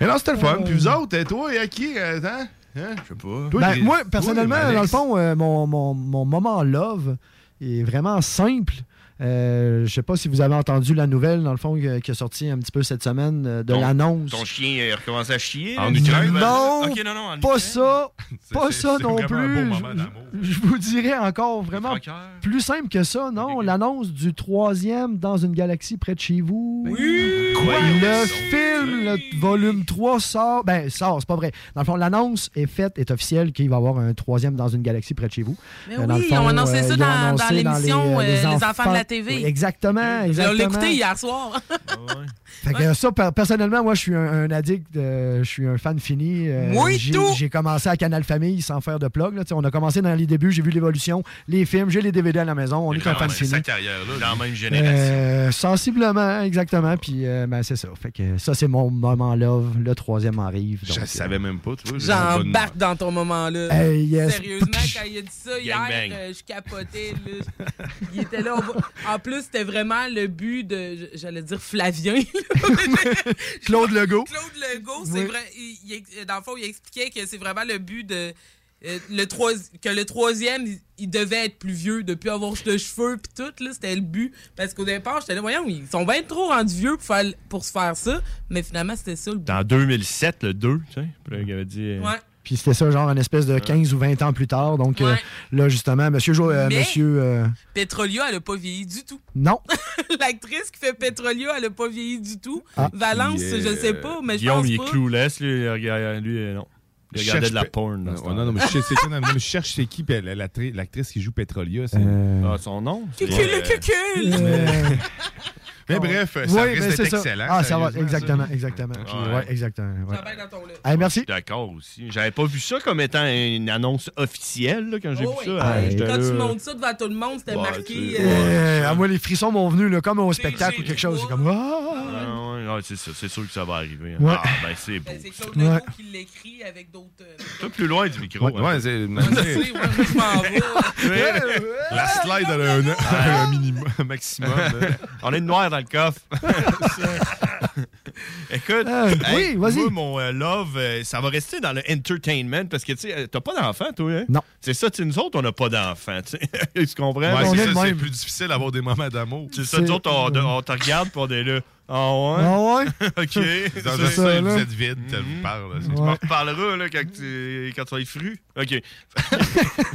Speaker 7: Mais non, c'était le fun. Puis vous autres, euh, toi et à qui? euh, hein? Je sais pas. Toi,
Speaker 6: Ben, moi, personnellement, dans le fond, euh, mon, mon- mon moment love est vraiment simple. Euh, je sais pas si vous avez entendu la nouvelle, dans le fond, qui qui est sortie un petit peu cette semaine euh, de l'annonce.
Speaker 15: Ton chien a recommencé à chier.
Speaker 7: En? Ukraine?
Speaker 6: Non,
Speaker 15: non, non, en
Speaker 6: pas
Speaker 15: Ukraine.
Speaker 6: ça, pas ça non plus. Je- vous dirais encore vraiment plus simple que ça, non? L'annonce du troisième dans une galaxie près de chez vous.
Speaker 20: Oui!
Speaker 6: Quoi? Le film, le volume 3 sort. Ben, sort, c'est pas vrai. Dans le fond, l'annonce est faite, est officielle qu'il va y avoir un troisième dans une galaxie près de chez vous.
Speaker 20: Mais
Speaker 6: Euh,
Speaker 20: oui,
Speaker 6: fond,
Speaker 20: ont annoncé
Speaker 6: euh,
Speaker 20: ça dans, l'émission
Speaker 6: euh,
Speaker 20: euh, Les, enfants de la TV.
Speaker 6: Exactement,
Speaker 20: On
Speaker 6: exactement.
Speaker 20: l'a écouté hier soir.
Speaker 6: Fait que ça, per- personnellement, moi, je suis un, un addict, euh, je suis un fan fini. euh,
Speaker 20: Moi,
Speaker 6: j'ai,
Speaker 20: tout.
Speaker 6: j'ai commencé à Canal Famille sans faire de plug. là. On a commencé dans les débuts, j'ai vu l'évolution, les films, j'ai les DVD à la maison. On est un fan fini.
Speaker 15: Sa carrière-là. Dans la même génération.
Speaker 6: Euh, sensiblement, exactement. Puis, euh, ben, c'est ça. Fait que ça, c'est mon moment love. Le troisième arrive.
Speaker 7: Je
Speaker 6: donc,
Speaker 7: savais même pas, tu vois.
Speaker 20: J'embarque dans ton moment-là.
Speaker 6: Hey, yes.
Speaker 20: Sérieusement, quand il a dit ça hier, euh, je capotais. là. Il était là. on va- En plus, c'était vraiment le but de, j'allais dire Flavien.
Speaker 6: Claude Legault.
Speaker 20: Claude Legault, c'est
Speaker 6: Oui.
Speaker 20: vrai. il- il- dans le fond, il expliquait que c'est vraiment le but de. euh, le trois, que le troisième, il, il devait être plus vieux, depuis avoir de cheveux puis tout, là, c'était le but. Parce qu'au départ, j'étais là, voyons, ils sont bien trop rendus vieux pour, faire, pour se faire ça, mais finalement, c'était ça le but.
Speaker 15: Dans 2007, le 2, tu sais. Il avait dit. euh,
Speaker 20: Ouais.
Speaker 6: Puis c'était ça, genre, une espèce de 15 ou 20 ans plus tard. Donc, euh,
Speaker 20: Ouais.
Speaker 6: là, justement, monsieur. Jo- euh,
Speaker 20: Mais-
Speaker 6: monsieur euh,
Speaker 20: Petrolia, elle a pas vieilli du tout.
Speaker 6: non.
Speaker 20: L'actrice qui fait Petrolia, elle a pas vieilli du tout.
Speaker 6: Ah.
Speaker 20: Valence,
Speaker 15: Puis,
Speaker 20: je sais pas, mais je
Speaker 15: Guillaume,
Speaker 20: pense
Speaker 15: il est
Speaker 20: pas.
Speaker 15: clueless, lui. lui, non. Il
Speaker 7: Je
Speaker 15: regardait
Speaker 7: cherche
Speaker 15: de la porn.
Speaker 7: Non, non, non, mais je, sais- c'est quoi, non, mais je cherche c'est qui, l'actrice qui joue Petrolia. c'est-
Speaker 6: Euh,
Speaker 15: Ah, son nom?
Speaker 20: Cucul,
Speaker 15: c'est,
Speaker 20: le
Speaker 15: euh,
Speaker 20: cucul!
Speaker 7: Mais bref, ça
Speaker 6: oui,
Speaker 7: risque
Speaker 6: mais
Speaker 7: d'être
Speaker 6: c'est ça.
Speaker 7: excellent.
Speaker 6: Ah, ça va, exactement, exactement. Puis,
Speaker 15: Ouais.
Speaker 6: ouais, exactement. ouais.
Speaker 20: Dans ton.
Speaker 6: Hey, merci.
Speaker 15: D'accord aussi. J'avais pas vu ça comme étant une annonce officielle là, quand j'ai
Speaker 20: Oh,
Speaker 15: vu
Speaker 20: oui.
Speaker 15: ça.
Speaker 6: Ah,
Speaker 20: Quand
Speaker 15: là-
Speaker 20: tu montes ça devant tout le monde, c'était
Speaker 15: Ouais,
Speaker 20: marqué. euh,
Speaker 6: à moi, les frissons m'ont venu là, comme au spectacle ou quelque chose. C'est comme. Ah!
Speaker 15: Ah, ouais, ouais, c'est ça. C'est sûr que ça va arriver. hein.
Speaker 6: Ouais.
Speaker 15: Ah, ben c'est beau.
Speaker 20: ben, c'est Claude
Speaker 6: Ouais.
Speaker 20: Legault qui l'écrit avec d'autres. euh,
Speaker 15: plus loin du micro.
Speaker 7: Ouais,
Speaker 15: hein.
Speaker 7: ouais, c'est.
Speaker 20: Je sais, ouais, moi, je m'en vais.
Speaker 7: La slide, elle a un, minimum, un maximum.
Speaker 15: On est de noir dans le coffre. Écoute,
Speaker 6: Euh, oui, vas-y.
Speaker 15: moi, mon euh, love, euh, ça va rester dans le entertainment parce que tu euh, t'as pas d'enfant, toi. Hein?
Speaker 6: Non.
Speaker 15: C'est ça, tu nous autres, on n'a pas d'enfant. tu comprends?
Speaker 7: Ouais, c'est plus difficile d'avoir des moments d'amour.
Speaker 15: C'est ça, nous autres, on, on te regarde pour on est là. Ah ouais?
Speaker 6: Ah ouais?
Speaker 15: OK.
Speaker 7: Dans
Speaker 15: C'est
Speaker 7: un
Speaker 6: ça,
Speaker 7: vous êtes vide, tu
Speaker 15: Mhm.
Speaker 7: parles.
Speaker 15: Tu m'en reparleras là, quand, tu, vas être fru. OK.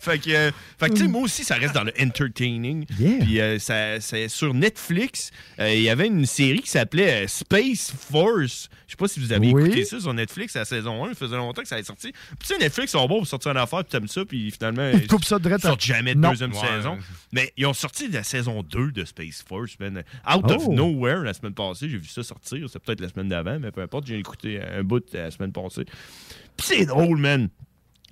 Speaker 15: fait que, euh, fait que tu sais, moi aussi, ça reste dans le entertaining.
Speaker 6: Yeah.
Speaker 15: Puis euh, ça, c'est sur Netflix, euh, il y avait une série qui s'appelait Space Force. Je sais pas si vous avez
Speaker 6: Oui.
Speaker 15: écouté ça sur Netflix à la saison 1. Ça faisait longtemps que ça avait sorti. Puis tu sais, Netflix sont bons pour sortir une affaire, puis t'aimes ça, puis finalement,
Speaker 6: Ils coupent ça de
Speaker 15: ils sortent jamais de
Speaker 6: Non.
Speaker 15: deuxième
Speaker 7: Ouais.
Speaker 15: saison. Mais ils ont sorti la saison 2 de Space Force, man. Out of
Speaker 6: Oh.
Speaker 15: Nowhere la semaine passée. J'ai vu ça sortir. C'est peut-être la semaine d'avant, mais peu importe. J'ai écouté un bout la semaine passée. Puis c'est drôle, man.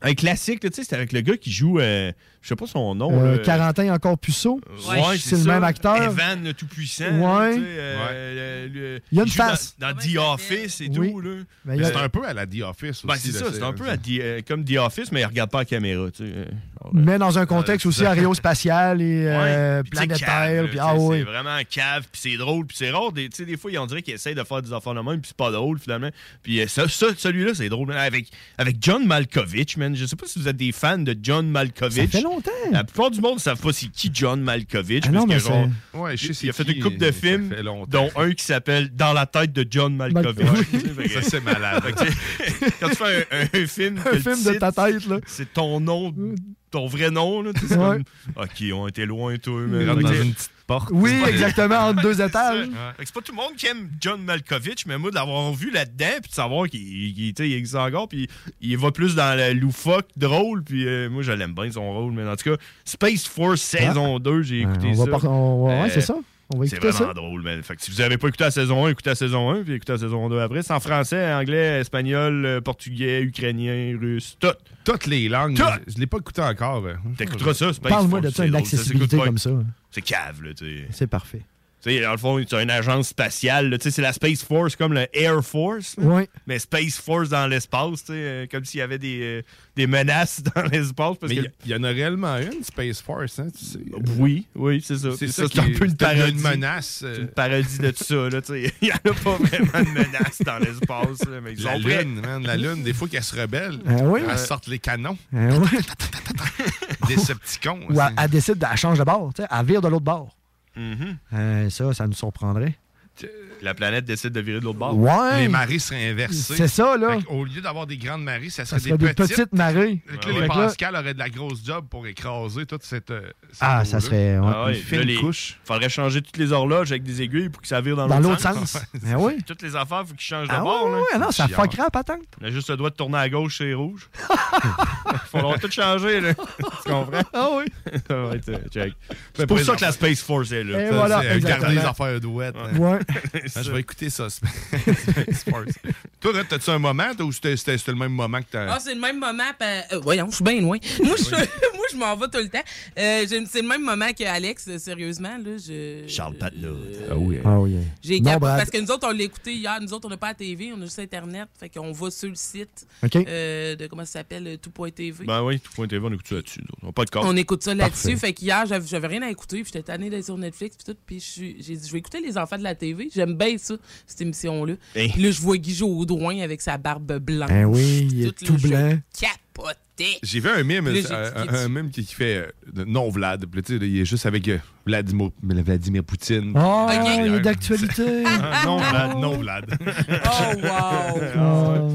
Speaker 15: Un classique, là, tu sais, c'est avec le gars qui joue, euh, je sais pas son nom.
Speaker 6: Euh,
Speaker 15: là.
Speaker 6: Carentin encore puceau.
Speaker 15: Ouais,
Speaker 6: c'est le
Speaker 15: ça.
Speaker 6: même acteur.
Speaker 15: Evan, le tout-puissant.
Speaker 6: Ouais.
Speaker 15: là, tu sais, euh, le- le-
Speaker 6: Il y a une
Speaker 15: joue dans-
Speaker 6: face.
Speaker 15: Dans, The Office et
Speaker 6: Oui.
Speaker 15: tout. Là.
Speaker 6: Ben, a-
Speaker 7: C'est un peu à la The Office aussi.
Speaker 15: Ben, c'est ça, c'est un peu à The- euh, comme The Office, mais il regarde pas la caméra. Tu sais. Euh,
Speaker 6: mais dans un contexte aussi aérospatial et euh,
Speaker 15: Puis,
Speaker 6: planétaire. ah.
Speaker 15: C'est vraiment cave, puis c'est drôle, puis c'est rare. Des, tu sais, des fois, on dirait qu'ils essayent de faire des affaires de même, puis c'est pas drôle, finalement. Puis euh, ça, ça, celui-là, c'est drôle. avec John Malkovich, man. Je sais pas si vous êtes des fans de John Malkovich.
Speaker 6: Longtemps.
Speaker 15: La plupart du monde ne savent pas c'est qui John Malkovich.
Speaker 6: Ah non,
Speaker 15: parce que,
Speaker 6: mais
Speaker 15: genre,
Speaker 7: Ouais, je sais
Speaker 15: il a fait
Speaker 7: qui,
Speaker 15: une couple de films, dont un qui s'appelle Dans la tête de John Malkovich.
Speaker 7: Ça, c'est malade.
Speaker 15: Que, Quand tu fais un, un film, que
Speaker 6: Un film de
Speaker 15: titre,
Speaker 6: ta tête, là.
Speaker 15: c'est ton nom, ton vrai nom. Là, tu sais, c'est
Speaker 6: Ouais.
Speaker 15: comme, ok, on était loin, toi. Mais
Speaker 7: Rentre dans
Speaker 15: Fait que,
Speaker 7: une petite
Speaker 6: Oui, exactement, entre deux étages.
Speaker 15: C'est pas tout le monde qui aime John Malkovich, mais moi, de l'avoir vu là-dedans, puis de savoir qu'il existe encore, puis il va plus dans le loufoque, drôle, puis euh, moi, je l'aime bien, son rôle. Mais en tout cas, Space Force saison 2, j'ai écouté
Speaker 6: on va
Speaker 15: ça.
Speaker 6: par- on va- ouais,
Speaker 15: Euh,
Speaker 6: c'est ça. On va
Speaker 15: c'est vraiment
Speaker 6: ça.
Speaker 15: drôle, man. Fait que si vous avez pas écouté la saison 1, écoutez la saison 1, puis écoutez la saison 2 après. C'est en français, anglais, espagnol, euh, portugais, ukrainien, russe, tout.
Speaker 7: Toutes les langues.
Speaker 15: Tout.
Speaker 7: Je, je l'ai pas écouté encore. euh.
Speaker 15: T'écouteras ça, Space
Speaker 6: Parle-moi de ça,
Speaker 15: c'est
Speaker 6: une accessibilité
Speaker 15: pas.
Speaker 6: comme ça.
Speaker 15: C'est cave, là, tu sais.
Speaker 6: C'est parfait.
Speaker 15: Tu sais, dans le fond, c'est une agence spatiale. là. Tu sais, c'est la Space Force comme le Air Force.
Speaker 6: Oui.
Speaker 15: Mais Space Force dans l'espace, tu sais, euh, comme s'il y avait des, euh, des menaces dans l'espace. Parce
Speaker 7: Mais
Speaker 15: que...
Speaker 7: il y, y en a réellement une, Space Force, hein, tu sais.
Speaker 15: Oui, oui, c'est ça.
Speaker 7: C'est ça,
Speaker 15: c'est un
Speaker 7: qui
Speaker 15: peu une parodie.
Speaker 7: une menace. euh,
Speaker 15: C'est une parodie de tout ça, là, tu sais. Il n'y en a pas vraiment de menace dans l'espace, là, mais ils
Speaker 7: la
Speaker 15: prêts.
Speaker 7: lune, man, la lune, des fois qu'elle se rebelle,
Speaker 6: Ah oui?
Speaker 7: elle sorte les canons.
Speaker 6: Hein, ouais.
Speaker 7: Décepticons.
Speaker 6: Ou elle, elle décide, elle change de bord, tu sais, elle vire de l'autre bord.
Speaker 15: Mhm.
Speaker 6: Euh, ça, ça nous surprendrait.
Speaker 15: La planète décide de virer de l'autre bord.
Speaker 6: Ouais.
Speaker 7: Les marées seraient inversées.
Speaker 6: C'est ça, là.
Speaker 7: Au lieu d'avoir des grandes marées, ça
Speaker 6: Ça
Speaker 7: serait,
Speaker 6: serait des petites marées.
Speaker 7: Fait que
Speaker 6: Ouais,
Speaker 7: là,
Speaker 6: ouais.
Speaker 7: les Pascal auraient de la grosse job pour écraser toute cette. euh, cette
Speaker 6: Ah, ça serait, ouais.
Speaker 15: Ah ouais,
Speaker 7: Une fine
Speaker 15: là, les-
Speaker 7: couche.
Speaker 15: Faudrait changer toutes les horloges avec des aiguilles pour que ça vire dans,
Speaker 6: Dans
Speaker 15: l'autre
Speaker 6: sens. Ben oui.
Speaker 15: Toutes les affaires, faut qu'ils changent de
Speaker 6: Ah
Speaker 15: bord.
Speaker 6: ouais,
Speaker 15: là.
Speaker 6: non, ça fuckerait la patente.
Speaker 15: On a juste le droit de tourner à gauche, c'est rouge. Faudra tout changer, là. Tu comprends?
Speaker 6: Ah oui.
Speaker 15: Check.
Speaker 7: Mais
Speaker 15: C'est pour ça que la Space Force est là.
Speaker 6: Et
Speaker 7: euh, garder les affaires douettes. hein.
Speaker 6: Ouais.
Speaker 7: Ah, je vais écouter ça. Toi, Red, t'as-tu un moment ou c'était, c'était- c'était le même moment que t'as.
Speaker 20: Ah, c'est le même moment. pa- euh, voyons, je suis bien loin. Moi, je, moi, je m'en vais tout le temps. Euh, c'est le même moment que Alex, euh, sérieusement. Là, je,
Speaker 15: Charles Patelot.
Speaker 7: Ah oui.
Speaker 6: Ah oui.
Speaker 20: J'ai
Speaker 6: Brad.
Speaker 20: parce que nous autres, on l'a écouté hier. Nous autres, on n'a pas la TV, on a juste Internet. Fait qu'on va sur le site
Speaker 6: OK.
Speaker 20: euh, de comment ça s'appelle, euh, tout.tv.
Speaker 15: Ben oui, tout point TV, on écoute ça là-dessus. On n'a pas de corps.
Speaker 20: On écoute ça là-dessus. Fait qu'hier, j'avais, j'avais rien à écouter. Puis j'étais tanné d'être sur Netflix. Puis tout. Puis j'ai dit, je vais écouter Les Enfants de la TV. J'aime bien ça, cette émission-là.
Speaker 15: Hein?
Speaker 20: Puis là, je vois Guy Jodoin avec sa barbe blanche.
Speaker 6: Ben oui, il est
Speaker 20: Tout,
Speaker 6: tout blanc.
Speaker 20: Capotais.
Speaker 7: J'ai vu un mime,
Speaker 20: Là,
Speaker 7: euh, un, un mime qui, qui fait euh, non Vlad. Puis là, tu sais, il est juste avec euh, Vladimir, Vladimir Poutine.
Speaker 6: Ah,
Speaker 20: Ok.
Speaker 6: il est d'actualité.
Speaker 7: Ah, non Vlad, non Vlad.
Speaker 20: Oh, wow!
Speaker 6: Ah.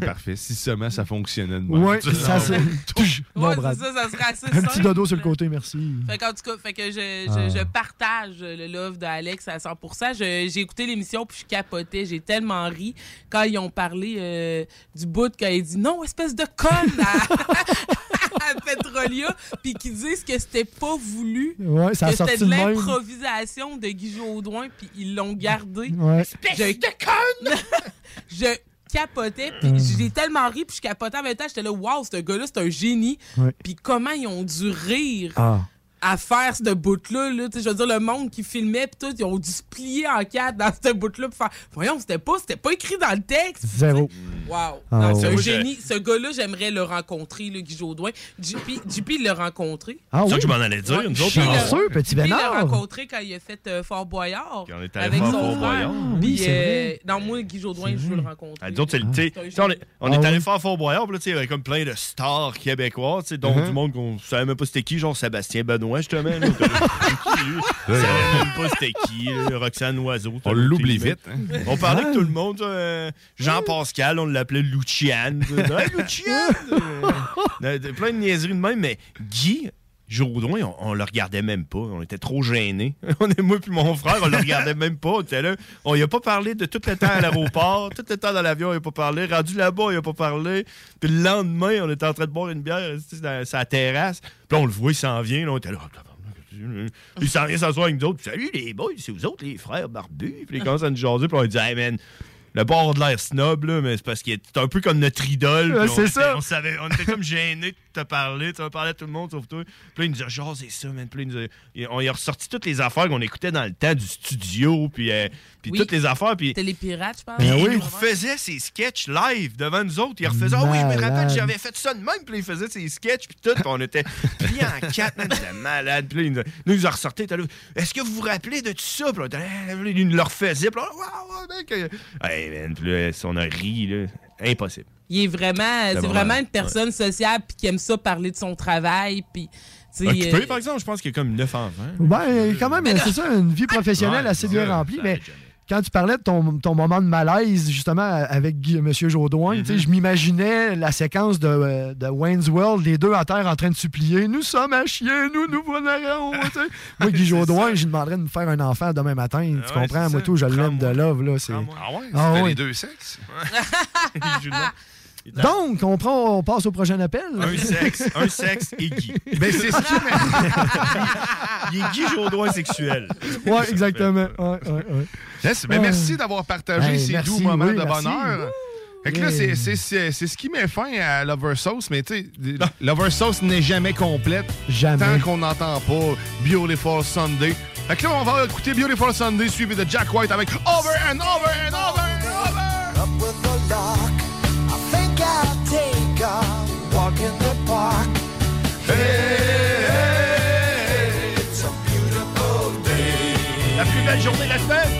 Speaker 7: C'est parfait. Si seulement ça fonctionnait de même. Tu-
Speaker 6: ça
Speaker 20: Ouais, c'est ça, ça serait assez
Speaker 6: Un petit
Speaker 20: simple.
Speaker 6: dodo sur le côté, merci.
Speaker 20: Fait qu'en tout cas, fait que je, je,
Speaker 6: Ah.
Speaker 20: je partage le love d'Alex à 100%. Je- J'ai écouté l'émission puis je capotais. J'ai tellement ri quand ils ont parlé euh, du bout quand il dit non, espèce de conne à, à Petrolia puis qu'ils disent que c'était pas voulu.
Speaker 6: Ouais, ça a
Speaker 20: que
Speaker 6: sorti
Speaker 20: c'était de l'improvisation de Guy Jodoin puis ils l'ont gardé.
Speaker 6: Ouais.
Speaker 20: Espèce de conne! je capotais puis
Speaker 6: Hum.
Speaker 20: j'ai tellement ri puis je capotais en même temps. J'étais là, waouh, ce gars-là, c'est un génie.
Speaker 6: Ouais.
Speaker 20: Puis comment ils ont dû rire
Speaker 6: Ah.
Speaker 20: À faire ce bout-là. Là. Tu sais, Je veux dire, le monde qui filmait, pis tout, ils ont dû se plier en quatre dans ce bout-là pour faire. Voyons, c'était pas, c'était pas écrit dans le texte.
Speaker 6: Zéro.
Speaker 20: Wow.
Speaker 6: Ah
Speaker 20: Non, c'est un génie. Ce gars-là, j'aimerais le rencontrer, le Guy Jodoin. JP, l'a rencontré.
Speaker 6: Ah
Speaker 15: C'est ça
Speaker 6: oui.
Speaker 15: que je m'en allais dire.
Speaker 20: Ouais.
Speaker 15: Nous autres,
Speaker 20: Puis
Speaker 15: on-
Speaker 20: le-
Speaker 6: Chanceux, petit
Speaker 20: JP l'a rencontré quand il a fait euh, Fort Boyard.
Speaker 15: Puis on est allé
Speaker 20: avec son frère. Puis,
Speaker 6: Oui, c'est vrai.
Speaker 20: euh, non, moi, Guy Jodoin, je veux le rencontrer.
Speaker 15: Ah, c'est on est, on
Speaker 6: Ah
Speaker 15: est allé
Speaker 6: oui.
Speaker 15: faire Fort Boyard, puis là, tu sais, il y avait comme plein de stars québécois, tu sais, dont
Speaker 6: Uh-huh.
Speaker 15: du monde qu'on savait même pas c'était qui, genre Sébastien Benoît, justement. là. Même pas c'était qui, là, Roxane Oiseau.
Speaker 7: On l'oublie vite. hein.
Speaker 15: On parlait avec tout le monde, euh, Jean-Pascal, on l'appelait Luciane. hey, Luciane! Euh, de- plein de niaiseries de même, mais Guy, Jourdouin, on, on le regardait même pas. On était trop gênés. On est moi puis mon frère, on le regardait même pas. On était là. On y a pas parlé de tout le temps à l'aéroport, tout le temps dans l'avion, il a pas parlé. Rendu là-bas, il a pas parlé. Puis le lendemain, on était en train de boire une bière dans sa terrasse. Puis on le voit, il s'en vient. Là, on était là. Ah, il s'en vient s'asseoir avec nous autres. Salut les boys, c'est vous autres les frères barbus. Puis il commence à nous jaser. Puis on dit, hey man, le bord de l'air snob, là, mais c'est parce qu'il est un peu comme notre idole.
Speaker 6: Ouais, c'est ça.
Speaker 15: On, savait, on était comme gênés de te parler. On parlait à tout le monde sauf toi. Puis là, il nous a jasé ça, man. Puis là, il nous a- il- on y a ressorti toutes les affaires qu'on écoutait dans le temps du studio, puis, euh, puis
Speaker 20: Oui.
Speaker 15: toutes les affaires. Puis
Speaker 20: C'était les pirates, je pense.
Speaker 15: puis il nous refaisait ses sketchs live devant nous autres. Il refaisait, ah oui, je me rappelle, j'avais fait ça de même. Puis là, il faisait ses sketchs, puis tout. Puis on était pliés en quatre, man. C'était malade. Puis là, il nous a, nous, il nous a ressorti. il Est-ce que vous vous rappelez de tout ça? Puis là, il nous le refaisait. Puis là, waouh, waouh, mec. euh, Man. Puis là, on a ri, là. Impossible.
Speaker 20: Il est vraiment, c'est
Speaker 15: vraiment-
Speaker 20: vraiment une personne sociable puis qui aime ça parler de son travail puis tu sais,
Speaker 15: Occupé,
Speaker 20: euh,
Speaker 15: par exemple, je pense qu'il y a comme 9 enfants.
Speaker 6: Ben, quand même, c'est ça, une vie professionnelle
Speaker 15: Ouais,
Speaker 6: assez bien remplie. Mais quand tu parlais de ton, ton moment de malaise, justement, avec Guy- M. Jodoin, tu sais, je m'imaginais la séquence de, euh, de Wayne's World, les deux à terre en train de supplier Nous sommes à chier, nous nous volerons. Moi, Guy Jodoin, je lui demanderais de me faire un enfant demain matin. tu
Speaker 7: ouais,
Speaker 6: comprends? Moi, tout, je l'aime de love. Là, c'est...
Speaker 7: Ah ouais?
Speaker 6: Ah ouais.
Speaker 7: les deux sexes?
Speaker 6: Donc, on, prend, on passe au prochain appel.
Speaker 15: Un sexe, un sexe et Guy.
Speaker 6: Ben, c'est ce qui
Speaker 15: Il est Guy Jodoin sexuel.
Speaker 6: Oui, exactement. Ouais, ouais, ouais.
Speaker 7: Yes, ben
Speaker 6: Ouais.
Speaker 7: merci d'avoir partagé
Speaker 6: Hey,
Speaker 7: ces
Speaker 6: merci,
Speaker 7: doux moments
Speaker 6: oui,
Speaker 7: de
Speaker 6: merci.
Speaker 7: bonheur. Fait que là,
Speaker 6: Yeah.
Speaker 7: c'est- c'est c'est- c'est ce qui met fin à Lover Sauce, mais tu sais, Lover Sauce n'est jamais complète
Speaker 6: Jamais.
Speaker 7: tant qu'on n'entend pas Beautiful Sunday. Fait que là, on va écouter Beautiful Sunday suivi de Jack White avec Over and Over and Over and Over.
Speaker 21: Take a walk in the park. Hey, it's a beautiful day.
Speaker 15: La plus belle journée de la semaine?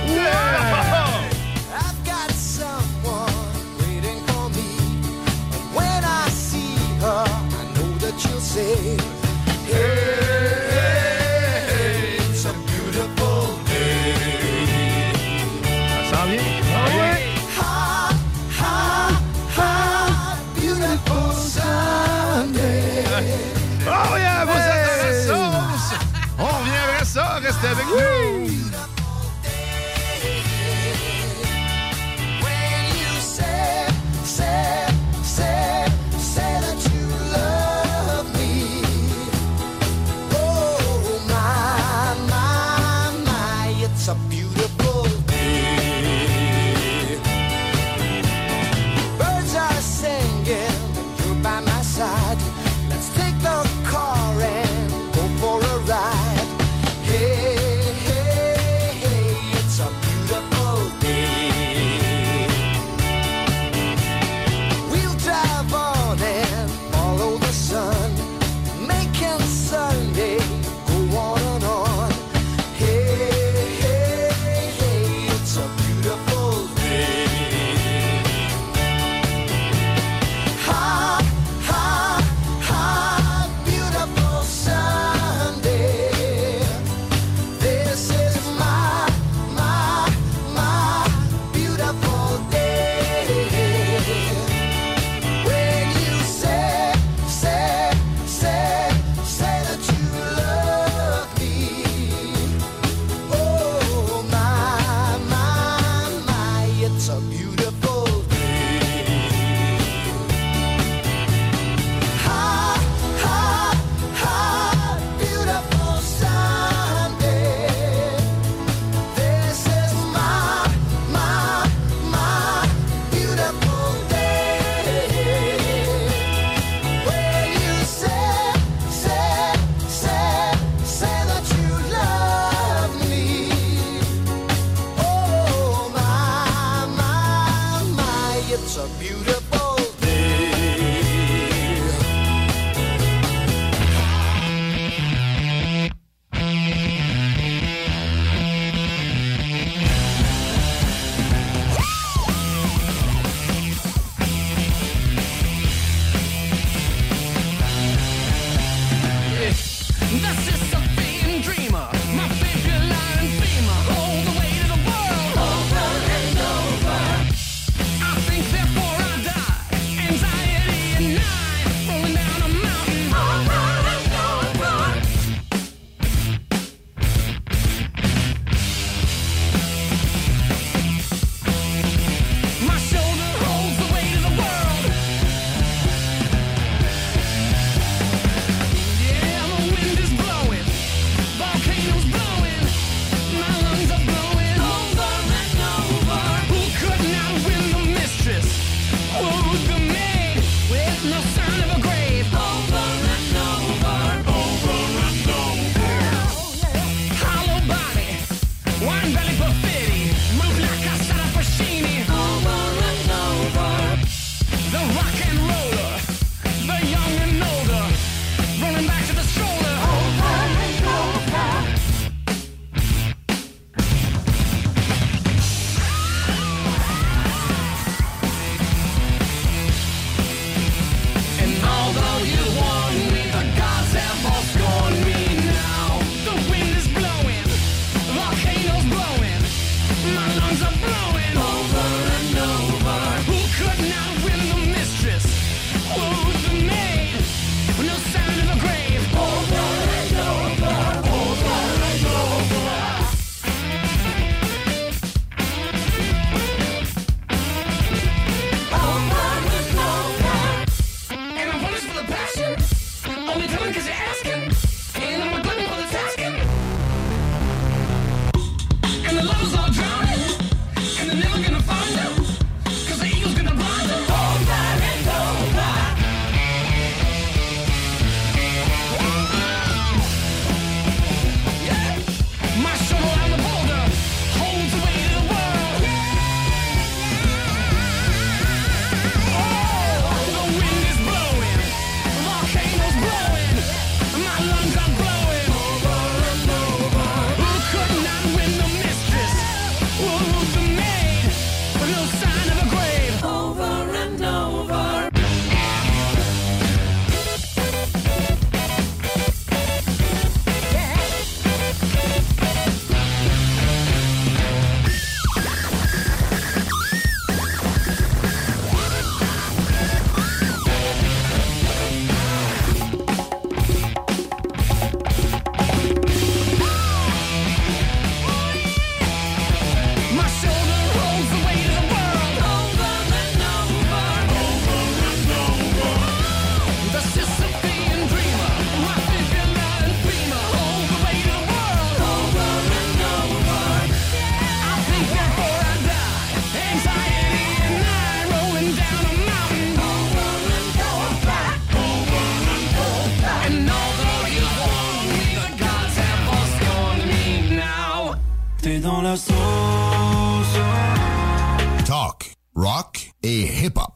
Speaker 14: Talk, rock et hip-hop.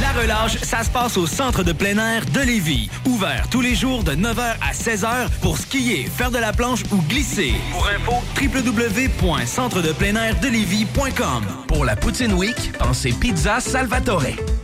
Speaker 12: La relâche, ça se passe au centre de plein air de Lévis. Ouvert tous les jours de 9h à 16h pour skier, faire de la planche ou glisser. Pour info, www.centredepleinairdelévis.com.
Speaker 10: Pour la Poutine Week, pensez Pizza Salvatore.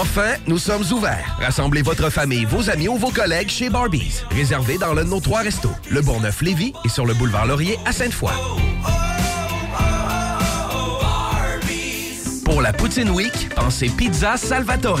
Speaker 16: Enfin, nous sommes ouverts. Rassemblez votre famille, vos amis ou vos collègues chez Barbies. Réservé dans l'un de nos trois restos, le Bourgneuf-Lévis et sur le boulevard Laurier à Sainte-Foy. Pour la Poutine Week, pensez Pizza Salvatore.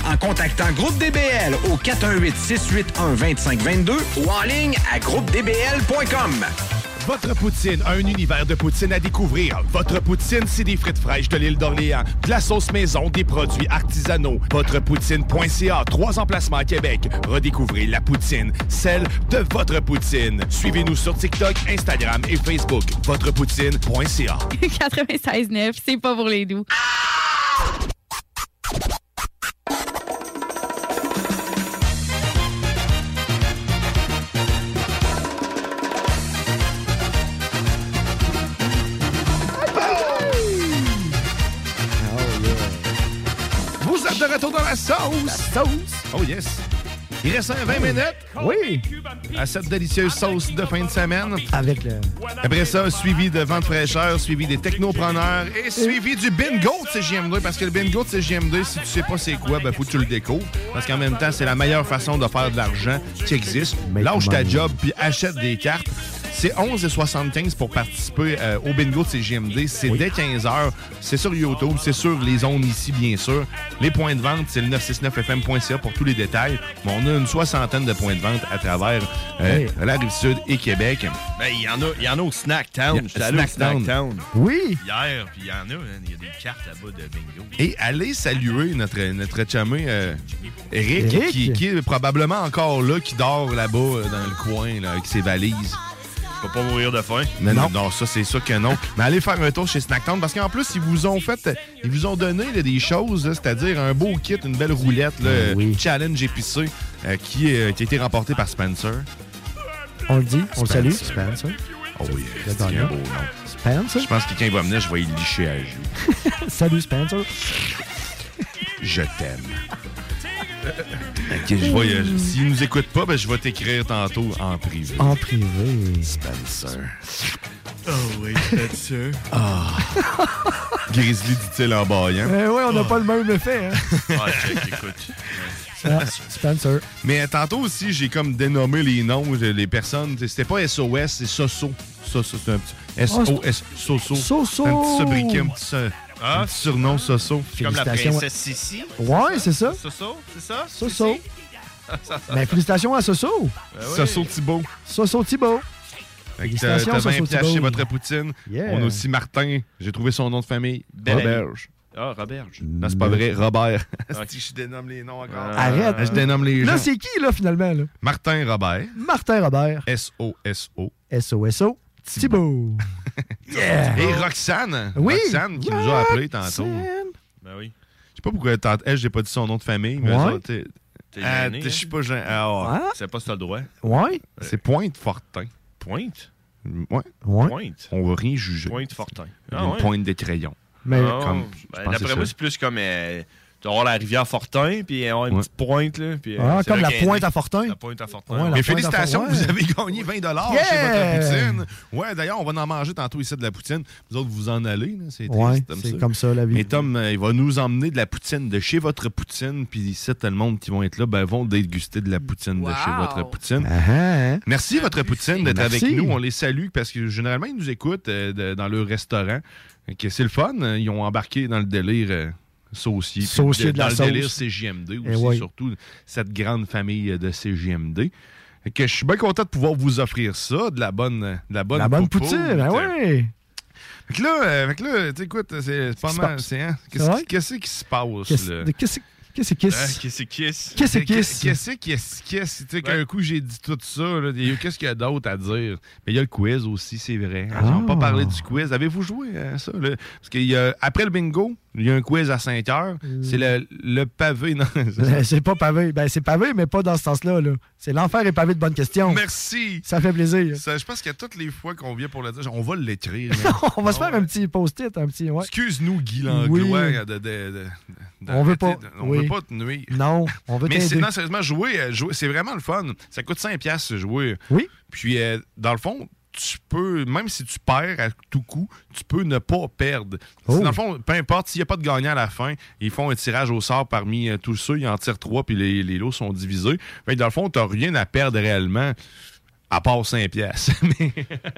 Speaker 16: en contactant Groupe DBL au 418-681-2522 ou en ligne à groupedbl.com.
Speaker 7: Votre poutine, un univers de poutine à découvrir. Votre poutine, c'est des frites fraîches de l'île d'Orléans, de la sauce maison, des produits artisanaux. Votrepoutine.ca, trois emplacements à Québec. Redécouvrez la poutine, celle de votre poutine. Suivez-nous sur TikTok, Instagram et Facebook. Votrepoutine.ca.
Speaker 23: 96.9, c'est pas pour les doux.
Speaker 7: Retour dans la sauce. La sauce. Oh yes. Il reste un 20 minutes.
Speaker 6: Oui.
Speaker 7: À cette délicieuse sauce de fin de semaine.
Speaker 6: Avec le.
Speaker 7: Après ça, suivi de vente fraîcheur, suivi des technopreneurs et suivi du bingo de CGM2. Parce que le bingo de CGM2, si tu sais pas c'est quoi, ben faut que tu le découvres. Parce qu'en même temps, c'est la meilleure façon de faire de l'argent qui existe. Lâche ta job puis achète des cartes. C'est 11,75 pour participer euh, au bingo de CGMD. C'est dès 15 h. C'est sur YouTube, c'est sur les ondes ici, bien sûr. Les points de vente, c'est le 969fm.ca pour tous les détails. Mais on a une soixantaine de points de vente à travers euh, la Rive-Sud et Québec.
Speaker 15: Ben, il y en a, il y en a au J'étais allé au
Speaker 7: Snacktown.
Speaker 15: Snacktown.
Speaker 6: Oui.
Speaker 15: Hier, puis il y en a, il y a des cartes là-bas de bingo.
Speaker 7: Et allez saluer notre, notre chumé euh, Eric,
Speaker 15: Eric?
Speaker 7: Qui, qui est probablement encore là, qui dort là-bas dans le coin là, avec ses valises.
Speaker 15: Va pas mourir de faim.
Speaker 7: Non, non, non, ça c'est sûr que non. Mais allez faire un tour chez Snacktown parce qu'en plus, ils vous ont fait, ils vous ont donné là, des choses, c'est-à-dire un beau kit, une belle roulette, là, challenge épicé, euh, qui, euh, qui a été remporté par Spencer.
Speaker 6: On le dit, on le salue,
Speaker 7: Spencer. Oh oui, c'est un beau nom.
Speaker 6: Spencer.
Speaker 7: Je pense que quand il va venir, je vais y licher à joue.
Speaker 6: Salut, Spencer.
Speaker 7: Je t'aime. Ok, je vais, S'il nous écoute pas, ben, je vais t'écrire tantôt en privé.
Speaker 6: En privé.
Speaker 7: Spencer.
Speaker 15: Oh oui, Spencer.
Speaker 7: Ah. Grizzly dit-il en baillant.
Speaker 6: Eh ouais, on n'a pas le même effet. Hein?
Speaker 15: Ah, check, écoute.
Speaker 6: Ah, Spencer.
Speaker 7: Mais tantôt aussi, j'ai comme dénommé les noms, les personnes. C'était pas SOS, c'est Soso. Soso, c'est un petit. S-O-S. Soso.
Speaker 6: Soso.
Speaker 7: Un petit sobriquet, un petit,
Speaker 15: Ah.
Speaker 7: surnom, Soso.
Speaker 15: Comme la
Speaker 6: Félicitations.
Speaker 15: princesse Sissi.
Speaker 6: Ouais, c'est ça.
Speaker 15: Soso, c'est ça?
Speaker 6: Soso.
Speaker 15: Sissi?
Speaker 6: Ben, félicitations à Soso.
Speaker 15: Ben.
Speaker 7: Soso Thibault.
Speaker 6: Soso Thibault. Félicitations,
Speaker 7: t'as 20
Speaker 6: Soso
Speaker 7: piastres chez
Speaker 6: Thibault.
Speaker 7: votre poutine. On a aussi Martin. J'ai trouvé son nom de famille. Roberge.
Speaker 15: Ah, Roberge.
Speaker 7: Non, c'est pas vrai. Robert. Je dénomme les noms encore.
Speaker 6: Arrête.
Speaker 7: Je dénomme les gens.
Speaker 6: Là, c'est qui, là, finalement? Là?
Speaker 7: Martin Robert.
Speaker 6: Martin Robert.
Speaker 7: S-O-S-O.
Speaker 6: SOSO. Thibault. yeah.
Speaker 7: Et Roxane.
Speaker 6: Oui.
Speaker 7: Roxane qui nous a appelé tantôt.
Speaker 15: Ben oui.
Speaker 7: Je sais pas pourquoi tante- elle, j'ai pas dit son nom de famille, mais
Speaker 6: Ouais.
Speaker 7: t'es-
Speaker 15: t'es-
Speaker 7: je suis
Speaker 15: hein?
Speaker 7: pas gêné. Ah.
Speaker 6: Ah.
Speaker 15: C'est pas si t'as le droit.
Speaker 6: Ouais.
Speaker 7: C'est Pointe Fortin.
Speaker 15: Pointe?
Speaker 7: Ouais.
Speaker 6: Ouais.
Speaker 15: Pointe.
Speaker 7: On va rien juger.
Speaker 15: Pointe Fortin.
Speaker 7: Une
Speaker 15: Ah ouais?
Speaker 7: pointe de crayon.
Speaker 6: Mais
Speaker 7: Comme-
Speaker 15: ben, D'après moi, c'est plus comme euh, tu vas avoir la rivière Fortin, puis avoir une petite pointe. Là, puis, euh,
Speaker 6: Ah, comme
Speaker 15: là
Speaker 6: la pointe à Fortin.
Speaker 15: La pointe à Fortin.
Speaker 6: Ouais, la
Speaker 7: Mais félicitations,
Speaker 6: Fortin.
Speaker 7: vous avez gagné 20
Speaker 6: Yeah!
Speaker 7: chez votre poutine. Ouais, d'ailleurs, on va en manger tantôt ici de la poutine. Vous autres, vous en allez. C'est
Speaker 6: Ouais, c'est comme ça, la vie.
Speaker 7: Mais Tom, euh, il va nous emmener de la poutine de chez votre poutine. Puis ici, tout le monde qui vont être là ben, vont déguster de la poutine de chez votre poutine.
Speaker 6: Ah,
Speaker 7: Merci, votre poutine, d'être avec nous. On les salue parce que généralement, ils nous écoutent euh, de- dans leur restaurant. C'est le fun. Ils ont embarqué dans le délire euh, saucier. puis
Speaker 6: Saucier de la
Speaker 7: dans
Speaker 6: sauce.
Speaker 7: le délire aussi,
Speaker 6: Eh oui.
Speaker 7: surtout cette grande famille de. Fait que je suis bien content de pouvoir vous offrir ça, de la bonne, de la bonne,
Speaker 6: La bonne poutine, ben oui.
Speaker 7: Fait que là, euh, fait que là, tu sais, écoute, c'est pas
Speaker 6: Qu'est-ce qui
Speaker 7: mal. hein, Qu'est-ce qui- qui se passe?
Speaker 6: Qu'est-ce
Speaker 7: là?
Speaker 6: Qu'est-ce- qu'est-ce qui
Speaker 15: Hein,
Speaker 6: se
Speaker 15: Qu'est-ce qui est?
Speaker 6: Qu'est-ce qui
Speaker 7: Qu'est-ce
Speaker 6: est
Speaker 7: qu'est-ce qu'est-ce qu'est-ce- tu sais, qu'un coup j'ai dit tout ça, qu'est-ce qu'il y a d'autre à dire? Mais il y a le quiz aussi, c'est vrai.
Speaker 6: Ah.
Speaker 7: On n'a pas parlé du quiz. Avez-vous joué à ça? là? Parce qu'après le bingo, il y a un quiz à 5 heures. C'est le, le pavé. Non,
Speaker 6: C'est pas pavé. Ben, c'est pavé, mais pas dans ce sens-là. Là. C'est l'enfer est pavé de bonnes questions.
Speaker 7: Merci.
Speaker 6: Ça fait plaisir.
Speaker 7: Ça, je pense qu'à toutes les fois qu'on vient pour le dire, on va l'écrire.
Speaker 6: On va se faire un petit post-it, un petit. Ouais.
Speaker 7: Excuse-nous, Guy
Speaker 6: Oui.
Speaker 7: Langlois.
Speaker 6: On veut pas.
Speaker 7: de- On
Speaker 6: Oui.
Speaker 7: veut pas te nuire.
Speaker 6: Non, on veut
Speaker 7: Mais non, sérieusement, jouer, euh, jouer, c'est vraiment le fun. Ça coûte 5$ piastres, jouer.
Speaker 6: Oui.
Speaker 7: Puis, euh, dans le fond, tu peux, même si tu perds à tout coup, tu peux ne pas perdre.
Speaker 6: Oh.
Speaker 7: Dans le fond, peu importe, s'il n'y a pas de gagnant à la fin, ils font un tirage au sort parmi euh, tous ceux, ils en tirent trois, puis les, les lots sont divisés. Fait que dans le fond, tu n'as rien à perdre réellement, à part 5$. piastres. Mais-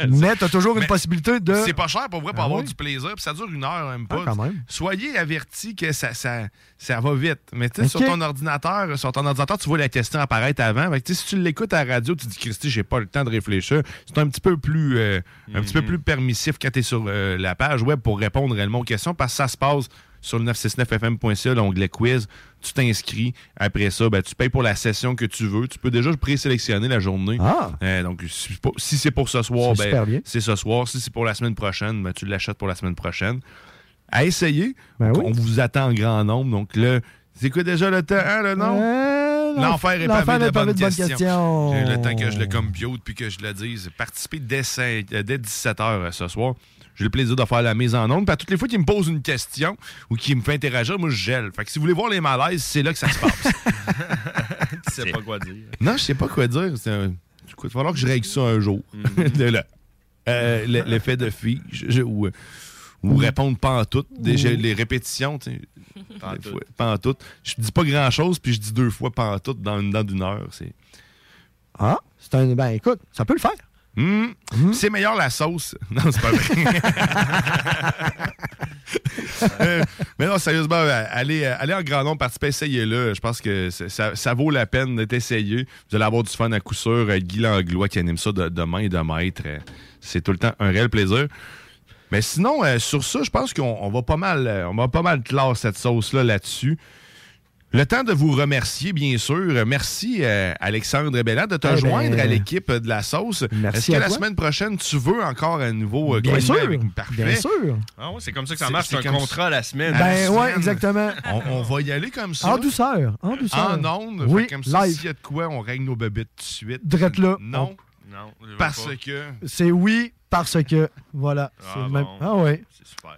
Speaker 6: Mais t'as toujours une
Speaker 7: Mais
Speaker 6: possibilité de.
Speaker 7: c'est pas cher pour vrai pour
Speaker 6: Ah
Speaker 7: avoir
Speaker 6: oui?
Speaker 7: du plaisir. Puis ça dure une heure, même pas.
Speaker 6: Ah, quand même.
Speaker 7: Soyez avertis que ça, ça, ça va vite. Mais tu sais, sur ton ordinateur, sur ton ordinateur, tu vois la question apparaître avant. Fait que, si tu l'écoutes à la radio, tu dis Christy, j'ai pas le temps de réfléchir. C'est un petit peu plus euh, un petit peu
Speaker 6: Mhm.
Speaker 7: plus permissif quand tu es sur euh, la page web pour répondre réellement aux questions parce que ça se passe sur le 969fm.ca, l'onglet quiz. Tu t'inscris. Après ça, ben, tu payes pour la session que tu veux. Tu peux déjà présélectionner la journée.
Speaker 6: Ah.
Speaker 7: Euh, donc, si, c'est pour ce soir,
Speaker 6: C'est
Speaker 7: ben, c'est ce soir. Si c'est pour la semaine prochaine, ben, tu l'achètes pour la semaine prochaine. À essayer.
Speaker 6: Ben
Speaker 7: Donc, On vous attend en grand nombre. Donc là, c'est quoi déjà le temps, hein, le nom?
Speaker 6: Euh,
Speaker 7: L'enfer est
Speaker 6: l'enfer
Speaker 7: pavé de
Speaker 6: est pavé
Speaker 7: bonnes
Speaker 6: de bonnes
Speaker 7: questions. J'ai le temps que je le compute puis que je le dise. Participer dès, 5 euh, dès 17h ce soir. J'ai le plaisir de faire la mise en onde. Puis à toutes les fois qu'il me pose une question ou qu'il me fait interagir, moi, je gèle. Fait que si vous voulez voir les malaises, c'est là que ça se passe.
Speaker 15: Tu sais pas quoi dire.
Speaker 7: non, je sais pas quoi dire. Un- Il va falloir que je règle ça un jour. Euh, le- L'effet de fille. je- je- ou, ou répondre pas en tout. Déjà, les répétitions, tu Pas en tout. Je dis pas grand chose, puis je dis deux fois pas en tout dans, dans une heure. C'est.
Speaker 6: Ah, c'est un. Ben écoute, ça peut le faire.
Speaker 7: Hmm. C'est meilleur la sauce. Non, c'est pas vrai. Euh, mais non, sérieusement, euh, allez, euh, allez en grand nombre, participez, essayez-le. Je pense que ça, ça vaut la peine d'être essayé. Vous allez avoir du fun à coup sûr. Guy Langlois qui anime ça de, de main et de maître. C'est tout le temps un réel plaisir. Mais sinon, euh, sur ça, je pense qu'on on va pas mal, on va pas mal clore cette sauce-là là-dessus. Le temps de vous remercier, bien sûr. Merci, euh, Alexandre Belland, de te
Speaker 6: Eh ben,
Speaker 7: joindre à l'équipe de la sauce.
Speaker 6: merci
Speaker 7: Est-ce que la
Speaker 6: toi.
Speaker 7: semaine prochaine, tu veux encore à nouveau euh,
Speaker 6: Bien sûr,
Speaker 7: Parfait.
Speaker 6: bien sûr.
Speaker 15: Ah ouais, c'est comme ça que ça marche. C'est un contrat à la semaine.
Speaker 6: Ben ouais,
Speaker 7: semaine.
Speaker 6: exactement.
Speaker 7: On, on va y aller comme ça.
Speaker 6: En douceur. En douceur.
Speaker 7: En ondes.
Speaker 6: Oui,
Speaker 7: comme ça,
Speaker 6: live.
Speaker 7: s'il y a de quoi, on règle nos bébés tout de suite.
Speaker 6: Drette là.
Speaker 7: Non.
Speaker 15: Non,
Speaker 7: Parce
Speaker 15: pas.
Speaker 7: que.
Speaker 6: C'est oui parce que. Voilà. c'est le même. Ah ouais.
Speaker 15: C'est super.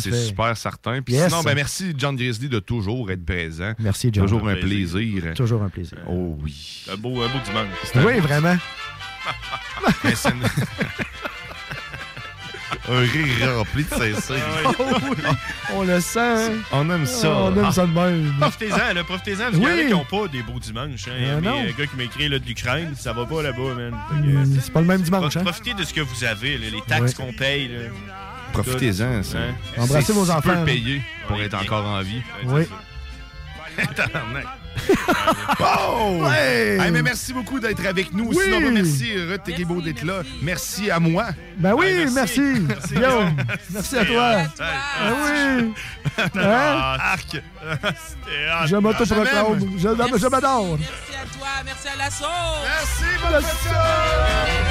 Speaker 6: C'est fait.
Speaker 7: super certain. Puis
Speaker 6: Yes.
Speaker 7: sinon, ben merci John Grizzly de toujours être présent.
Speaker 6: Merci, John.
Speaker 7: Toujours un
Speaker 15: plaisir.
Speaker 7: plaisir.
Speaker 6: Toujours un plaisir.
Speaker 7: Oh oui.
Speaker 15: Un beau, un beau dimanche.
Speaker 6: Oui, vraiment.
Speaker 7: Un rire rempli de sincérité.
Speaker 15: Ah
Speaker 6: Oh oui, on le sent. hein?
Speaker 7: On aime ça.
Speaker 6: On aime ça de même.
Speaker 15: Profitez-en, là, profitez-en, parce qu'il y en a qui n'ont pas des beaux dimanches. Hein. Il y a
Speaker 6: Euh,
Speaker 15: euh, gars qui m'écrit là, de l'Ukraine, ça va pas là-bas, man.
Speaker 6: Hum, C'est pas le même dimanche,
Speaker 15: Prof-
Speaker 6: hein?
Speaker 15: Profitez de ce que vous avez, là, les taxes
Speaker 6: Ouais.
Speaker 15: qu'on paye. là.
Speaker 7: Profitez-en. ça.
Speaker 15: Hein?
Speaker 6: Embrassez vos
Speaker 7: si
Speaker 6: enfants,
Speaker 7: peu payé pour
Speaker 15: Ouais,
Speaker 7: être encore en vie.
Speaker 6: Oui.
Speaker 7: Oh!
Speaker 6: Ouais.
Speaker 7: Hey, mais merci beaucoup d'être avec nous.
Speaker 6: Oui.
Speaker 7: Sinon, ben, merci, Ruth et beau d'être là. Merci à moi.
Speaker 6: Ben oui,
Speaker 7: Ouais,
Speaker 6: merci.
Speaker 7: merci.
Speaker 6: Guillaume, merci à toi. Ben oui. Hein?
Speaker 15: Arc.
Speaker 6: Je m'autoproclame. Je, je, m'adore.
Speaker 20: Merci à toi, merci à la sauce.
Speaker 7: Merci,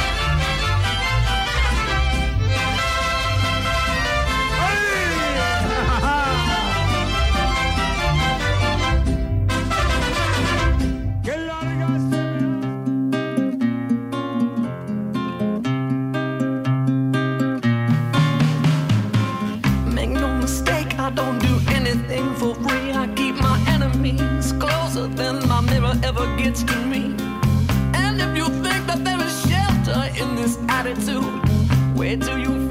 Speaker 6: La
Speaker 3: gets to me. And if you think that there is shelter in this attitude, where do you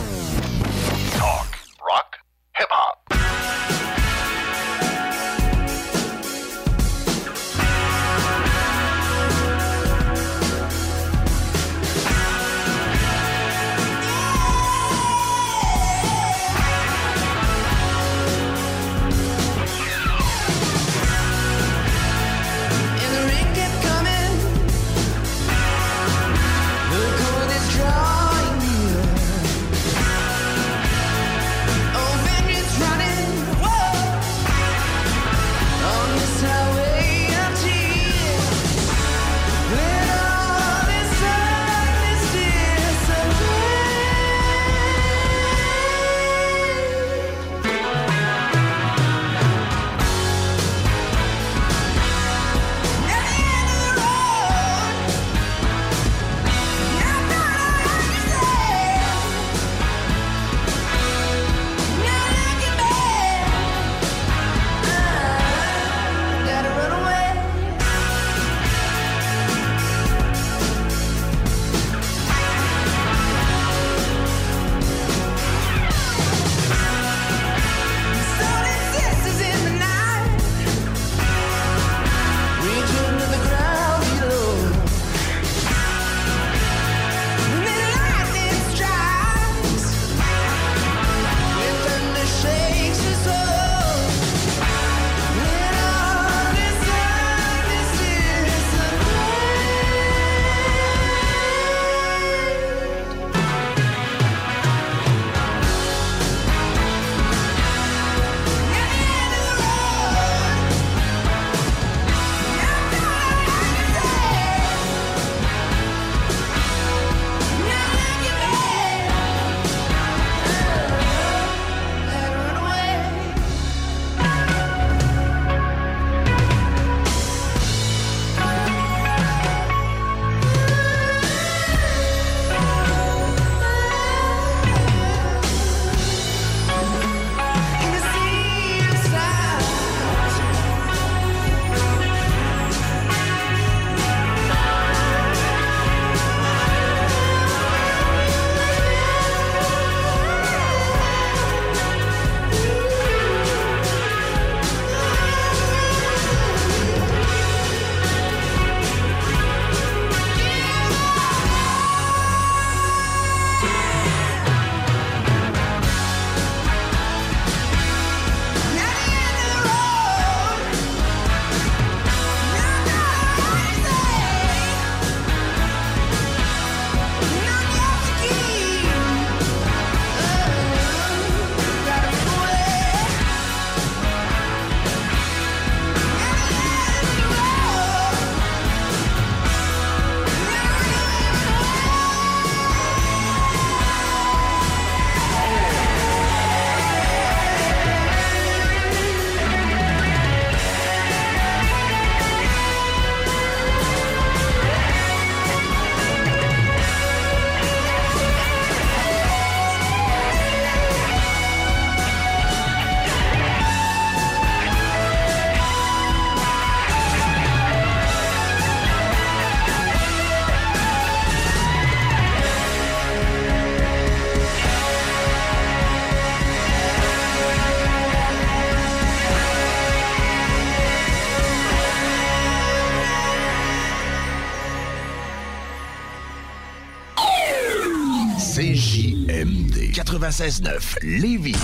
Speaker 24: 96.9 Lévis.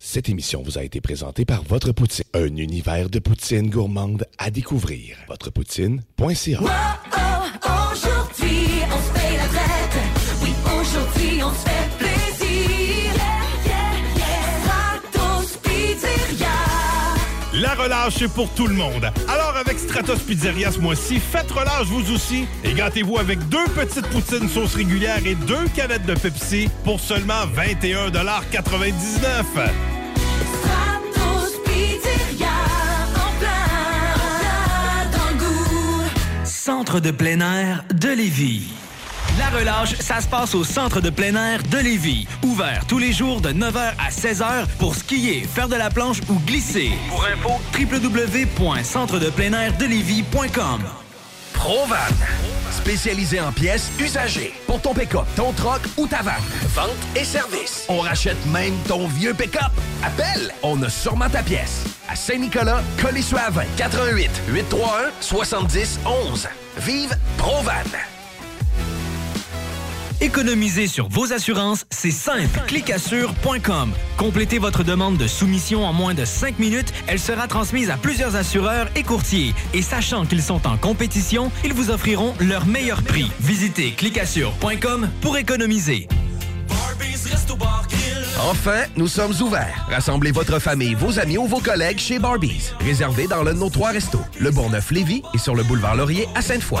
Speaker 25: Cette émission vous a été présentée par Votre Poutine, un univers de poutine gourmande à découvrir. Votrepoutine.ca
Speaker 21: Aujourd'hui, on se paye la traite. Oui, aujourd'hui, on se fait plaisir. Yeah, yeah, yeah. Stratos Pizzeria.
Speaker 7: La relâche est pour tout le monde. Alors avec Stratos Pizzeria ce mois-ci, faites relâche vous aussi et gâtez-vous avec deux petites poutines sauce régulière et deux canettes de Pepsi pour seulement 21,99
Speaker 21: Stratos Pizzeria. En plein, dans le goût.
Speaker 12: Centre de plein air de Lévis. La relâche, ça se passe au Centre de plein air de Lévis. Ouvert tous les jours de 9h à 16h pour skier, faire de la planche ou glisser. Pour info, www.centredepleinairdelévis.com
Speaker 10: Provan. Spécialisé en pièces usagées. Pour ton pick-up, ton troc ou ta vanne. Vente et service. On rachète même ton vieux pick-up. Appelle, on a sûrement ta pièce. À Saint-Nicolas, Colissois 20 88 831 70 11. Vive Provan.
Speaker 12: Économiser sur vos assurances, c'est simple. Clicassure.com. Complétez votre demande de soumission en moins de 5 minutes. Elle sera transmise à plusieurs assureurs et courtiers. Et sachant qu'ils sont en compétition, ils vous offriront leur meilleur prix. Visitez clicassure.com pour économiser.
Speaker 10: Enfin, nous sommes ouverts. Rassemblez votre famille, vos amis ou vos collègues chez Barbies. Réservé dans l'un de nos trois restos, le Bourgneuf-Lévis et sur le boulevard Laurier à Sainte-Foy.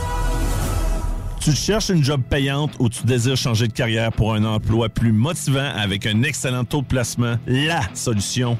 Speaker 7: Tu cherches une job payante ou tu désires changer de carrière pour un emploi plus motivant avec un excellent taux de placement? La solution,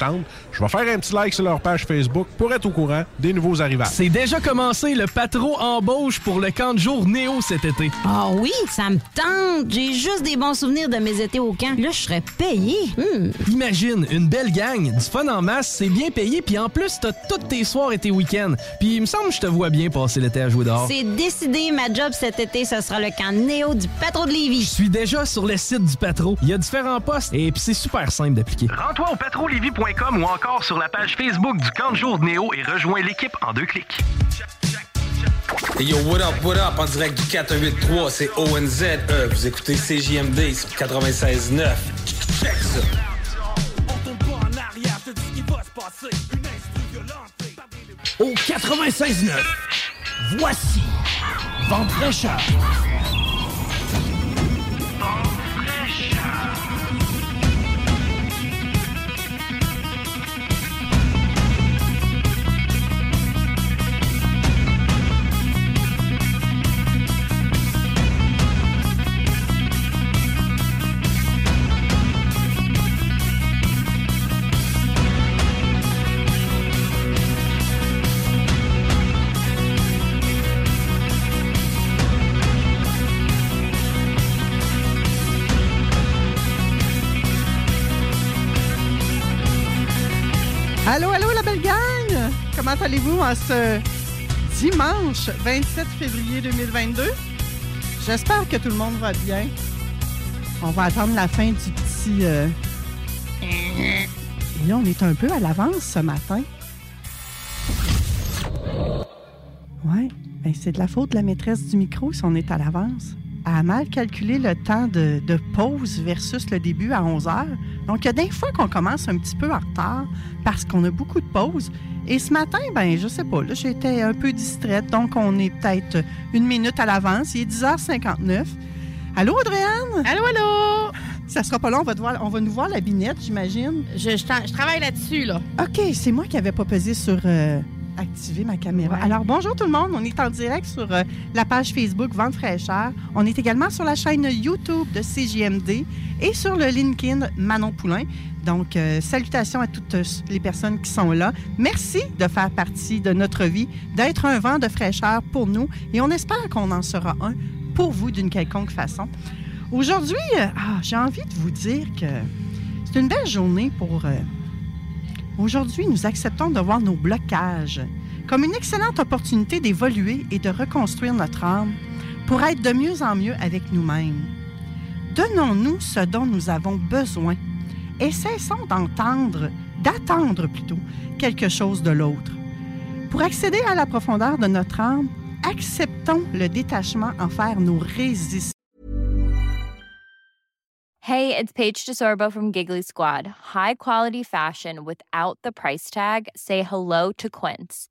Speaker 13: Je vais faire un petit like sur leur page Facebook pour être au courant des nouveaux arrivages.
Speaker 26: C'est déjà commencé le patro embauche pour le camp de jour Néo cet été.
Speaker 27: Ah oui, ça me tente. J'ai juste des bons souvenirs de mes étés au camp. Là, je serais payé. Hmm.
Speaker 26: Imagine, une belle gang, du fun en masse, c'est bien payé, puis en plus, t'as tous tes soirs et tes week-ends. Puis il me semble que je te vois bien passer l'été à jouer dehors.
Speaker 27: C'est décidé, ma job cet été, ce sera le camp Néo du patron de Lévis.
Speaker 26: Je suis déjà sur le site du patro. Il y a différents postes et puis c'est super simple d'appliquer.
Speaker 12: Rends-toi au patrolevy.com ou encore sur la page Facebook du camp de jour de Néo et rejoins l'équipe en deux clics.
Speaker 28: Hey yo, what up, what up, en direct du 483, c'est ONZ. Euh, vous écoutez CJMD sur 96.9. Check ça.
Speaker 2: On tourne pas en arrière,
Speaker 29: Comment allez-vous en ce dimanche 27 février 2022? J'espère que tout le monde va bien. On va attendre la fin du petit... euh, Et là, on est un peu à l'avance ce matin. Ouais, ben c'est de la faute de la maîtresse du micro si on est à l'avance. Elle a mal calculé le temps de, de pause versus le début à 11 heures. Donc, il y a des fois qu'on commence un petit peu en retard parce qu'on a beaucoup de pauses. Et ce matin, ben, je sais pas, là, j'étais un peu distraite. Donc, on est peut-être une minute à l'avance. Il est 10h59. Allô, Audrey-Anne?
Speaker 30: Allô, allô?
Speaker 29: Ça sera pas long, on va, te voir- on va nous voir la binette, j'imagine.
Speaker 30: Je, je tra- je travaille là-dessus, là.
Speaker 29: OK, c'est moi qui n'avais pas pesé sur euh, activer ma caméra.
Speaker 30: Ouais.
Speaker 29: Alors, bonjour tout le monde. On est en direct sur euh, la page Facebook Vente fraîcheur. On est également sur la chaîne YouTube de CJMD et sur le LinkedIn Manon Poulain. Donc, euh, salutations à toutes les personnes qui sont là. Merci de faire partie de notre vie, d'être un vent de fraîcheur pour nous et on espère qu'on en sera un pour vous d'une quelconque façon. Aujourd'hui, euh, ah, j'ai envie de vous dire que c'est une belle journée pour euh, Aujourd'hui, nous acceptons de voir nos blocages comme une excellente opportunité d'évoluer et de reconstruire notre âme pour être de mieux en mieux avec nous-mêmes. Donnons-nous ce dont nous avons besoin et cessons d'entendre, d'attendre plutôt, quelque chose de l'autre. Pour accéder à la profondeur de notre âme, acceptons le détachement envers nos résistances.
Speaker 31: Hey, it's Paige DeSorbo from Giggly Squad. High quality fashion without the price tag. Say hello to Quince.